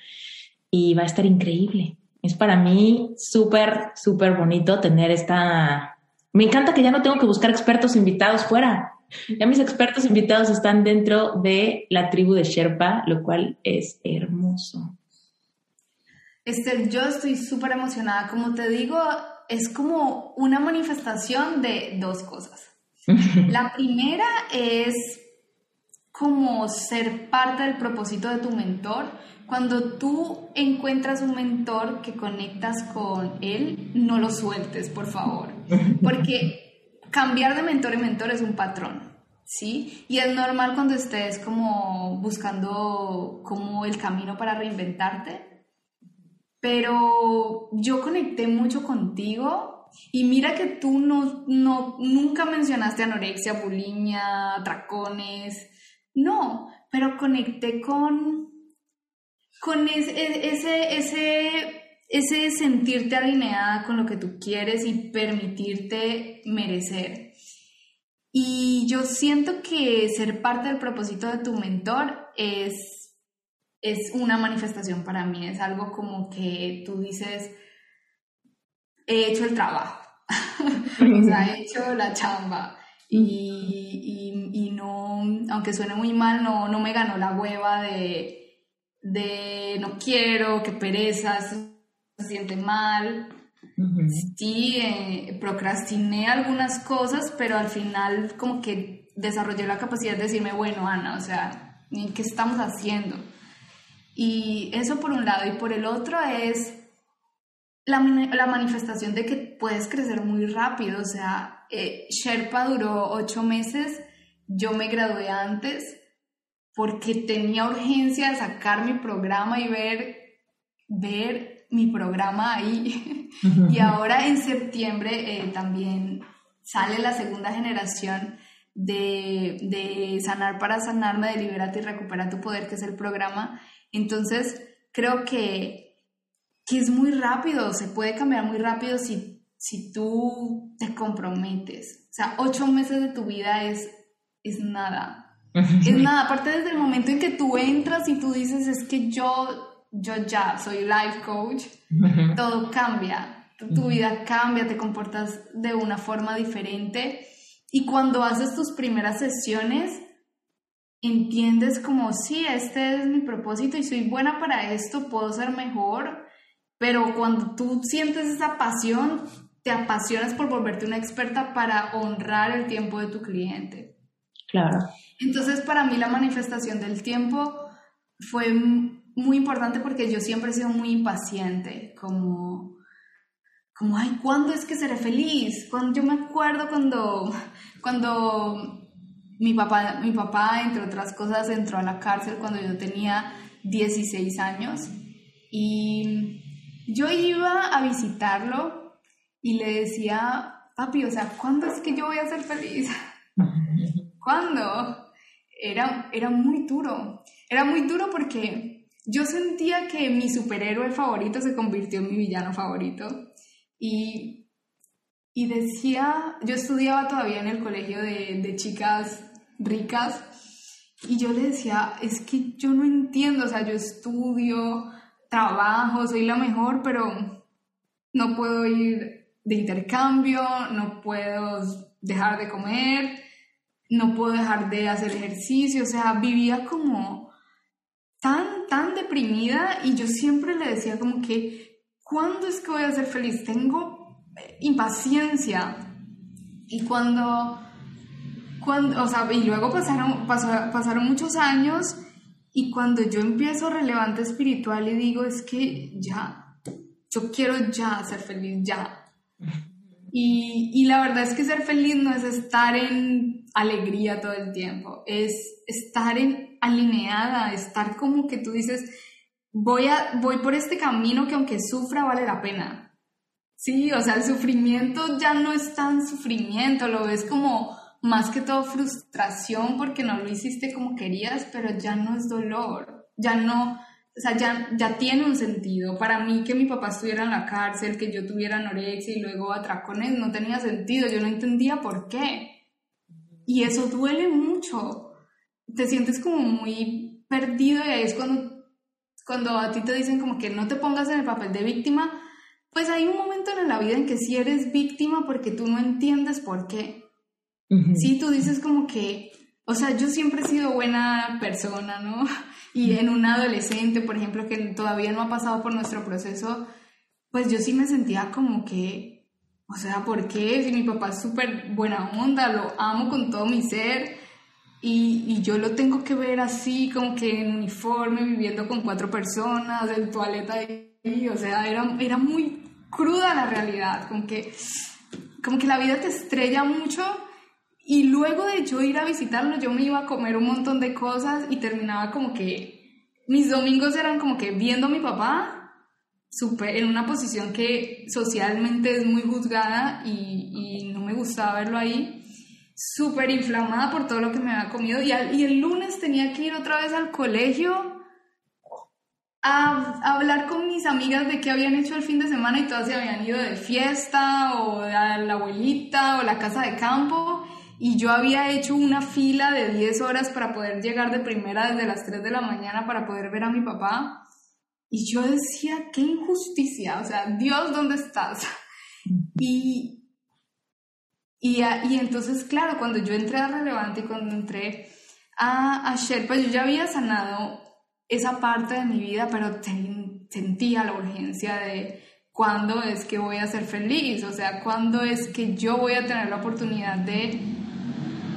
S3: y va a estar increíble. Es para mí súper, súper bonito tener esta... Me encanta que ya no tengo que buscar expertos invitados fuera. Ya mis expertos invitados están dentro de la tribu de Sherpa, lo cual es hermoso.
S1: Esther, yo estoy súper emocionada. Como te digo, es como una manifestación de dos cosas. La primera es como ser parte del propósito de tu mentor. Cuando tú encuentras un mentor que conectas con él, no lo sueltes, por favor, porque cambiar de mentor en mentor es un patrón. ¿Sí? Y es normal cuando estés como buscando como el camino para reinventarte. Pero yo conecté mucho contigo y mira que tú no, no, nunca mencionaste anorexia, bulimia, tracones. No, pero conecté con, con ese, ese, ese, sentirte alineada con lo que tú quieres y permitirte merecer. Y yo siento que ser parte del propósito de tu mentor es, es una manifestación para mí, es algo como que tú dices, he hecho el trabajo, o sea, he hecho la chamba y, y, no, aunque suene muy mal, no, no me ganó la hueva de, de no quiero, que pereza, se siente mal. Sí, eh, procrastiné algunas cosas, pero al final como que desarrollé la capacidad de decirme, bueno, Ana, o sea, ¿qué estamos haciendo? Y eso por un lado, y por el otro es la, la manifestación de que puedes crecer muy rápido, o sea, eh, Sherpa duró ocho meses, yo me gradué antes porque tenía urgencia de sacar mi programa y ver, ver mi programa ahí. y ahora en septiembre eh, también sale la segunda generación de, de, Sanar para Sanarme, de Liberate y Recupera tu Poder, que es el programa. Entonces, creo que, que es muy rápido, se puede cambiar muy rápido si si tú te comprometes. O sea, ocho meses de tu vida es, es nada. es nada. Aparte desde el momento en que tú entras y tú dices, es que yo, yo ya soy life coach, todo cambia. Tu, vida cambia, te comportas de una forma diferente. Y cuando haces tus primeras sesiones, entiendes como, sí, este es mi propósito y soy buena para esto, puedo ser mejor. Pero cuando tú sientes esa pasión, te apasionas por volverte una experta para honrar el tiempo de tu cliente.
S3: Claro.
S1: Entonces, para mí la manifestación del tiempo fue muy importante porque yo siempre he sido muy impaciente, como, como, ay, ¿cuándo es que seré feliz? Cuando, yo me acuerdo cuando, cuando mi papá, mi papá, entre otras cosas, entró a la cárcel cuando yo tenía 16 años y yo iba a visitarlo y le decía, papi, o sea, ¿cuándo es que yo voy a ser feliz? ¿Cuándo? Era, era muy duro. Era muy duro porque yo sentía que mi superhéroe favorito se convirtió en mi villano favorito. Y y decía, yo estudiaba todavía en el colegio de, de chicas ricas y yo le decía, es que yo no entiendo, o sea, yo estudio, trabajo, soy la mejor, pero no puedo ir de intercambio, no puedo dejar de comer, no puedo dejar de hacer ejercicio, o sea, vivía como tan, tan deprimida y yo siempre le decía como que, ¿cuándo es que voy a ser feliz? Tengo impaciencia. Y cuando, cuando o sea, y luego pasaron, pasaron muchos años y cuando yo empiezo relevante espiritual y digo, es que ya, yo quiero ya ser feliz, ya. Y, y, la verdad es que ser feliz no es estar en alegría todo el tiempo, es estar en alineada, estar como que tú dices, voy, a, voy por este camino que aunque sufra vale la pena. Sí, o sea, el sufrimiento ya no es tan sufrimiento, lo ves como más que todo frustración porque no lo hiciste como querías, pero ya no es dolor, ya no, o sea, ya, ya tiene un sentido. Para mí que mi papá estuviera en la cárcel, que yo tuviera anorexia y luego atracones, no tenía sentido, yo no entendía por qué. Y eso duele mucho. Te sientes como muy perdido y ahí es cuando, cuando a ti te dicen como que no te pongas en el papel de víctima, pues hay un momento en la vida en que sí eres víctima porque tú no entiendes por qué. Sí, tú dices como que, o sea, yo siempre he sido buena persona, ¿no? Y en un adolescente, por ejemplo, que todavía no ha pasado por nuestro proceso, pues yo sí me sentía como que, o sea, ¿por qué? Si mi papá es súper buena onda, lo amo con todo mi ser, y, y, yo lo tengo que ver así, como que en uniforme, viviendo con cuatro personas, en toaleta, y, o sea, era, era muy cruda la realidad, como que, como que la vida te estrella mucho y luego de yo ir a visitarlo, yo me iba a comer un montón de cosas y terminaba como que mis domingos eran como que viendo a mi papá super, en una posición que socialmente es muy juzgada y, y no me gustaba verlo ahí, súper inflamada por todo lo que me había comido y, y, el lunes tenía que ir otra vez al colegio a, a, hablar con mis amigas de qué habían hecho el fin de semana y todas se habían ido de fiesta o a la abuelita o la casa de campo y yo había hecho una fila de 10 horas para poder llegar de primera desde las 3 de la mañana para poder ver a mi papá. Y yo decía, qué injusticia, o sea, Dios, ¿dónde estás? Y, y, y entonces, claro, cuando yo entré a Relevante y cuando entré a, a Sherpa, yo ya había sanado esa parte de mi vida, pero sentía la urgencia de cuándo es que voy a ser feliz, o sea, cuándo es que yo voy a tener la oportunidad de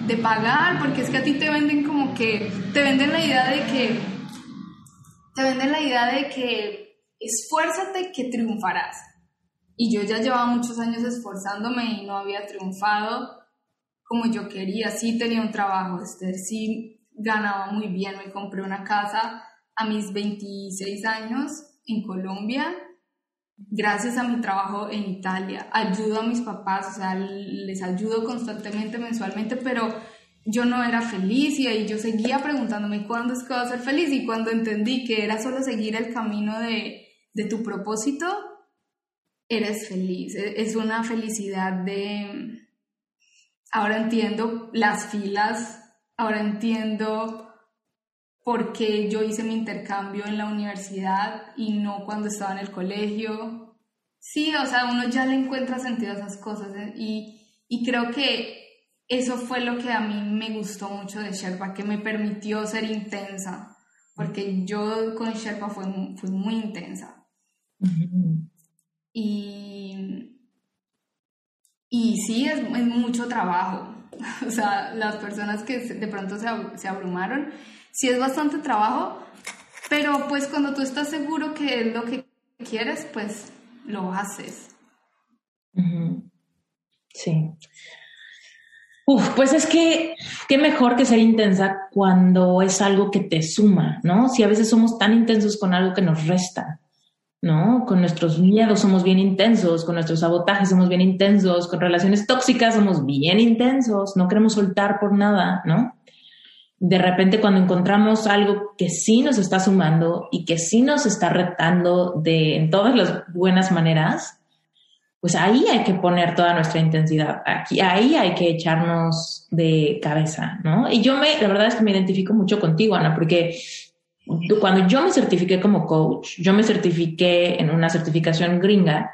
S1: de pagar, porque es que a ti te venden como que, te venden la idea de que, te venden la idea de que esfuérzate que triunfarás. Y yo ya llevaba muchos años esforzándome y no había triunfado como yo quería. Sí tenía un trabajo, sí ganaba muy bien, me compré una casa a mis 26 años en Colombia gracias a mi trabajo en Italia, ayudo a mis papás, o sea, les ayudo constantemente, mensualmente, pero yo no era feliz y yo seguía preguntándome cuándo es que voy a ser feliz y cuando entendí que era solo seguir el camino de, de tu propósito, eres feliz. E, es una felicidad de... Ahora entiendo las filas, ahora entiendo porque yo hice mi intercambio en la universidad y no cuando estaba en el colegio. Sí, o sea, uno ya le encuentra sentido a esas cosas ¿eh? y, y, creo que eso fue lo que a mí me gustó mucho de Sherpa, que me permitió ser intensa, porque yo con Sherpa fui, fui muy intensa. Y, y sí, es, es, mucho trabajo. O sea, las personas que de pronto se, se abrumaron, sí es bastante trabajo, pero pues cuando tú estás seguro que es lo que quieres, pues lo haces.
S3: Sí. Pues es que qué mejor que ser intensa cuando es algo que te suma, ¿no? Si a veces somos tan intensos con algo que nos resta, ¿no? Con nuestros miedos somos bien intensos, con nuestros sabotajes somos bien intensos, con relaciones tóxicas somos bien intensos, no queremos soltar por nada, ¿no? De repente cuando encontramos algo que sí nos está sumando y que sí nos está retando de, en todas las buenas maneras, pues ahí hay que poner toda nuestra intensidad, aquí, ahí hay que echarnos de cabeza, ¿no? Y yo me, la verdad es que me identifico mucho contigo, Ana, porque cuando yo me certifiqué como coach, yo me certifiqué en una certificación gringa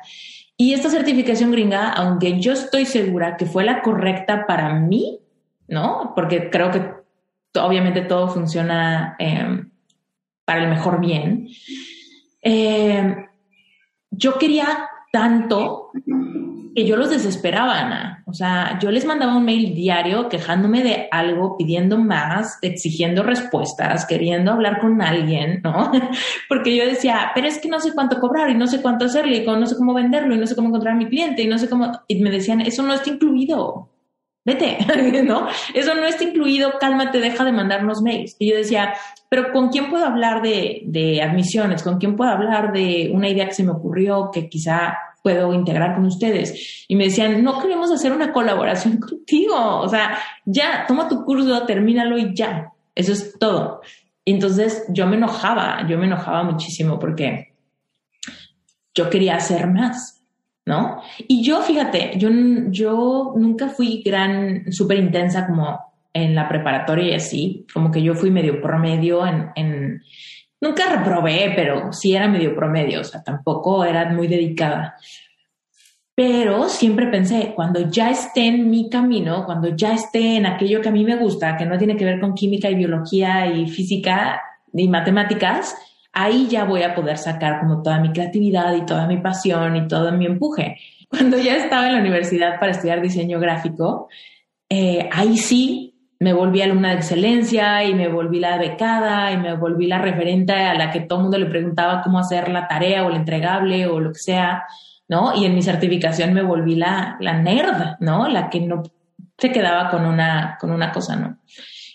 S3: y esta certificación gringa, aunque yo estoy segura que fue la correcta para mí, ¿no? Porque creo que obviamente todo funciona em, para el mejor bien. Eh, yo quería tanto que yo los desesperaba, Ana. O sea, yo les mandaba un mail diario quejándome de algo, pidiendo más, exigiendo respuestas, queriendo hablar con alguien, ¿no? Porque yo decía, pero es que no sé cuánto cobrar y no sé cuánto hacerle y no sé cómo venderlo y no sé cómo encontrar a mi cliente y no sé cómo... Y me decían, eso no está incluido. Vete, ¿no? Eso no está incluido, cálmate, deja de mandarnos mails. Y yo decía, pero ¿con quién puedo hablar de, admisiones? ¿Con quién puedo hablar de una idea que se me ocurrió que quizá puedo integrar con ustedes? Y me decían, no queremos hacer una colaboración contigo. O sea, ya, toma tu curso, termínalo y ya. Eso es todo. Entonces yo me enojaba, yo me enojaba muchísimo porque yo quería hacer más, ¿no? Y yo, fíjate, yo, yo nunca fui gran, súper intensa como en la preparatoria y así, como que yo fui medio promedio en, en, nunca reprobé, pero sí era medio promedio, o sea, tampoco era muy dedicada. Pero siempre pensé, cuando ya esté en mi camino, cuando ya esté en aquello que a mí me gusta, que no tiene que ver con química y biología y física y matemáticas, ahí ya voy a poder sacar como toda mi creatividad y toda mi pasión y todo mi empuje. Cuando ya estaba en la universidad para estudiar diseño gráfico, eh, ahí sí me volví alumna de excelencia y me volví la becada y me volví la referente a la que todo el mundo le preguntaba cómo hacer la tarea o el entregable o lo que sea, ¿no? Y en mi certificación me volví la, la nerd, ¿no? La que no se quedaba con una, con una cosa, ¿no?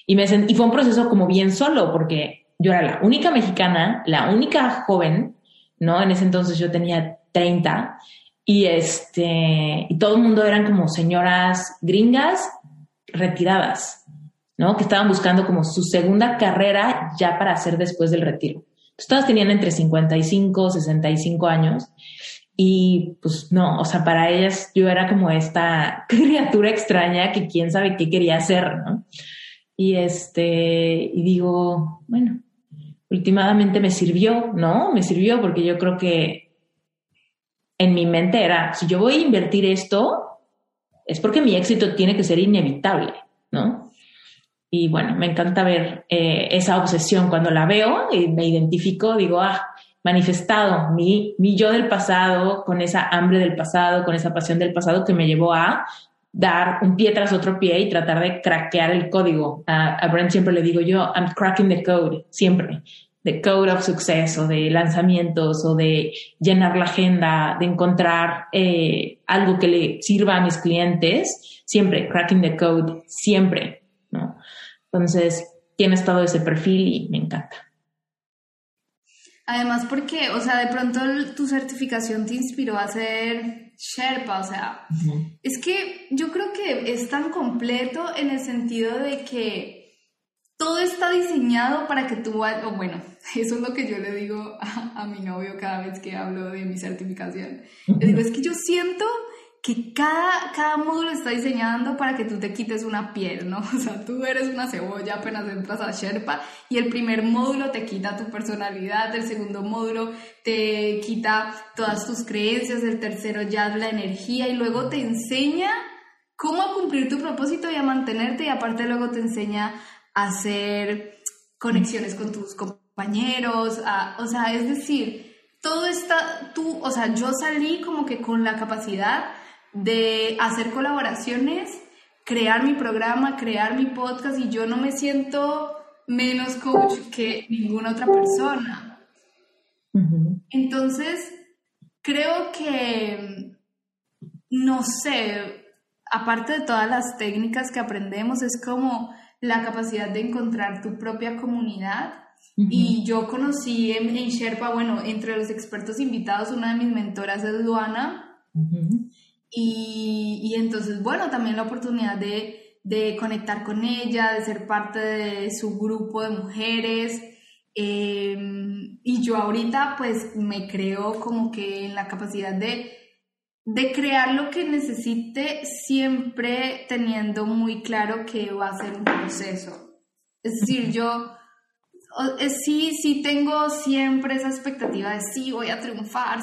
S3: Y, me y fue un proceso como bien solo porque yo era la única mexicana, la única joven, ¿no? En ese entonces yo tenía 30 y este, y todo el mundo eran como señoras gringas retiradas, ¿no? Que estaban buscando como su segunda carrera ya para hacer después del retiro. Entonces, todas tenían entre 55, 65 años y pues no, o sea, para ellas yo era como esta criatura extraña que quién sabe qué quería hacer, ¿no? Y este, y digo, bueno, últimamente me sirvió, ¿no? Me sirvió porque yo creo que en mi mente era, si yo voy a invertir esto, es porque mi éxito tiene que ser inevitable, ¿no? Y bueno, me encanta ver eh, esa obsesión. Cuando la veo y me identifico, digo, ah, manifestado mi, mi yo del pasado, con esa hambre del pasado, con esa pasión del pasado que me llevó a dar un pie tras otro pie y tratar de craquear el código. a Brent siempre le digo yo, I'm cracking the code, siempre. The code of success o de lanzamientos o de llenar la agenda, de encontrar eh, algo que le sirva a mis clientes, siempre cracking the code, siempre, ¿no? Entonces, tienes todo ese perfil y me encanta.
S1: Además, porque, o sea, de pronto tu certificación te inspiró a ser Sherpa, o sea, es que yo creo que es tan completo en el sentido de que todo está diseñado para que tú, o bueno, eso es lo que yo le digo a, a mi novio cada vez que hablo de mi certificación. Le digo, es que yo siento que cada, cada módulo está diseñando para que tú te quites una piel, ¿no? O sea, tú eres una cebolla apenas entras a Sherpa y el primer módulo te quita tu personalidad, el segundo módulo te quita todas tus creencias, el tercero ya la energía y luego te enseña cómo cumplir tu propósito y a mantenerte y aparte luego te enseña a hacer conexiones con tus compañeros, o sea, es decir, todo está, tú, o sea, yo salí como que con la capacidad de hacer colaboraciones, crear mi programa, crear mi podcast y yo no me siento menos coach que ninguna otra persona. Entonces, creo que, no sé, aparte de todas las técnicas que aprendemos, es como la capacidad de encontrar tu propia comunidad. Y yo conocí en, Sherpa, bueno, entre los expertos invitados, una de mis mentoras es Luana. Y, y entonces, bueno, también la oportunidad de, de, conectar con ella, de ser parte de su grupo de mujeres. Em, y yo ahorita pues me creo como que en la capacidad de, de crear lo que necesite siempre teniendo muy claro que va a ser un proceso. Es decir, yo sí, sí tengo siempre esa expectativa de sí, voy a triunfar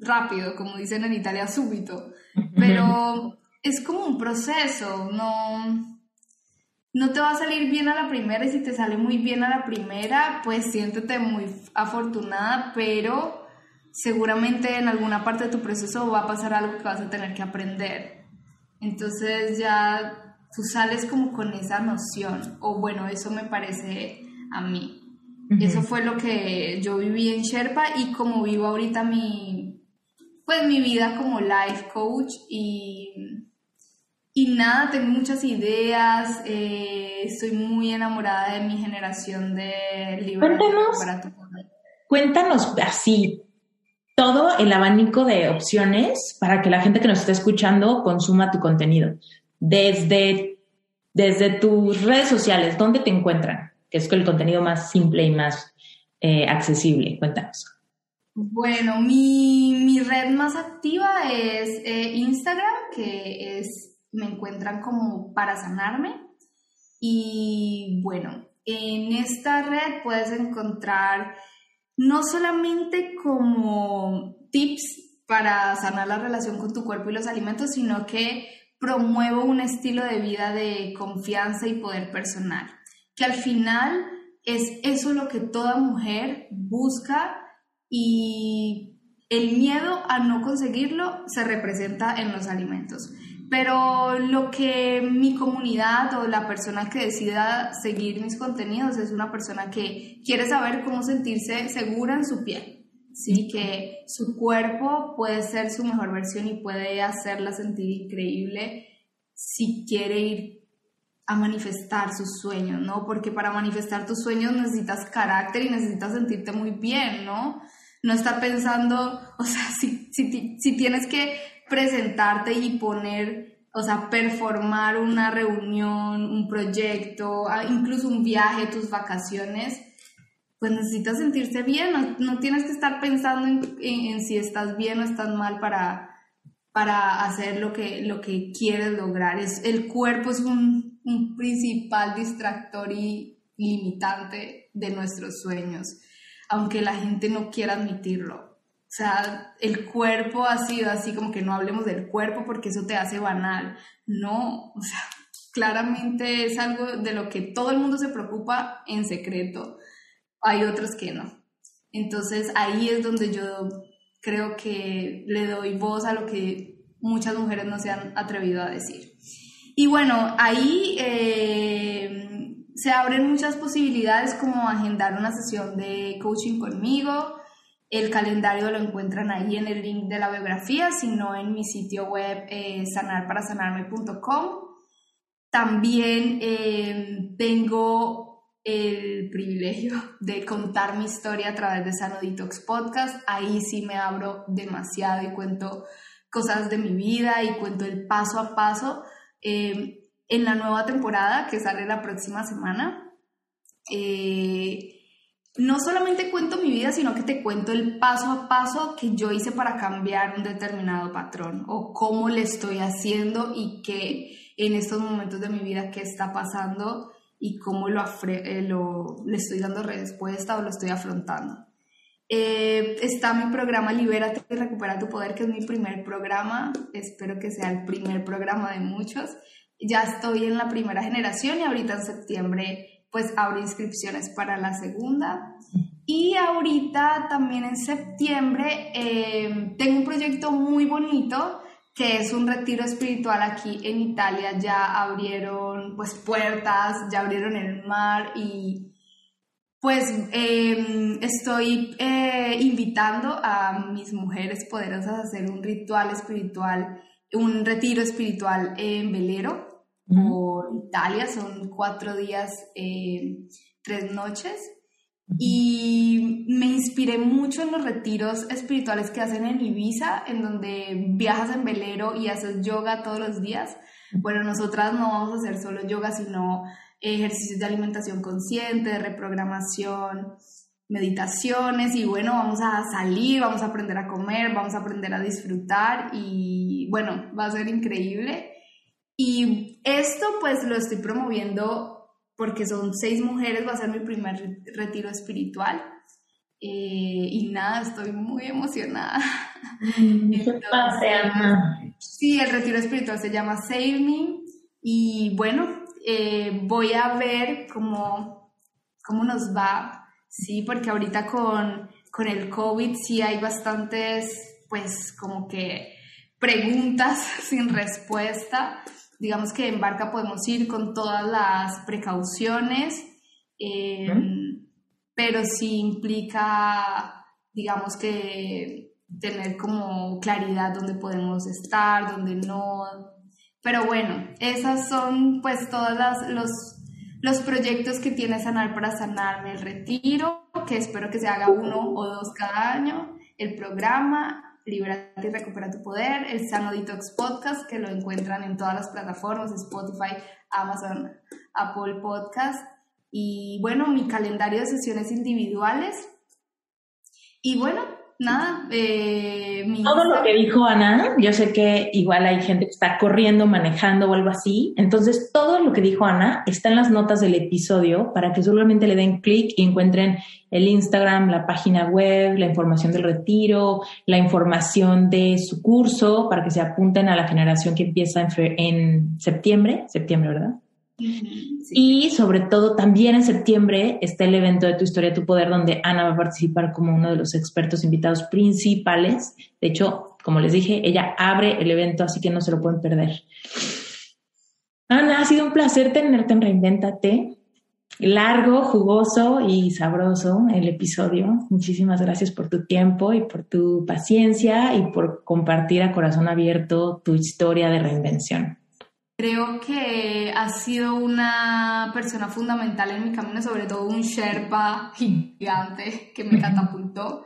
S1: rápido, como dicen en Italia, súbito, pero es como un proceso, no, no te va a salir bien a la primera y si te sale muy bien a la primera, pues siéntete muy afortunada, pero seguramente en alguna parte de tu proceso va a pasar algo que vas a tener que aprender. Entonces ya tú sales como con esa noción, o bueno, eso me parece a mí. Eso fue lo que yo viví en Sherpa y como vivo ahorita mi, pues mi vida como life coach y, y nada, tengo muchas ideas, eh, estoy muy enamorada de mi generación de libros.
S3: Cuéntanos, cuéntanos así, todo el abanico de opciones para que la gente que nos está escuchando consuma tu contenido. Desde, desde tus redes sociales, ¿dónde te encuentran? Que es el contenido más simple y más eh, accesible. Cuéntanos.
S1: Bueno, mi, red más activa es eh, Instagram, que es, me encuentran como para sanarme. Y bueno, en esta red puedes encontrar no solamente como tips para sanar la relación con tu cuerpo y los alimentos, sino que promuevo un estilo de vida de confianza y poder personal, que al final es eso lo que toda mujer busca y el miedo a no conseguirlo se representa en los alimentos. Pero lo que mi comunidad o la persona que decida seguir mis contenidos es una persona que quiere saber cómo sentirse segura en su piel. Sí, que su cuerpo puede ser su mejor versión y puede hacerla sentir increíble si quiere ir a manifestar sus sueños, ¿no? Porque para manifestar tus sueños necesitas carácter y necesitas sentirte muy bien, ¿no? No estar pensando, o sea, si, si, si tienes que presentarte y poner, o sea, performar una reunión, un proyecto, incluso un viaje, tus vacaciones, pues necesitas sentirse bien, no, tienes que estar pensando en, si estás bien o estás mal para, para hacer lo que, lo que quieres lograr. Es, el cuerpo es un principal distractor y limitante de nuestros sueños, aunque la gente no quiera admitirlo. O sea, el cuerpo ha sido así como que no hablemos del cuerpo porque eso te hace banal. No, o sea, claramente es algo de lo que todo el mundo se preocupa en secreto. Hay otros que no. Entonces ahí es donde yo creo que le doy voz a lo que muchas mujeres no se han atrevido a decir. Y bueno, ahí eh, se abren muchas posibilidades como agendar una sesión de coaching conmigo, el calendario lo encuentran ahí en el link de la biografía, sino en mi sitio web eh, sanarparasanarme.com. También eh, tengo el privilegio de contar mi historia a través de Sano Detox Podcast. Ahí sí me abro demasiado y cuento cosas de mi vida y cuento el paso a paso. Eh, en la nueva temporada que sale la próxima semana, eh, no solamente cuento mi vida, sino que te cuento el paso a paso que yo hice para cambiar un determinado patrón o cómo le estoy haciendo y qué en estos momentos de mi vida qué está pasando y cómo lo, eh, lo le estoy dando respuesta o lo estoy afrontando. Eh, está mi programa Libérate y Recupera tu Poder, que es mi primer programa. Espero que sea el primer programa de muchos. Ya estoy en la primera generación y ahorita en septiembre pues abro inscripciones para la segunda. Y ahorita también en septiembre eh, tengo un proyecto muy bonito que es un retiro espiritual aquí en Italia. Ya abrieron pues puertas, ya abrieron el mar y pues em, estoy eh, invitando a mis mujeres poderosas a hacer un ritual espiritual, un retiro espiritual en velero por Italia, son cuatro días, eh, tres noches. Y me inspiré mucho en los retiros espirituales que hacen en Ibiza, en donde viajas en velero y haces yoga todos los días. Bueno, nosotras no vamos a hacer solo yoga, sino ejercicios de alimentación consciente, de reprogramación, meditaciones y bueno, vamos a salir, vamos a aprender a comer, vamos a aprender a disfrutar y bueno, va a ser increíble. Y esto pues lo estoy promoviendo porque son seis mujeres, va a ser mi primer retiro espiritual. Eh, y nada, estoy muy emocionada.
S3: Mm,
S1: sí, el retiro espiritual se llama Save Me y bueno, eh, voy a ver cómo, cómo nos va, sí, porque ahorita con, con el COVID sí hay bastantes, pues como que preguntas sin respuesta. Digamos que en barca podemos ir con todas las precauciones, em, pero sí implica, digamos que tener como claridad dónde podemos estar, dónde no, pero bueno, esas son pues todos los, los proyectos que tiene Sanar para Sanarme, el retiro, que espero que se haga uno o dos cada año, el programa, Liberate y Recupera tu Poder, el Sano Detox Podcast, que lo encuentran en todas las plataformas, Spotify, Amazon, Apple Podcast, y bueno, mi calendario de sesiones individuales. Y bueno, nada. Eh,
S3: Todo lo que dijo Ana, yo sé que igual hay gente que está corriendo, manejando o algo así. Entonces, todo lo que dijo Ana está en las notas del episodio para que solamente le den clic y encuentren el Instagram, la página web, la información del retiro, la información de su curso para que se apunten a la generación que empieza en, en septiembre, septiembre, ¿verdad? Y sobre todo también en septiembre está el evento de Tu Historia, Tu Poder, donde Ana va a participar como uno de los expertos invitados principales. De hecho, como les dije, ella abre el evento, así que no se lo pueden perder. Ana, ha sido un placer tenerte en Reinventate. Largo, jugoso y sabroso el episodio. Muchísimas gracias por tu tiempo y por tu paciencia y por compartir a corazón abierto tu historia de reinvención.
S1: Creo que ha sido una persona fundamental en mi camino, sobre todo un Sherpa gigante que me catapultó.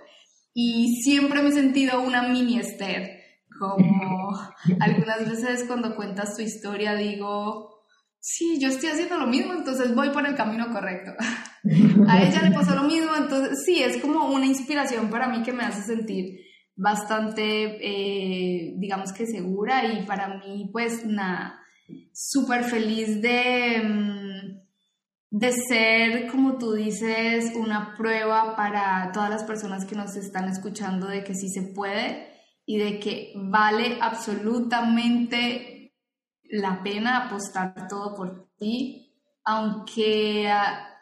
S1: Y siempre me he sentido una mini Esther. Como algunas veces cuando cuentas tu historia digo, sí, yo estoy haciendo lo mismo, entonces voy por el camino correcto. A ella le pasó lo mismo, entonces sí, es como una inspiración para mí que me hace sentir bastante, eh, digamos que segura y para mí pues nada súper feliz de, mm, de ser, como tú dices, una prueba para todas las personas que nos están escuchando de que sí se puede y de que vale absolutamente la pena apostar todo por ti, aunque,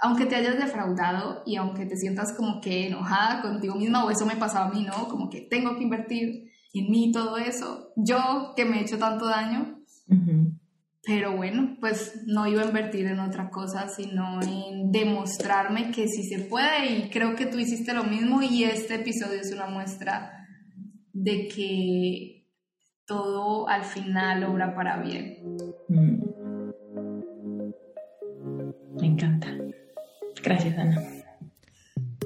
S1: aunque te hayas defraudado y aunque te sientas como que enojada contigo misma, o eso me pasaba a mí, ¿no? Como que tengo que invertir en mí todo eso, yo que me he hecho tanto daño. Pero bueno, pues no iba a invertir en otra cosa, sino en demostrarme que sí se puede y creo que tú hiciste lo mismo y este episodio es una muestra de que todo al final obra para bien. Mm.
S3: Me encanta. Gracias, Ana.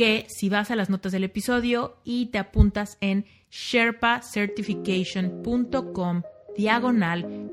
S2: que si vas a las notas del episodio y te apuntas en sherpacertification.com diagonal